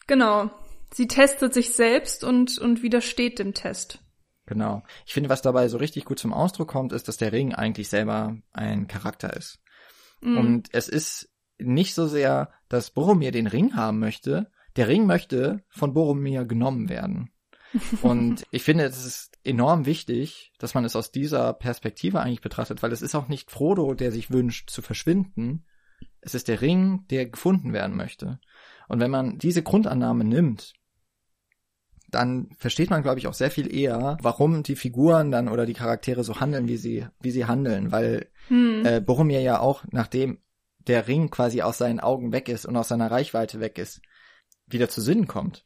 genau. Sie testet sich selbst und, und widersteht dem Test. Genau. Ich finde, was dabei so richtig gut zum Ausdruck kommt, ist, dass der Ring eigentlich selber ein Charakter ist. Mm. Und es ist nicht so sehr, dass Boromir den Ring haben möchte. Der Ring möchte von Boromir genommen werden. Und ich finde, es ist enorm wichtig, dass man es aus dieser Perspektive eigentlich betrachtet, weil es ist auch nicht Frodo, der sich wünscht zu verschwinden. Es ist der Ring, der gefunden werden möchte. Und wenn man diese Grundannahme nimmt, dann versteht man, glaube ich, auch sehr viel eher, warum die Figuren dann oder die Charaktere so handeln, wie sie, wie sie handeln, weil hm. äh, Boromir ja auch, nachdem der Ring quasi aus seinen Augen weg ist und aus seiner Reichweite weg ist, wieder zu Sinnen kommt.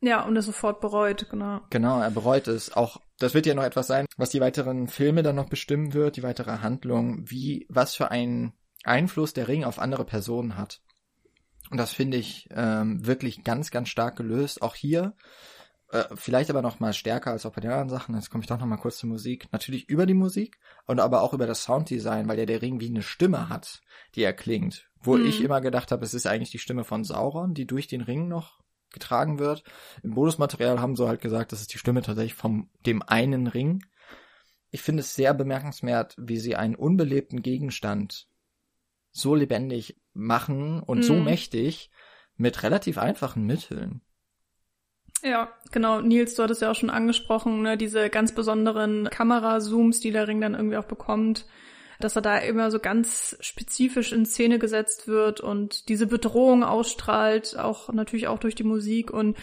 Ja, und er sofort bereut, genau. Genau, er bereut es. Auch das wird ja noch etwas sein, was die weiteren Filme dann noch bestimmen wird, die weitere Handlung, wie, was für einen Einfluss der Ring auf andere Personen hat. Und das finde ich ähm, wirklich ganz, ganz stark gelöst. Auch hier, äh, vielleicht aber noch mal stärker als auch bei den anderen Sachen. Jetzt komme ich doch noch mal kurz zur Musik. Natürlich über die Musik und aber auch über das Sounddesign, weil ja der Ring wie eine Stimme hat, die er klingt. Wo mhm. ich immer gedacht habe, es ist eigentlich die Stimme von Sauron, die durch den Ring noch getragen wird. Im Bonusmaterial haben sie halt gesagt, das ist die Stimme tatsächlich von dem einen Ring. Ich finde es sehr bemerkenswert, wie sie einen unbelebten Gegenstand so lebendig machen und mhm. so mächtig mit relativ einfachen Mitteln. Ja, genau. Nils, du hattest ja auch schon angesprochen, ne, diese ganz besonderen Kamerazooms, die der Ring dann irgendwie auch bekommt dass er da immer so ganz spezifisch in Szene gesetzt wird und diese Bedrohung ausstrahlt, auch natürlich auch durch die Musik und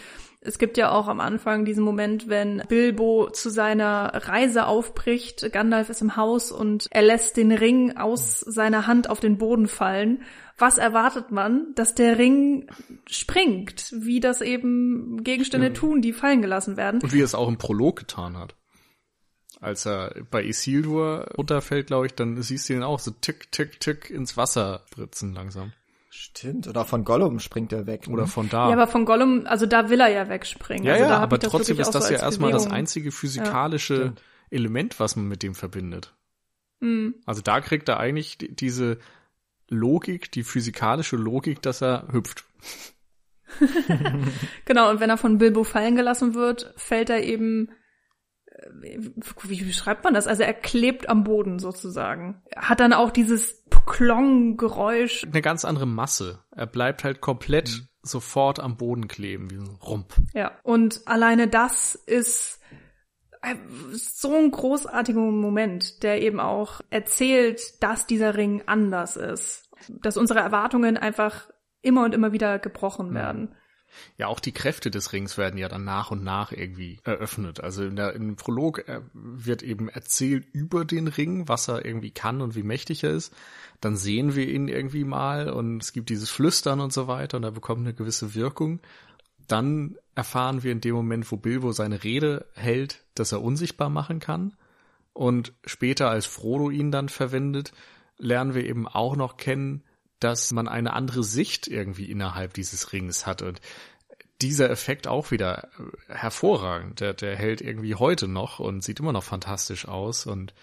es gibt ja auch am Anfang diesen Moment, wenn Bilbo zu seiner Reise aufbricht. Gandalf ist im Haus und er lässt den Ring aus seiner Hand auf den Boden fallen. Was erwartet man? Dass der Ring springt, wie das eben Gegenstände ja. tun, die fallen gelassen werden. Und wie er es auch im Prolog getan hat als er bei Isildur runterfällt, glaube ich, dann siehst du ihn auch so tick, tick, tick ins Wasser spritzen langsam. Stimmt, oder von Gollum springt er weg. Ne? Oder von da. Ja, aber von Gollum, also da will er ja wegspringen. Ja, also ja, aber trotzdem ist das so ja erstmal das einzige physikalische ja, Element, was man mit dem verbindet. Mhm. Also da kriegt er eigentlich diese Logik, die physikalische Logik, dass er hüpft. genau, und wenn er von Bilbo fallen gelassen wird, fällt er eben wie beschreibt man das? Also er klebt am Boden sozusagen. Hat dann auch dieses Klong-Geräusch. Eine ganz andere Masse. Er bleibt halt komplett mhm. sofort am Boden kleben, wie ein Rump. Ja, und alleine das ist so ein großartiger Moment, der eben auch erzählt, dass dieser Ring anders ist. Dass unsere Erwartungen einfach immer und immer wieder gebrochen mhm. werden. Ja, auch die Kräfte des Rings werden ja dann nach und nach irgendwie eröffnet. Also in der, im Prolog äh, wird eben erzählt über den Ring, was er irgendwie kann und wie mächtig er ist. Dann sehen wir ihn irgendwie mal und es gibt dieses Flüstern und so weiter und er bekommt eine gewisse Wirkung. Dann erfahren wir in dem Moment, wo Bilbo seine Rede hält, dass er unsichtbar machen kann. Und später, als Frodo ihn dann verwendet, lernen wir eben auch noch kennen, dass man eine andere Sicht irgendwie innerhalb dieses Rings hat und dieser Effekt auch wieder äh, hervorragend. Der, der hält irgendwie heute noch und sieht immer noch fantastisch aus und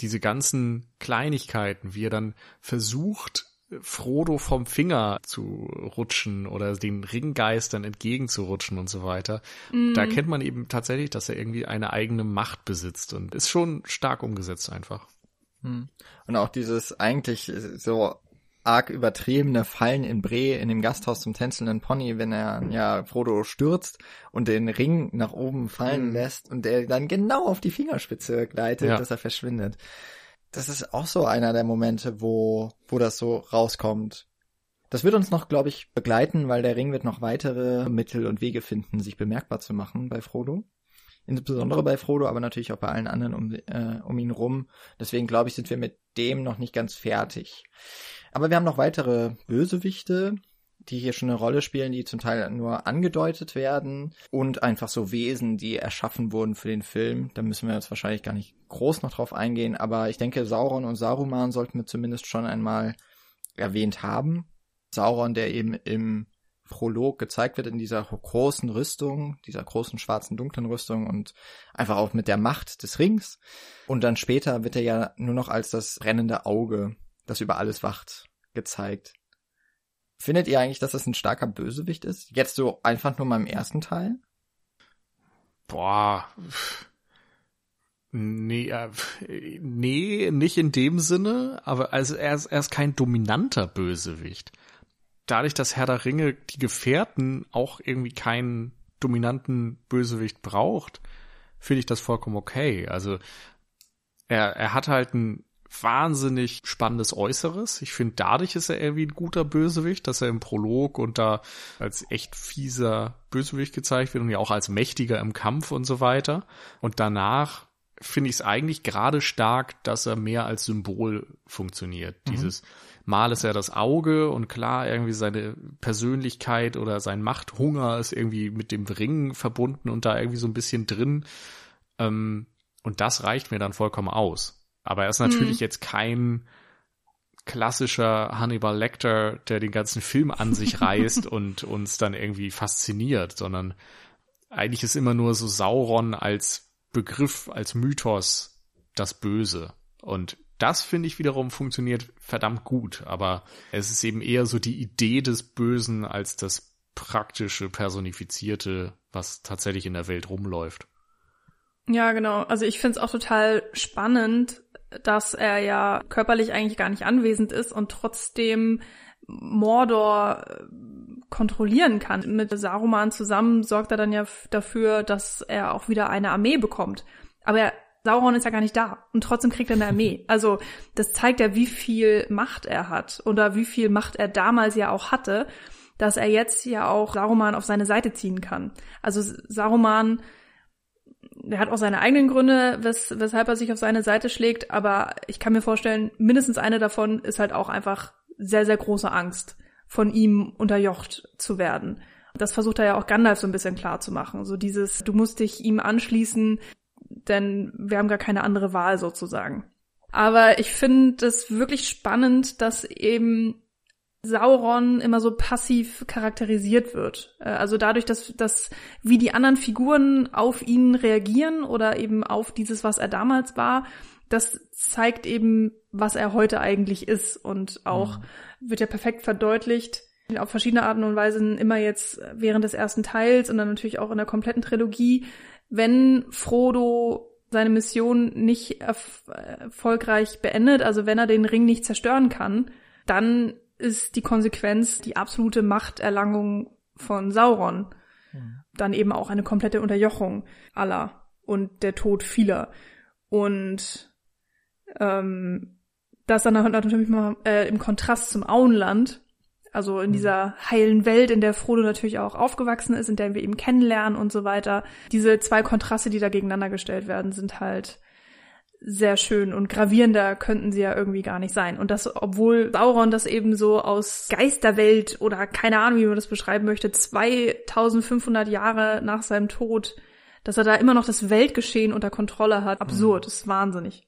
diese ganzen Kleinigkeiten, wie er dann versucht, Frodo vom Finger zu rutschen oder den Ringgeistern entgegenzurutschen und so weiter. Mm. Da kennt man eben tatsächlich, dass er irgendwie eine eigene Macht besitzt und ist schon stark umgesetzt einfach. Hm. Und auch dieses eigentlich so arg übertriebene Fallen in Bre in dem Gasthaus zum tänzelnden Pony, wenn er ja Frodo stürzt und den Ring nach oben fallen mhm. lässt und der dann genau auf die Fingerspitze gleitet, ja. dass er verschwindet. Das ist auch so einer der Momente, wo, wo das so rauskommt. Das wird uns noch, glaube ich, begleiten, weil der Ring wird noch weitere Mittel und Wege finden, sich bemerkbar zu machen bei Frodo. Insbesondere bei Frodo, aber natürlich auch bei allen anderen um, äh, um ihn rum. Deswegen glaube ich, sind wir mit dem noch nicht ganz fertig. Aber wir haben noch weitere Bösewichte, die hier schon eine Rolle spielen, die zum Teil nur angedeutet werden und einfach so Wesen, die erschaffen wurden für den Film. Da müssen wir jetzt wahrscheinlich gar nicht groß noch drauf eingehen, aber ich denke, Sauron und Saruman sollten wir zumindest schon einmal erwähnt haben. Sauron, der eben im Prolog gezeigt wird in dieser großen Rüstung, dieser großen schwarzen dunklen Rüstung und einfach auch mit der Macht des Rings. Und dann später wird er ja nur noch als das brennende Auge das über alles wacht, gezeigt. Findet ihr eigentlich, dass das ein starker Bösewicht ist? Jetzt so einfach nur mal im ersten Teil? Boah. Nee, äh, nee, nicht in dem Sinne, aber also er ist, er ist kein dominanter Bösewicht. dadurch, dass Herr der Ringe die Gefährten auch irgendwie keinen dominanten Bösewicht braucht, finde ich das vollkommen okay. Also er, er hat halt ein wahnsinnig spannendes Äußeres. Ich finde, dadurch ist er irgendwie ein guter Bösewicht, dass er im Prolog und da als echt fieser Bösewicht gezeigt wird und ja auch als mächtiger im Kampf und so weiter. Und danach finde ich es eigentlich gerade stark, dass er mehr als Symbol funktioniert. Mhm. Dieses Mal ist er das Auge und klar, irgendwie seine Persönlichkeit oder sein Machthunger ist irgendwie mit dem Ring verbunden und da irgendwie so ein bisschen drin. Ähm, und das reicht mir dann vollkommen aus. Aber er ist natürlich mhm. jetzt kein klassischer Hannibal Lecter, der den ganzen Film an sich reißt und uns dann irgendwie fasziniert, sondern eigentlich ist immer nur so Sauron als Begriff, als Mythos das Böse. Und das finde ich wiederum funktioniert verdammt gut, aber es ist eben eher so die Idee des Bösen als das praktische, personifizierte, was tatsächlich in der Welt rumläuft. Ja, genau. Also ich finde es auch total spannend, dass er ja körperlich eigentlich gar nicht anwesend ist und trotzdem Mordor äh, kontrollieren kann. Mit Saruman zusammen sorgt er dann ja dafür, dass er auch wieder eine Armee bekommt. Aber er Sauron ist ja gar nicht da und trotzdem kriegt er eine Armee. Also das zeigt ja, wie viel Macht er hat oder wie viel Macht er damals ja auch hatte, dass er jetzt ja auch Saruman auf seine Seite ziehen kann. Also Saruman, der hat auch seine eigenen Gründe, wes weshalb er sich auf seine Seite schlägt, aber ich kann mir vorstellen, mindestens eine davon ist halt auch einfach sehr, sehr große Angst, von ihm unterjocht zu werden. Das versucht er ja auch Gandalf so ein bisschen klar zu machen. So dieses, du musst dich ihm anschließen, denn wir haben gar keine andere Wahl sozusagen. Aber ich finde es wirklich spannend, dass eben Sauron immer so passiv charakterisiert wird. Äh, also dadurch, dass, dass wie die anderen Figuren auf ihn reagieren oder eben auf dieses, was er damals war, das zeigt eben, was er heute eigentlich ist und auch mhm. wird ja perfekt verdeutlicht auf verschiedene Arten und Weisen immer jetzt während des ersten Teils und dann natürlich auch in der kompletten Trilogie, wenn Frodo seine Mission nicht erf erfolgreich beendet, also wenn er den Ring nicht zerstören kann, dann ist die Konsequenz die absolute Machterlangung von Sauron. Mhm. Dann eben auch eine komplette Unterjochung aller und der Tod vieler. Und ähm, das dann natürlich mal äh, im Kontrast zum Auenland, also in mhm. dieser heilen Welt, in der Frodo natürlich auch aufgewachsen ist, in der wir ihn kennenlernen und so weiter. Diese zwei Kontraste, die da gegeneinander gestellt werden, sind halt sehr schön und gravierender könnten sie ja irgendwie gar nicht sein. Und das, obwohl Sauron das eben so aus Geisterwelt oder keine Ahnung, wie man das beschreiben möchte, 2500 Jahre nach seinem Tod, dass er da immer noch das Weltgeschehen unter Kontrolle hat. Absurd, mhm. ist wahnsinnig.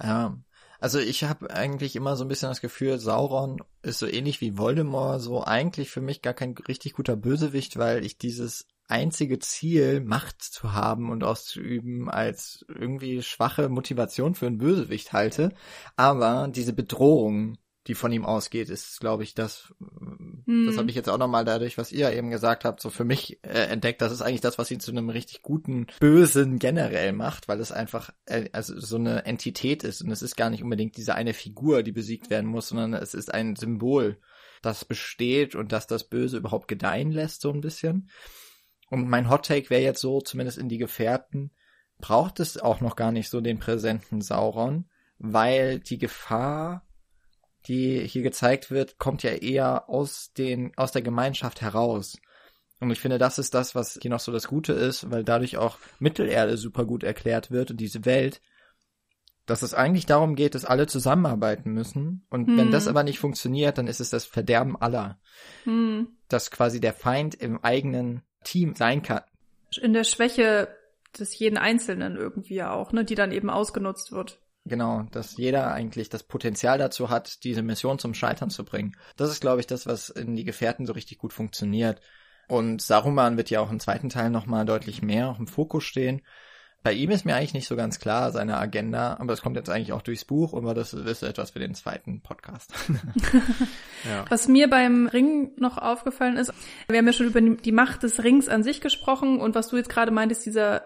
Ja, also ich habe eigentlich immer so ein bisschen das Gefühl, Sauron ist so ähnlich wie Voldemort, so eigentlich für mich gar kein richtig guter Bösewicht, weil ich dieses einzige Ziel, Macht zu haben und auszuüben, als irgendwie schwache Motivation für einen Bösewicht halte. Aber diese Bedrohung die von ihm ausgeht, ist, glaube ich, das, hm. das habe ich jetzt auch nochmal dadurch, was ihr eben gesagt habt, so für mich äh, entdeckt. Das ist eigentlich das, was ihn zu einem richtig guten Bösen generell macht, weil es einfach äh, also so eine Entität ist und es ist gar nicht unbedingt diese eine Figur, die besiegt werden muss, sondern es ist ein Symbol, das besteht und das das Böse überhaupt gedeihen lässt, so ein bisschen. Und mein Hot Take wäre jetzt so, zumindest in die Gefährten, braucht es auch noch gar nicht so den präsenten Sauron, weil die Gefahr die hier gezeigt wird, kommt ja eher aus den, aus der Gemeinschaft heraus. Und ich finde, das ist das, was hier noch so das Gute ist, weil dadurch auch Mittelerde super gut erklärt wird und diese Welt, dass es eigentlich darum geht, dass alle zusammenarbeiten müssen. Und hm. wenn das aber nicht funktioniert, dann ist es das Verderben aller. Hm. Dass quasi der Feind im eigenen Team sein kann. In der Schwäche des jeden Einzelnen irgendwie auch, ne, die dann eben ausgenutzt wird. Genau, dass jeder eigentlich das Potenzial dazu hat, diese Mission zum Scheitern zu bringen. Das ist, glaube ich, das, was in die Gefährten so richtig gut funktioniert. Und Saruman wird ja auch im zweiten Teil nochmal deutlich mehr im Fokus stehen. Bei ihm ist mir eigentlich nicht so ganz klar seine Agenda, aber es kommt jetzt eigentlich auch durchs Buch, aber das ist etwas für den zweiten Podcast. ja. Was mir beim Ring noch aufgefallen ist, wir haben ja schon über die Macht des Rings an sich gesprochen und was du jetzt gerade meintest, dieser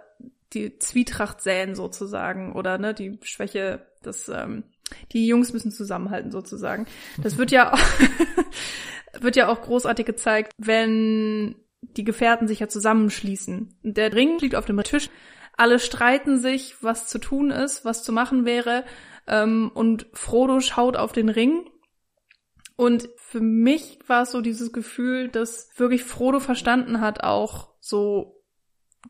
die Zwietracht säen sozusagen oder ne, die Schwäche des, ähm, Die Jungs müssen zusammenhalten sozusagen. Das wird ja wird ja auch großartig gezeigt, wenn die Gefährten sich ja zusammenschließen. Der Ring liegt auf dem Tisch. Alle streiten sich, was zu tun ist, was zu machen wäre. Ähm, und Frodo schaut auf den Ring. Und für mich war es so dieses Gefühl, dass wirklich Frodo verstanden hat, auch so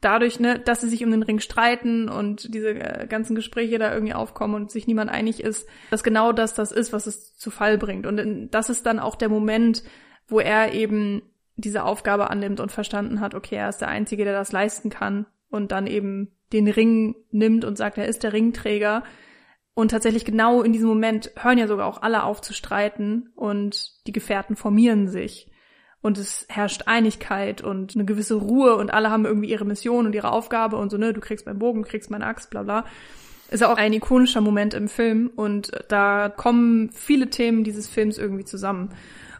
dadurch, ne, dass sie sich um den Ring streiten und diese äh, ganzen Gespräche da irgendwie aufkommen und sich niemand einig ist, dass genau das das ist, was es zu Fall bringt. Und das ist dann auch der Moment, wo er eben diese Aufgabe annimmt und verstanden hat, okay, er ist der Einzige, der das leisten kann und dann eben den Ring nimmt und sagt, er ist der Ringträger. Und tatsächlich genau in diesem Moment hören ja sogar auch alle auf zu streiten und die Gefährten formieren sich. Und es herrscht Einigkeit und eine gewisse Ruhe und alle haben irgendwie ihre Mission und ihre Aufgabe und so, ne, du kriegst meinen Bogen, du kriegst meine Axt, bla bla. Ist ja auch ein ikonischer Moment im Film und da kommen viele Themen dieses Films irgendwie zusammen.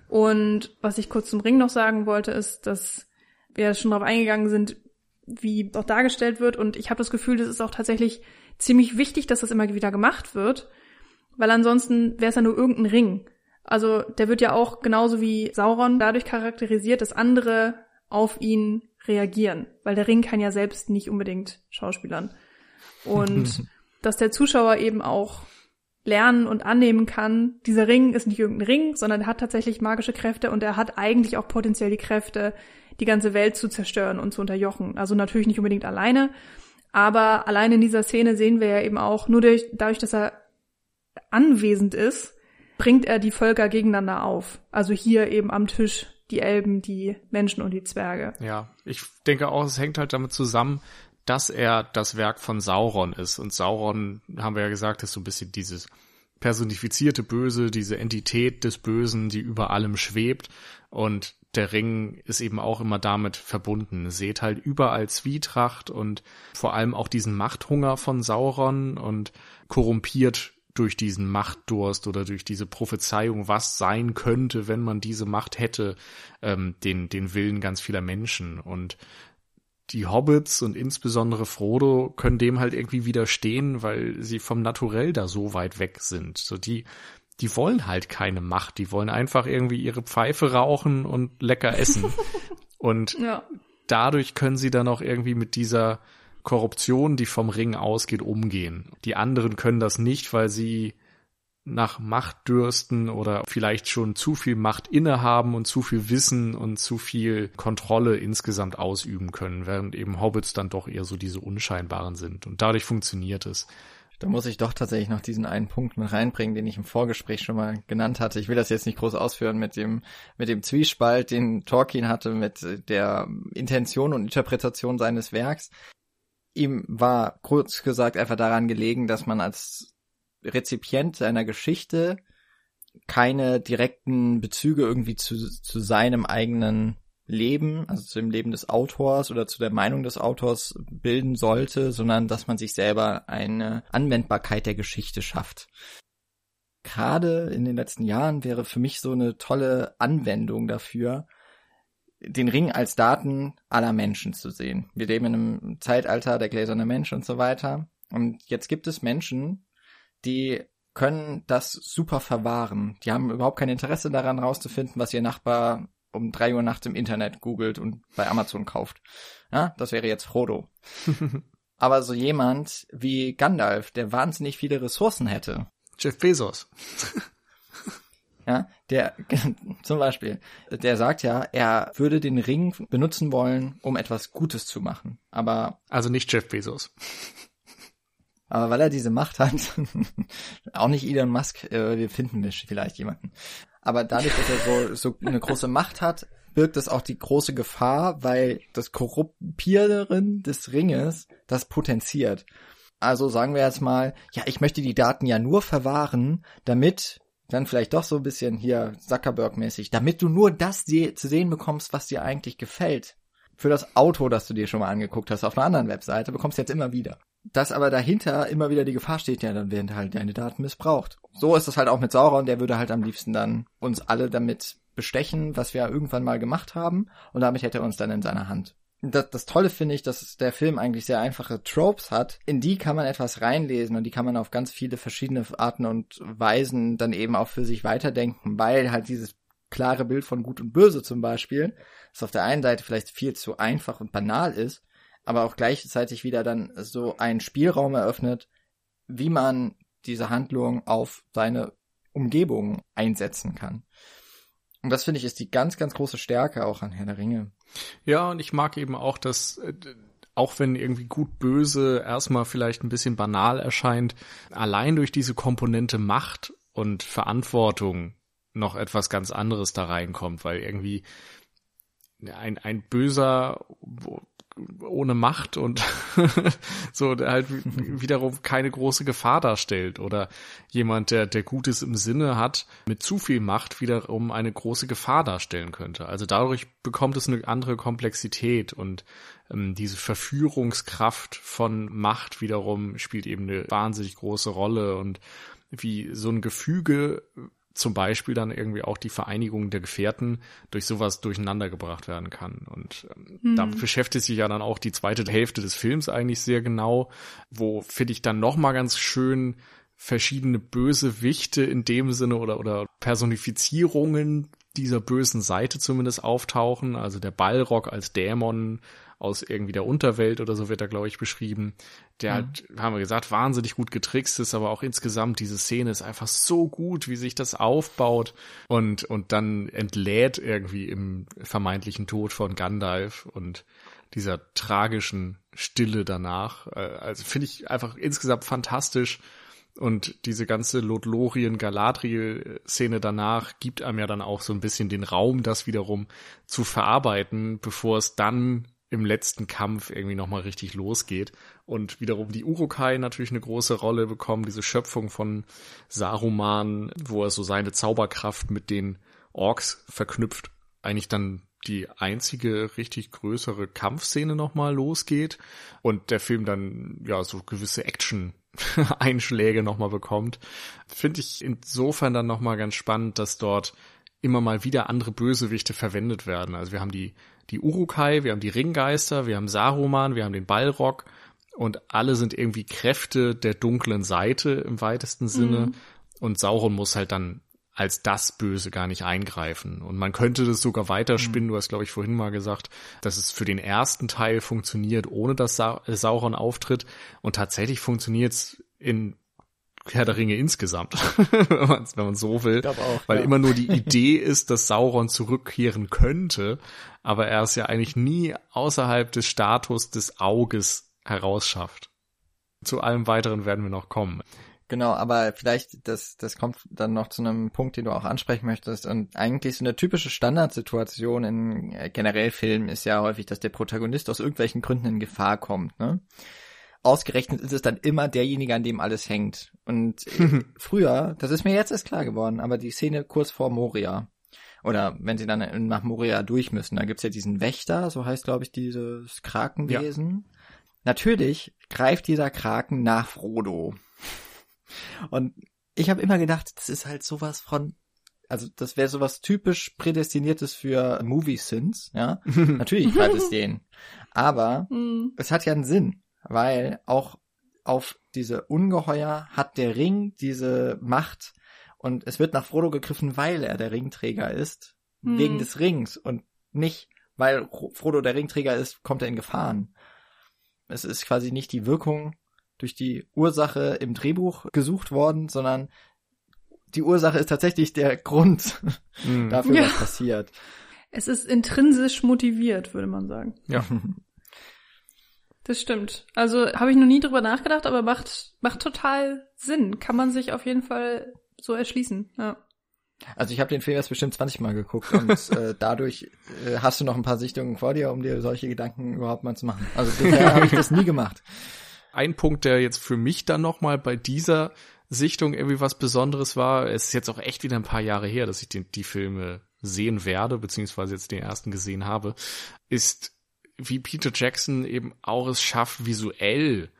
Und was ich kurz zum Ring noch sagen wollte, ist, dass wir schon darauf eingegangen sind, wie doch dargestellt wird. Und ich habe das Gefühl, das ist auch tatsächlich ziemlich wichtig, dass das immer wieder gemacht wird. Weil ansonsten wäre es ja nur irgendein Ring. Also der wird ja auch genauso wie Sauron dadurch charakterisiert, dass andere auf ihn reagieren. Weil der Ring kann ja selbst nicht unbedingt Schauspielern. Und dass der Zuschauer eben auch lernen und annehmen kann, dieser Ring ist nicht irgendein Ring, sondern er hat tatsächlich magische Kräfte und er hat eigentlich auch potenziell die Kräfte, die ganze Welt zu zerstören und zu unterjochen. Also natürlich nicht unbedingt alleine, aber allein in dieser Szene sehen wir ja eben auch, nur durch, dadurch, dass er anwesend ist, bringt er die Völker gegeneinander auf. Also hier eben am Tisch die Elben, die Menschen und die Zwerge. Ja, ich denke auch, es hängt halt damit zusammen, dass er das Werk von Sauron ist. Und Sauron, haben wir ja gesagt, ist so ein bisschen dieses personifizierte Böse, diese Entität des Bösen, die über allem schwebt. Und der Ring ist eben auch immer damit verbunden. Seht halt überall Zwietracht und vor allem auch diesen Machthunger von Sauron und korrumpiert durch diesen Machtdurst oder durch diese Prophezeiung, was sein könnte, wenn man diese Macht hätte, ähm, den, den Willen ganz vieler Menschen. Und die Hobbits und insbesondere Frodo können dem halt irgendwie widerstehen, weil sie vom Naturell da so weit weg sind. So die, die wollen halt keine Macht, die wollen einfach irgendwie ihre Pfeife rauchen und lecker essen. und ja. dadurch können sie dann auch irgendwie mit dieser Korruption, die vom Ring ausgeht, umgehen. Die anderen können das nicht, weil sie nach Macht dürsten oder vielleicht schon zu viel Macht innehaben und zu viel Wissen und zu viel Kontrolle insgesamt ausüben können, während eben Hobbits dann doch eher so diese unscheinbaren sind. Und dadurch funktioniert es. Da muss ich doch tatsächlich noch diesen einen Punkt mit reinbringen, den ich im Vorgespräch schon mal genannt hatte. Ich will das jetzt nicht groß ausführen mit dem, mit dem Zwiespalt, den Tolkien hatte mit der Intention und Interpretation seines Werks. Ihm war kurz gesagt einfach daran gelegen, dass man als Rezipient seiner Geschichte keine direkten Bezüge irgendwie zu, zu seinem eigenen Leben, also zu dem Leben des Autors oder zu der Meinung des Autors bilden sollte, sondern dass man sich selber eine Anwendbarkeit der Geschichte schafft. Gerade in den letzten Jahren wäre für mich so eine tolle Anwendung dafür, den Ring als Daten aller Menschen zu sehen. Wir leben in einem Zeitalter der gläserne Mensch und so weiter. Und jetzt gibt es Menschen, die können das super verwahren. Die haben überhaupt kein Interesse daran rauszufinden, was ihr Nachbar um drei Uhr nachts im Internet googelt und bei Amazon kauft. Ja, das wäre jetzt Frodo. Aber so jemand wie Gandalf, der wahnsinnig viele Ressourcen hätte. Jeff Bezos. ja, der zum Beispiel, der sagt ja, er würde den Ring benutzen wollen, um etwas Gutes zu machen. Aber also nicht Jeff Bezos. Aber weil er diese Macht hat, auch nicht Elon Musk, äh, wir finden vielleicht jemanden. Aber dadurch, dass er so, so eine große Macht hat, birgt es auch die große Gefahr, weil das Korruptieren des Ringes das potenziert. Also sagen wir jetzt mal, ja, ich möchte die Daten ja nur verwahren, damit dann vielleicht doch so ein bisschen hier Zuckerberg-mäßig, damit du nur das zu sehen bekommst, was dir eigentlich gefällt. Für das Auto, das du dir schon mal angeguckt hast auf einer anderen Webseite, bekommst du jetzt immer wieder dass aber dahinter immer wieder die Gefahr steht, ja, dann werden halt deine Daten missbraucht. So ist es halt auch mit Sauron, der würde halt am liebsten dann uns alle damit bestechen, was wir irgendwann mal gemacht haben, und damit hätte er uns dann in seiner Hand. das, das Tolle finde ich, dass der Film eigentlich sehr einfache Tropes hat. In die kann man etwas reinlesen und die kann man auf ganz viele verschiedene Arten und Weisen dann eben auch für sich weiterdenken, weil halt dieses klare Bild von Gut und Böse zum Beispiel, das auf der einen Seite vielleicht viel zu einfach und banal ist, aber auch gleichzeitig wieder dann so einen Spielraum eröffnet, wie man diese Handlung auf seine Umgebung einsetzen kann. Und das finde ich ist die ganz, ganz große Stärke auch an Herr der Ringe. Ja, und ich mag eben auch, dass äh, auch wenn irgendwie gut böse erstmal vielleicht ein bisschen banal erscheint, allein durch diese Komponente Macht und Verantwortung noch etwas ganz anderes da reinkommt, weil irgendwie ein, ein böser ohne Macht und so halt wiederum keine große Gefahr darstellt oder jemand, der, der Gutes im Sinne hat, mit zu viel Macht wiederum eine große Gefahr darstellen könnte. Also dadurch bekommt es eine andere Komplexität und ähm, diese Verführungskraft von Macht wiederum spielt eben eine wahnsinnig große Rolle und wie so ein Gefüge zum Beispiel dann irgendwie auch die Vereinigung der Gefährten durch sowas durcheinander gebracht werden kann. Und ähm, mhm. damit beschäftigt sich ja dann auch die zweite Hälfte des Films eigentlich sehr genau, wo finde ich dann nochmal ganz schön verschiedene Bösewichte in dem Sinne oder, oder Personifizierungen dieser bösen Seite zumindest auftauchen. Also der Ballrock als Dämon aus irgendwie der Unterwelt oder so wird er, glaube ich, beschrieben. Der mhm. halt, haben wir gesagt, wahnsinnig gut getrickst ist, aber auch insgesamt diese Szene ist einfach so gut, wie sich das aufbaut und, und dann entlädt irgendwie im vermeintlichen Tod von Gandalf und dieser tragischen Stille danach. Äh, also finde ich einfach insgesamt fantastisch. Und diese ganze Lothlorien-Galadriel-Szene danach gibt einem ja dann auch so ein bisschen den Raum, das wiederum zu verarbeiten, bevor es dann im letzten Kampf irgendwie nochmal richtig losgeht. Und wiederum die Urukai natürlich eine große Rolle bekommen, diese Schöpfung von Saruman, wo er so seine Zauberkraft mit den Orks verknüpft. Eigentlich dann die einzige richtig größere Kampfszene nochmal losgeht und der Film dann ja so gewisse Action Einschläge nochmal bekommt. Finde ich insofern dann nochmal ganz spannend, dass dort immer mal wieder andere Bösewichte verwendet werden. Also wir haben die die Urukai, wir haben die Ringgeister, wir haben Saruman, wir haben den Ballrock und alle sind irgendwie Kräfte der dunklen Seite im weitesten Sinne. Mhm. Und Sauron muss halt dann als das Böse gar nicht eingreifen. Und man könnte das sogar weiterspinnen. Mhm. Du hast, glaube ich, vorhin mal gesagt, dass es für den ersten Teil funktioniert, ohne dass Sa Sauron auftritt. Und tatsächlich funktioniert es in Herr der Ringe insgesamt, wenn, man, wenn man so will. Auch, weil ja. immer nur die Idee ist, dass Sauron zurückkehren könnte, aber er es ja eigentlich nie außerhalb des Status des Auges herausschafft. Zu allem weiteren werden wir noch kommen. Genau, aber vielleicht, das, das kommt dann noch zu einem Punkt, den du auch ansprechen möchtest. Und eigentlich so eine typische Standardsituation in äh, generell Filmen ist ja häufig, dass der Protagonist aus irgendwelchen Gründen in Gefahr kommt. Ne? Ausgerechnet ist es dann immer derjenige, an dem alles hängt. Und äh, früher, das ist mir jetzt erst klar geworden, aber die Szene kurz vor Moria. Oder wenn sie dann nach Moria durch müssen, da gibt's ja diesen Wächter, so heißt, glaube ich, dieses Krakenwesen. Ja. Natürlich greift dieser Kraken nach Frodo. Und ich habe immer gedacht, das ist halt sowas von also das wäre sowas typisch prädestiniertes für Movie Sins, ja. Natürlich greift es den. Aber mm. es hat ja einen Sinn weil auch auf diese Ungeheuer hat der Ring diese Macht und es wird nach Frodo gegriffen, weil er der Ringträger ist, hm. wegen des Rings und nicht, weil Frodo der Ringträger ist, kommt er in Gefahren. Es ist quasi nicht die Wirkung durch die Ursache im Drehbuch gesucht worden, sondern die Ursache ist tatsächlich der Grund hm. dafür, ja. was passiert. Es ist intrinsisch motiviert, würde man sagen. Ja. Das stimmt. Also habe ich noch nie drüber nachgedacht, aber macht, macht total Sinn. Kann man sich auf jeden Fall so erschließen. Ja. Also ich habe den Film jetzt bestimmt 20 Mal geguckt und äh, dadurch äh, hast du noch ein paar Sichtungen vor dir, um dir solche Gedanken überhaupt mal zu machen. Also bisher habe ich das nie gemacht. Ein Punkt, der jetzt für mich dann nochmal bei dieser Sichtung irgendwie was Besonderes war, es ist jetzt auch echt wieder ein paar Jahre her, dass ich den, die Filme sehen werde, beziehungsweise jetzt den ersten gesehen habe, ist wie Peter Jackson eben auch es schafft, visuell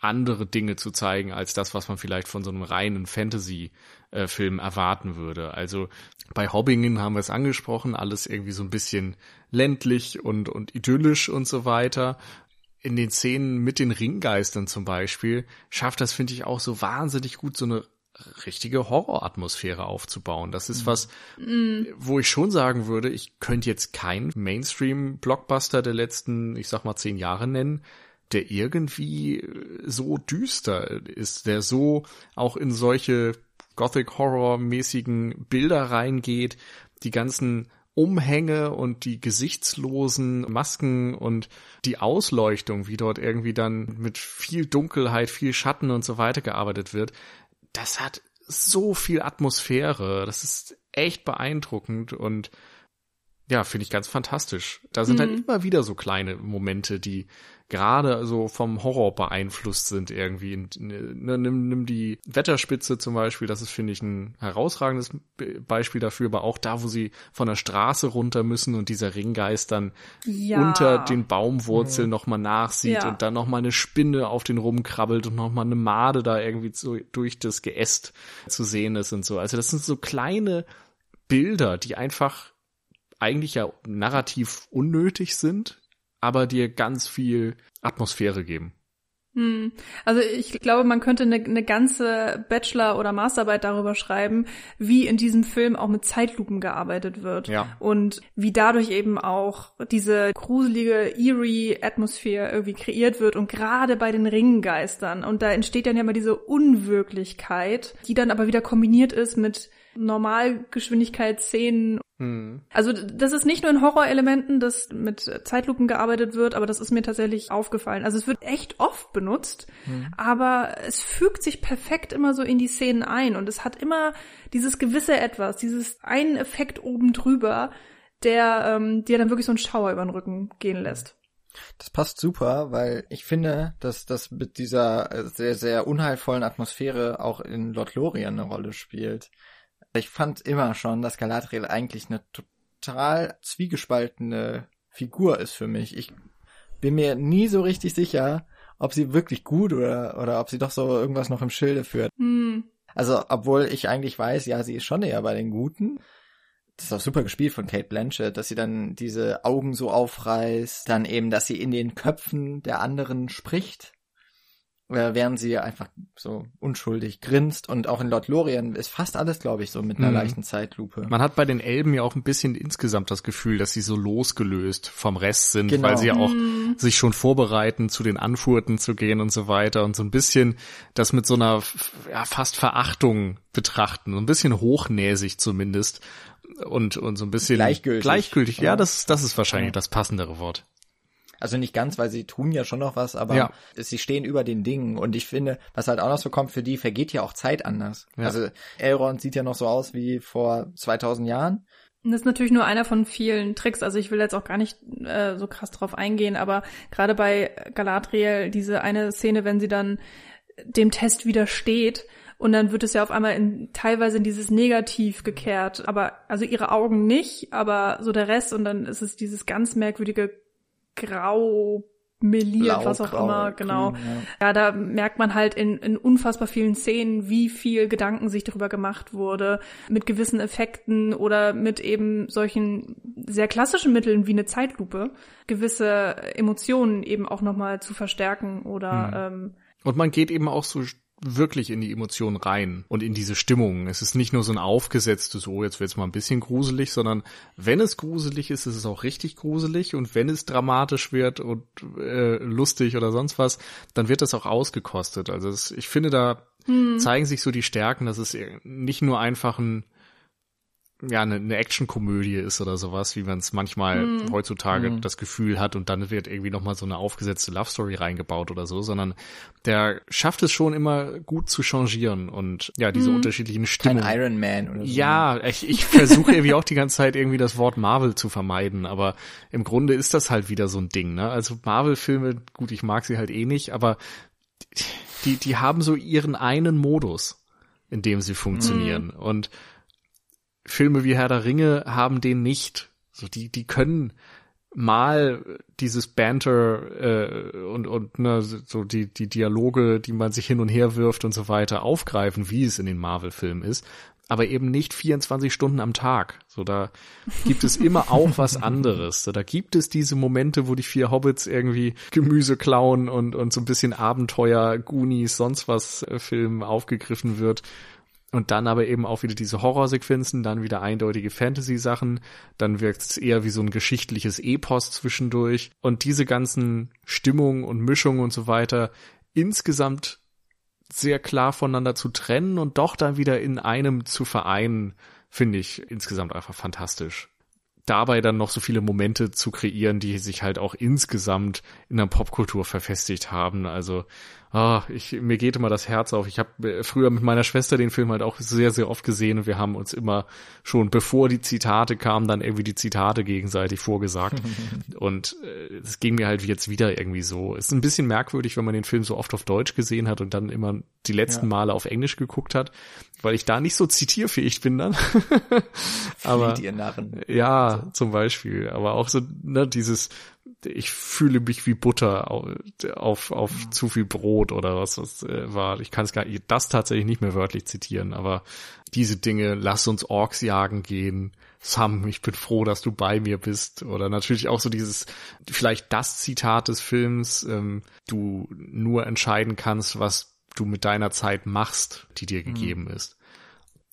andere Dinge zu zeigen als das, was man vielleicht von so einem reinen Fantasy-Film erwarten würde. Also bei Hobbingen haben wir es angesprochen, alles irgendwie so ein bisschen ländlich und, und idyllisch und so weiter. In den Szenen mit den Ringgeistern zum Beispiel schafft das, finde ich, auch so wahnsinnig gut, so eine richtige Horroratmosphäre aufzubauen. Das ist was, mm. wo ich schon sagen würde, ich könnte jetzt keinen Mainstream-Blockbuster der letzten, ich sag mal, zehn Jahre nennen, der irgendwie so düster ist, der so auch in solche Gothic-Horror-mäßigen Bilder reingeht, die ganzen Umhänge und die gesichtslosen Masken und die Ausleuchtung, wie dort irgendwie dann mit viel Dunkelheit, viel Schatten und so weiter gearbeitet wird, das hat so viel Atmosphäre. Das ist echt beeindruckend und ja, finde ich ganz fantastisch. Da sind mhm. dann immer wieder so kleine Momente, die gerade so vom Horror beeinflusst sind irgendwie. Ne, nimm, nimm die Wetterspitze zum Beispiel, das ist, finde ich, ein herausragendes Beispiel dafür, aber auch da, wo sie von der Straße runter müssen und dieser Ringgeist dann ja. unter den Baumwurzeln mhm. nochmal nachsieht ja. und dann nochmal eine Spinne auf den rumkrabbelt und nochmal eine Made da irgendwie so durch das Geäst zu sehen ist und so. Also das sind so kleine Bilder, die einfach eigentlich ja narrativ unnötig sind, aber dir ganz viel Atmosphäre geben. Hm. Also ich glaube, man könnte eine, eine ganze Bachelor- oder Masterarbeit darüber schreiben, wie in diesem Film auch mit Zeitlupen gearbeitet wird. Ja. Und wie dadurch eben auch diese gruselige, eerie Atmosphäre irgendwie kreiert wird und gerade bei den Ringgeistern. Und da entsteht dann ja immer diese Unwirklichkeit, die dann aber wieder kombiniert ist mit Normalgeschwindigkeitsszenen. Hm. Also das ist nicht nur in Horrorelementen, dass mit Zeitlupen gearbeitet wird, aber das ist mir tatsächlich aufgefallen. Also es wird echt oft benutzt, hm. aber es fügt sich perfekt immer so in die Szenen ein und es hat immer dieses gewisse Etwas, dieses einen Effekt oben drüber, der ähm, dir dann wirklich so einen Schauer über den Rücken gehen lässt. Das passt super, weil ich finde, dass das mit dieser sehr, sehr unheilvollen Atmosphäre auch in Lord Lorien eine Rolle spielt. Ich fand immer schon, dass Galadriel eigentlich eine total zwiegespaltene Figur ist für mich. Ich bin mir nie so richtig sicher, ob sie wirklich gut oder, oder ob sie doch so irgendwas noch im Schilde führt. Mm. Also, obwohl ich eigentlich weiß, ja, sie ist schon eher bei den Guten. Das ist auch super gespielt von Kate Blanchett, dass sie dann diese Augen so aufreißt, dann eben, dass sie in den Köpfen der anderen spricht während sie einfach so unschuldig grinst und auch in Lord Lorien ist fast alles, glaube ich, so mit einer mhm. leichten Zeitlupe. Man hat bei den Elben ja auch ein bisschen insgesamt das Gefühl, dass sie so losgelöst vom Rest sind, genau. weil sie ja auch mhm. sich schon vorbereiten, zu den Anfurten zu gehen und so weiter und so ein bisschen das mit so einer ja, fast Verachtung betrachten, so ein bisschen hochnäsig zumindest und und so ein bisschen gleichgültig. Gleichgültig, ja, das das ist wahrscheinlich ja. das passendere Wort. Also nicht ganz, weil sie tun ja schon noch was, aber ja. sie stehen über den Dingen. Und ich finde, was halt auch noch so kommt, für die vergeht ja auch Zeit anders. Ja. Also Elrond sieht ja noch so aus wie vor 2000 Jahren. Das ist natürlich nur einer von vielen Tricks. Also ich will jetzt auch gar nicht äh, so krass drauf eingehen, aber gerade bei Galadriel, diese eine Szene, wenn sie dann dem Test widersteht und dann wird es ja auf einmal in, teilweise in dieses Negativ gekehrt. Aber also ihre Augen nicht, aber so der Rest und dann ist es dieses ganz merkwürdige grau meliert, Blau, was auch grau, immer, genau. Grün, ja. ja. da merkt man halt in, in unfassbar vielen Szenen, wie viel Gedanken sich darüber gemacht wurde, mit gewissen Effekten oder mit eben solchen sehr klassischen Mitteln wie eine Zeitlupe, gewisse Emotionen eben auch nochmal zu verstärken oder mhm. ähm, und man geht eben auch so wirklich in die Emotionen rein und in diese Stimmung. Es ist nicht nur so ein aufgesetztes, oh, jetzt wird's mal ein bisschen gruselig, sondern wenn es gruselig ist, ist es auch richtig gruselig und wenn es dramatisch wird und äh, lustig oder sonst was, dann wird das auch ausgekostet. Also es, ich finde, da hm. zeigen sich so die Stärken, dass es nicht nur einfach ein ja eine, eine Actionkomödie ist oder sowas, wie man es manchmal mm. heutzutage mm. das Gefühl hat und dann wird irgendwie noch mal so eine aufgesetzte Love Story reingebaut oder so, sondern der schafft es schon immer gut zu changieren und ja diese mm. unterschiedlichen Stimmen. Kein Iron Man oder so. Ja, ich, ich versuche irgendwie auch die ganze Zeit irgendwie das Wort Marvel zu vermeiden, aber im Grunde ist das halt wieder so ein Ding, ne? Also Marvel-Filme, gut, ich mag sie halt eh nicht, aber die die haben so ihren einen Modus, in dem sie funktionieren mm. und Filme wie Herr der Ringe haben den nicht. So, die, die können mal dieses Banter äh, und und ne, so die die Dialoge, die man sich hin und her wirft und so weiter aufgreifen, wie es in den Marvel-Filmen ist, aber eben nicht 24 Stunden am Tag. So da gibt es immer auch was anderes. So, da gibt es diese Momente, wo die vier Hobbits irgendwie Gemüse klauen und und so ein bisschen Abenteuer, Goonies, sonst was äh, Film aufgegriffen wird und dann aber eben auch wieder diese Horrorsequenzen, dann wieder eindeutige Fantasy-Sachen, dann wirkt es eher wie so ein geschichtliches Epos zwischendurch. Und diese ganzen Stimmungen und Mischungen und so weiter insgesamt sehr klar voneinander zu trennen und doch dann wieder in einem zu vereinen, finde ich insgesamt einfach fantastisch. Dabei dann noch so viele Momente zu kreieren, die sich halt auch insgesamt in der Popkultur verfestigt haben. Also ah, ich, mir geht immer das Herz auf. Ich habe äh, früher mit meiner Schwester den Film halt auch sehr, sehr oft gesehen und wir haben uns immer schon, bevor die Zitate kamen, dann irgendwie die Zitate gegenseitig vorgesagt. und äh, es äh, ging mir halt jetzt wieder irgendwie so. Es ist ein bisschen merkwürdig, wenn man den Film so oft auf Deutsch gesehen hat und dann immer die letzten ja. Male auf Englisch geguckt hat, weil ich da nicht so zitierfähig bin dann. Aber ja, zum Beispiel. Aber auch so, ne, dieses ich fühle mich wie Butter auf, auf mhm. zu viel Brot oder was das äh, war. Ich kann es gar nicht, das tatsächlich nicht mehr wörtlich zitieren, aber diese Dinge, lass uns Orks jagen gehen, Sam, ich bin froh, dass du bei mir bist. Oder natürlich auch so dieses, vielleicht das Zitat des Films, ähm, du nur entscheiden kannst, was du mit deiner Zeit machst, die dir mhm. gegeben ist.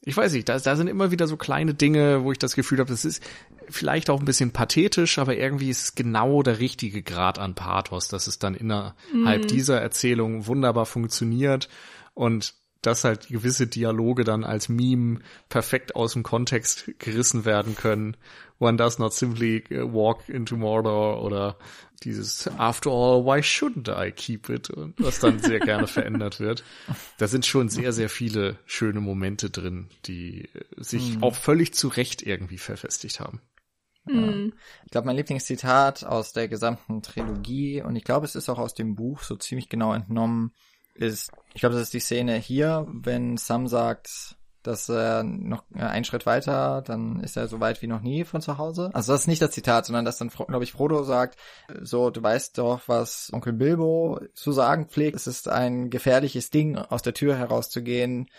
Ich weiß nicht, da, da sind immer wieder so kleine Dinge, wo ich das Gefühl habe, das ist, vielleicht auch ein bisschen pathetisch, aber irgendwie ist es genau der richtige Grad an Pathos, dass es dann innerhalb mm. dieser Erzählung wunderbar funktioniert und dass halt gewisse Dialoge dann als Meme perfekt aus dem Kontext gerissen werden können. One does not simply uh, walk into Mordor oder dieses After all, why shouldn't I keep it? Und was dann sehr gerne verändert wird. Da sind schon sehr, sehr viele schöne Momente drin, die sich mm. auch völlig zu Recht irgendwie verfestigt haben. Mhm. Ich glaube, mein Lieblingszitat aus der gesamten Trilogie, und ich glaube, es ist auch aus dem Buch so ziemlich genau entnommen, ist, ich glaube, das ist die Szene hier, wenn Sam sagt, dass er noch einen Schritt weiter, dann ist er so weit wie noch nie von zu Hause. Also das ist nicht das Zitat, sondern dass dann, glaube ich, Frodo sagt, so, du weißt doch, was Onkel Bilbo zu sagen pflegt. Es ist ein gefährliches Ding, aus der Tür herauszugehen.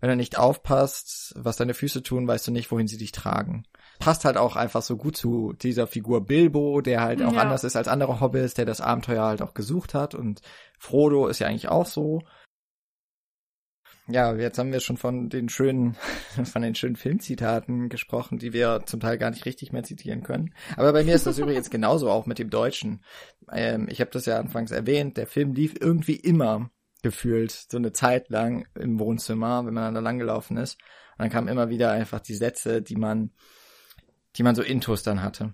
Wenn du nicht aufpasst, was deine Füße tun, weißt du nicht, wohin sie dich tragen passt halt auch einfach so gut zu dieser Figur Bilbo, der halt auch ja. anders ist als andere Hobbits, der das Abenteuer halt auch gesucht hat und Frodo ist ja eigentlich auch so. Ja, jetzt haben wir schon von den schönen, von den schönen Filmzitaten gesprochen, die wir zum Teil gar nicht richtig mehr zitieren können. Aber bei mir ist das übrigens genauso auch mit dem Deutschen. Ähm, ich habe das ja anfangs erwähnt, der Film lief irgendwie immer gefühlt so eine Zeit lang im Wohnzimmer, wenn man da langgelaufen ist. Und dann kamen immer wieder einfach die Sätze, die man die man so intus dann hatte.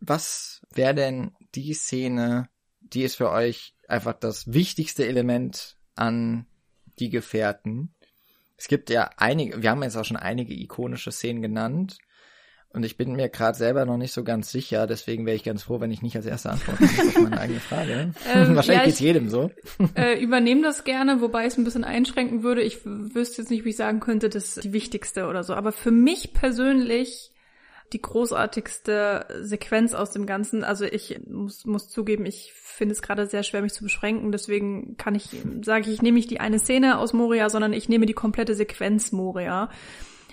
Was wäre denn die Szene, die ist für euch einfach das wichtigste Element an die Gefährten? Es gibt ja einige, wir haben jetzt auch schon einige ikonische Szenen genannt. Und ich bin mir gerade selber noch nicht so ganz sicher, deswegen wäre ich ganz froh, wenn ich nicht als erster antworten muss auf meine eigene Frage. Ähm, Wahrscheinlich ja, geht's jedem so. Äh, übernehme das gerne, wobei ich es ein bisschen einschränken würde. Ich wüsste jetzt nicht, wie ich sagen könnte, das ist die wichtigste oder so. Aber für mich persönlich die großartigste Sequenz aus dem Ganzen. Also ich muss, muss zugeben, ich finde es gerade sehr schwer, mich zu beschränken. Deswegen kann ich, sage ich, ich nehme nicht die eine Szene aus Moria, sondern ich nehme die komplette Sequenz Moria.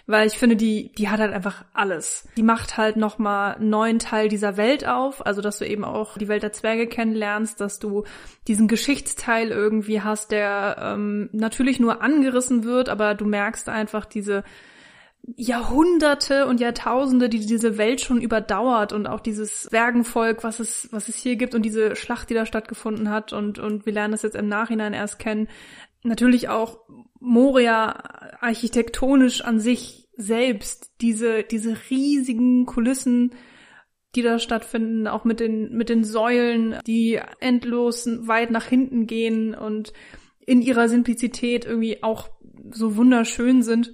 Weil ich finde, die, die hat halt einfach alles. Die macht halt nochmal einen neuen Teil dieser Welt auf, also dass du eben auch die Welt der Zwerge kennenlernst, dass du diesen Geschichtsteil irgendwie hast, der ähm, natürlich nur angerissen wird, aber du merkst einfach diese Jahrhunderte und Jahrtausende, die diese Welt schon überdauert und auch dieses Zwergenvolk, was es, was es hier gibt und diese Schlacht, die da stattgefunden hat und, und wir lernen das jetzt im Nachhinein erst kennen. Natürlich auch Moria architektonisch an sich selbst, diese, diese riesigen Kulissen, die da stattfinden, auch mit den, mit den Säulen, die endlos weit nach hinten gehen und in ihrer Simplizität irgendwie auch so wunderschön sind.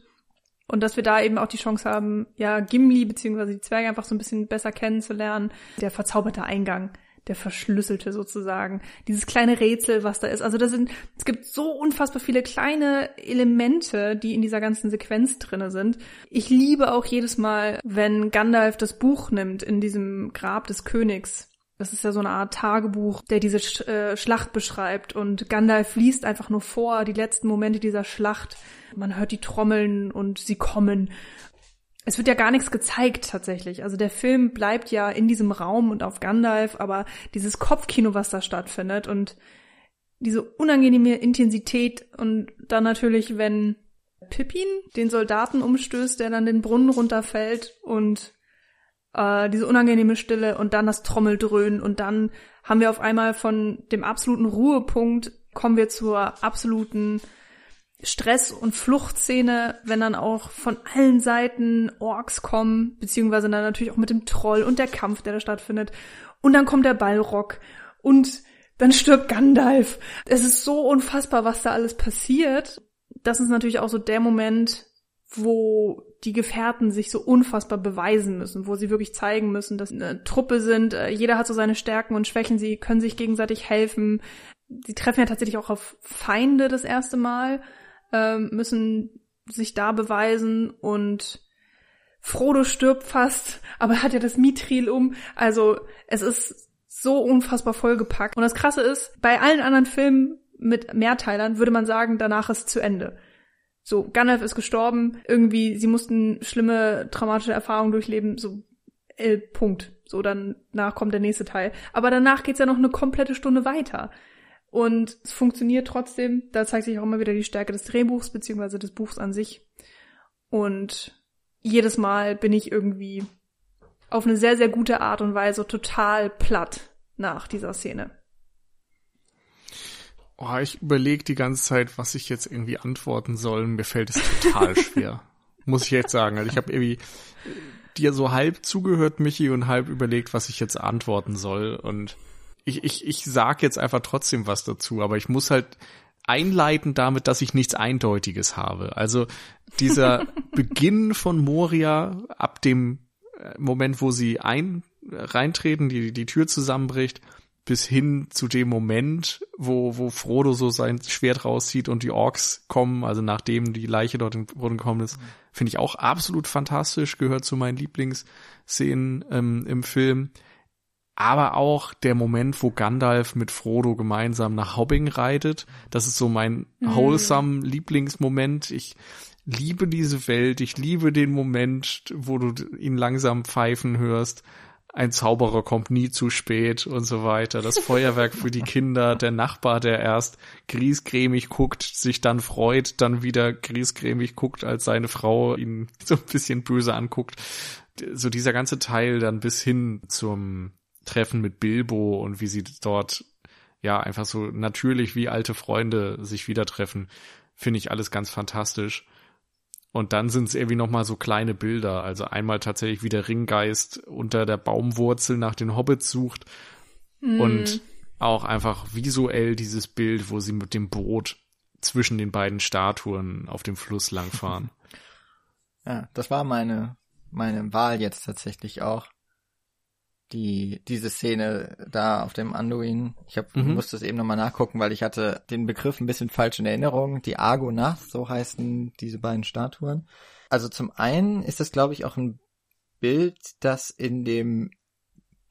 Und dass wir da eben auch die Chance haben, ja, Gimli beziehungsweise die Zwerge einfach so ein bisschen besser kennenzulernen. Der verzauberte Eingang, der verschlüsselte sozusagen. Dieses kleine Rätsel, was da ist. Also da sind, es gibt so unfassbar viele kleine Elemente, die in dieser ganzen Sequenz drinne sind. Ich liebe auch jedes Mal, wenn Gandalf das Buch nimmt in diesem Grab des Königs Das ist ja so eine Art Tagebuch, der diese Sch äh, Schlacht beschreibt. Und Gandalf liest einfach nur vor, die letzten Momente dieser Schlacht. Man hört die Trommeln und sie kommen. Es wird ja gar nichts gezeigt tatsächlich. Also der Film bleibt ja in diesem Raum und auf Gandalf, aber dieses Kopfkino, was da stattfindet und diese unangenehme Intensität und dann natürlich, wenn Pippin den Soldaten umstößt, der dann den Brunnen runterfällt und äh, diese unangenehme Stille und dann das Trommeldröhnen und dann haben wir auf einmal von dem absoluten Ruhepunkt kommen wir zur absoluten Stress- und Fluchtszene, wenn dann auch von allen Seiten Orks kommen, beziehungsweise dann natürlich auch mit dem Troll und der Kampf, der da stattfindet. Und dann kommt der Ballrock und dann stirbt Gandalf. Es ist so unfassbar, was da alles passiert. Das ist natürlich auch so der Moment, wo die Gefährten sich so unfassbar beweisen müssen, wo sie wirklich zeigen müssen, dass eine Truppe sind, äh, jeder hat so seine Stärken und Schwächen, sie können sich gegenseitig helfen. Sie treffen ja tatsächlich auch auf Feinde das erste Mal, ähm, müssen sich da beweisen und Frodo stirbt fast, aber hat ja das Mithril um. Also es ist so unfassbar vollgepackt. Und das Krasse ist, bei allen anderen Filmen mit Mehrteilern würde man sagen, danach ist zu Ende. So, Gandalf ist gestorben, irgendwie, sie mussten schlimme traumatische Erfahrungen durchleben, so, äh, Punkt. So, dann nach kommt der nächste Teil. Aber danach geht's ja noch eine komplette Stunde weiter. Und es funktioniert trotzdem. Da zeigt sich auch immer wieder die Stärke des Drehbuchs, beziehungsweise des Buchs an sich. Und jedes Mal bin ich irgendwie auf eine sehr, sehr gute Art und Weise total platt nach dieser Szene. Oh, ich überlege die ganze Zeit, was ich jetzt irgendwie antworten soll. Mir fällt es total schwer. Muss ich jetzt sagen. Also ich habe irgendwie dir so halb zugehört, Michi, und halb überlegt, was ich jetzt antworten soll. Und ich, ich, ich sag jetzt einfach trotzdem was dazu, aber ich muss halt einleiten damit, dass ich nichts Eindeutiges habe. Also dieser Beginn von Moria ab dem äh, Moment, wo sie ein reintreten, die die Tür zusammenbricht, bis hin zu dem Moment, wo, wo Frodo so sein Schwert rauszieht und die Orks kommen, also nachdem die Leiche dort in Boden gekommen ist, finde ich auch absolut fantastisch, gehört zu meinen Lieblingsszenen ähm, im Film. Aber auch der Moment, wo Gandalf mit Frodo gemeinsam nach Hobbing reitet, das ist so mein mhm. wholesome Lieblingsmoment. Ich liebe diese Welt, ich liebe den Moment, wo du ihn langsam pfeifen hörst ein Zauberer kommt nie zu spät und so weiter. Das Feuerwerk für die Kinder, der Nachbar, der erst griesgrämig guckt, sich dann freut, dann wieder griesgrämig guckt, als seine Frau ihn so ein bisschen böse anguckt. So dieser ganze Teil dann bis hin zum Treffen mit Bilbo und wie sie dort ja einfach so natürlich wie alte Freunde sich wieder treffen, finde ich alles ganz fantastisch. Und dann sind es irgendwie nochmal so kleine Bilder. Also einmal tatsächlich wie der Ringgeist unter der Baumwurzel nach den Hobbits sucht. Mm. Und auch einfach visuell dieses Bild, wo sie mit dem Boot zwischen den beiden Statuen auf dem Fluss langfahren. Ja, das war meine, meine Wahl jetzt tatsächlich auch die diese Szene da auf dem Anduin. Ich hab, mhm. musste es eben nochmal nachgucken, weil ich hatte den Begriff ein bisschen falsch in Erinnerung. Die Argonath, so heißen diese beiden Statuen. Also zum einen ist das, glaube ich, auch ein Bild, das in dem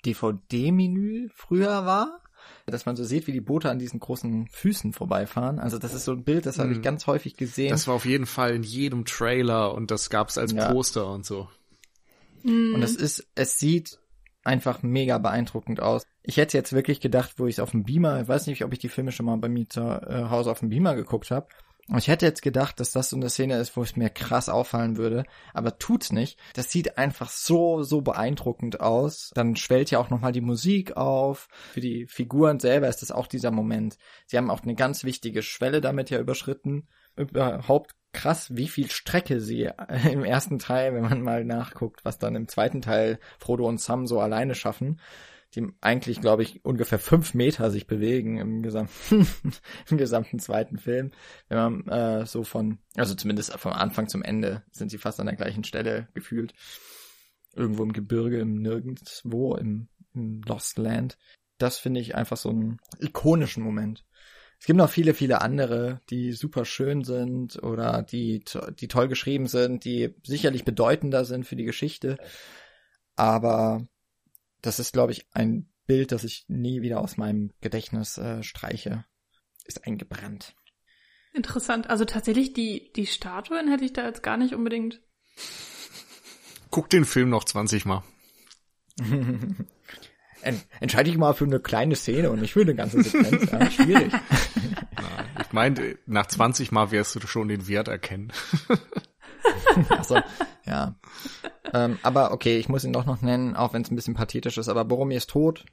DVD-Menü früher war. Dass man so sieht, wie die Boote an diesen großen Füßen vorbeifahren. Also das ist so ein Bild, das habe ich mhm. ganz häufig gesehen. Das war auf jeden Fall in jedem Trailer und das gab's als ja. Poster und so. Und es ist, es sieht einfach mega beeindruckend aus. Ich hätte jetzt wirklich gedacht, wo ich es auf dem Beamer, ich weiß nicht, ob ich die Filme schon mal bei mir zu äh, Hause auf dem Beamer geguckt habe. Ich hätte jetzt gedacht, dass das so eine Szene ist, wo es mir krass auffallen würde, aber tut's nicht. Das sieht einfach so, so beeindruckend aus. Dann schwellt ja auch nochmal die Musik auf. Für die Figuren selber ist das auch dieser Moment. Sie haben auch eine ganz wichtige Schwelle damit ja überschritten. Überhaupt krass, wie viel Strecke sie äh, im ersten Teil, wenn man mal nachguckt, was dann im zweiten Teil Frodo und Sam so alleine schaffen, die eigentlich, glaube ich, ungefähr fünf Meter sich bewegen im gesamten, im gesamten zweiten Film. Wenn man äh, so von, also zumindest vom Anfang zum Ende sind sie fast an der gleichen Stelle gefühlt. Irgendwo im Gebirge, im Nirgendwo, im, im Lost Land. Das finde ich einfach so einen ikonischen Moment. Es gibt noch viele, viele andere, die super schön sind oder die, die toll geschrieben sind, die sicherlich bedeutender sind für die Geschichte. Aber das ist, glaube ich, ein Bild, das ich nie wieder aus meinem Gedächtnis äh, streiche, ist eingebrannt. Interessant. Also tatsächlich die, die Statuen hätte ich da jetzt gar nicht unbedingt. Guck den Film noch 20 Mal. Entscheide ich mal für eine kleine Szene und nicht für eine ganze Sequenz. Ja, schwierig. Ich meine, nach 20 Mal wirst du schon den Wert erkennen. Achso, ja. Ähm, aber okay, ich muss ihn doch noch nennen, auch wenn es ein bisschen pathetisch ist. Aber Boromir ist tot.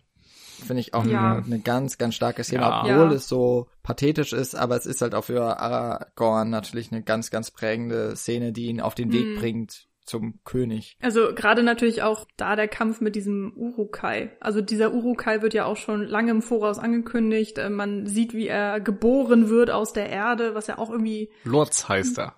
Finde ich auch Ja. eine, eine ganz, ganz starke Szene, Ja. obwohl Ja. es so pathetisch ist, aber es ist halt auch für Aragorn natürlich eine ganz, ganz prägende Szene, die ihn auf den Weg Mhm. bringt zum König. Also gerade natürlich auch da der Kampf mit diesem Urukai. Also dieser Urukai wird ja auch schon lange im Voraus angekündigt. Äh, Man sieht, wie er geboren wird aus der Erde, was ja auch irgendwie Lords heißt er.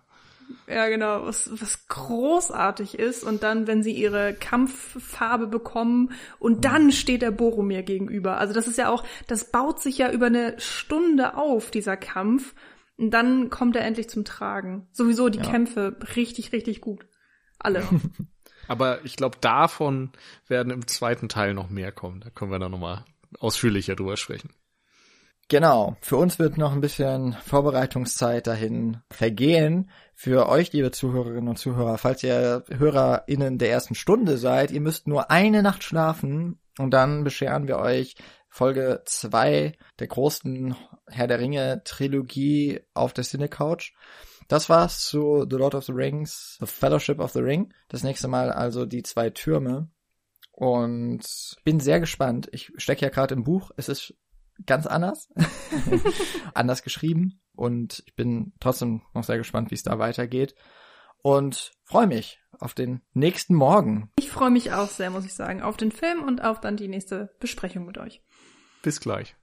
Ja, genau, was, was großartig ist. Und dann, wenn sie ihre Kampffarbe bekommen und dann steht der Boromir gegenüber. Also das ist ja auch, das baut sich ja über eine Stunde auf, dieser Kampf. Und dann kommt er endlich zum Tragen. Sowieso die Ja. Kämpfe richtig, richtig gut. Alle. Aber ich glaube, davon werden im zweiten Teil noch mehr kommen. Da können wir dann nochmal ausführlicher drüber sprechen. Genau. Für uns wird noch ein bisschen Vorbereitungszeit dahin vergehen. Für euch, liebe Zuhörerinnen und Zuhörer, falls ihr HörerInnen der ersten Stunde seid, ihr müsst nur eine Nacht schlafen und dann bescheren wir euch Folge zwei der großen Herr der Ringe Trilogie auf der Cinecouch. Das war's zu The Lord of the Rings, The Fellowship of the Ring. Das nächste Mal also die zwei Türme. Und bin sehr gespannt. Ich stecke ja gerade im Buch. Es ist ganz anders. anders geschrieben. Und ich bin trotzdem noch sehr gespannt, wie es da weitergeht. Und freue mich auf den nächsten Morgen. Ich freue mich auch sehr, muss ich sagen, auf den Film und auf dann die nächste Besprechung mit euch. Bis gleich.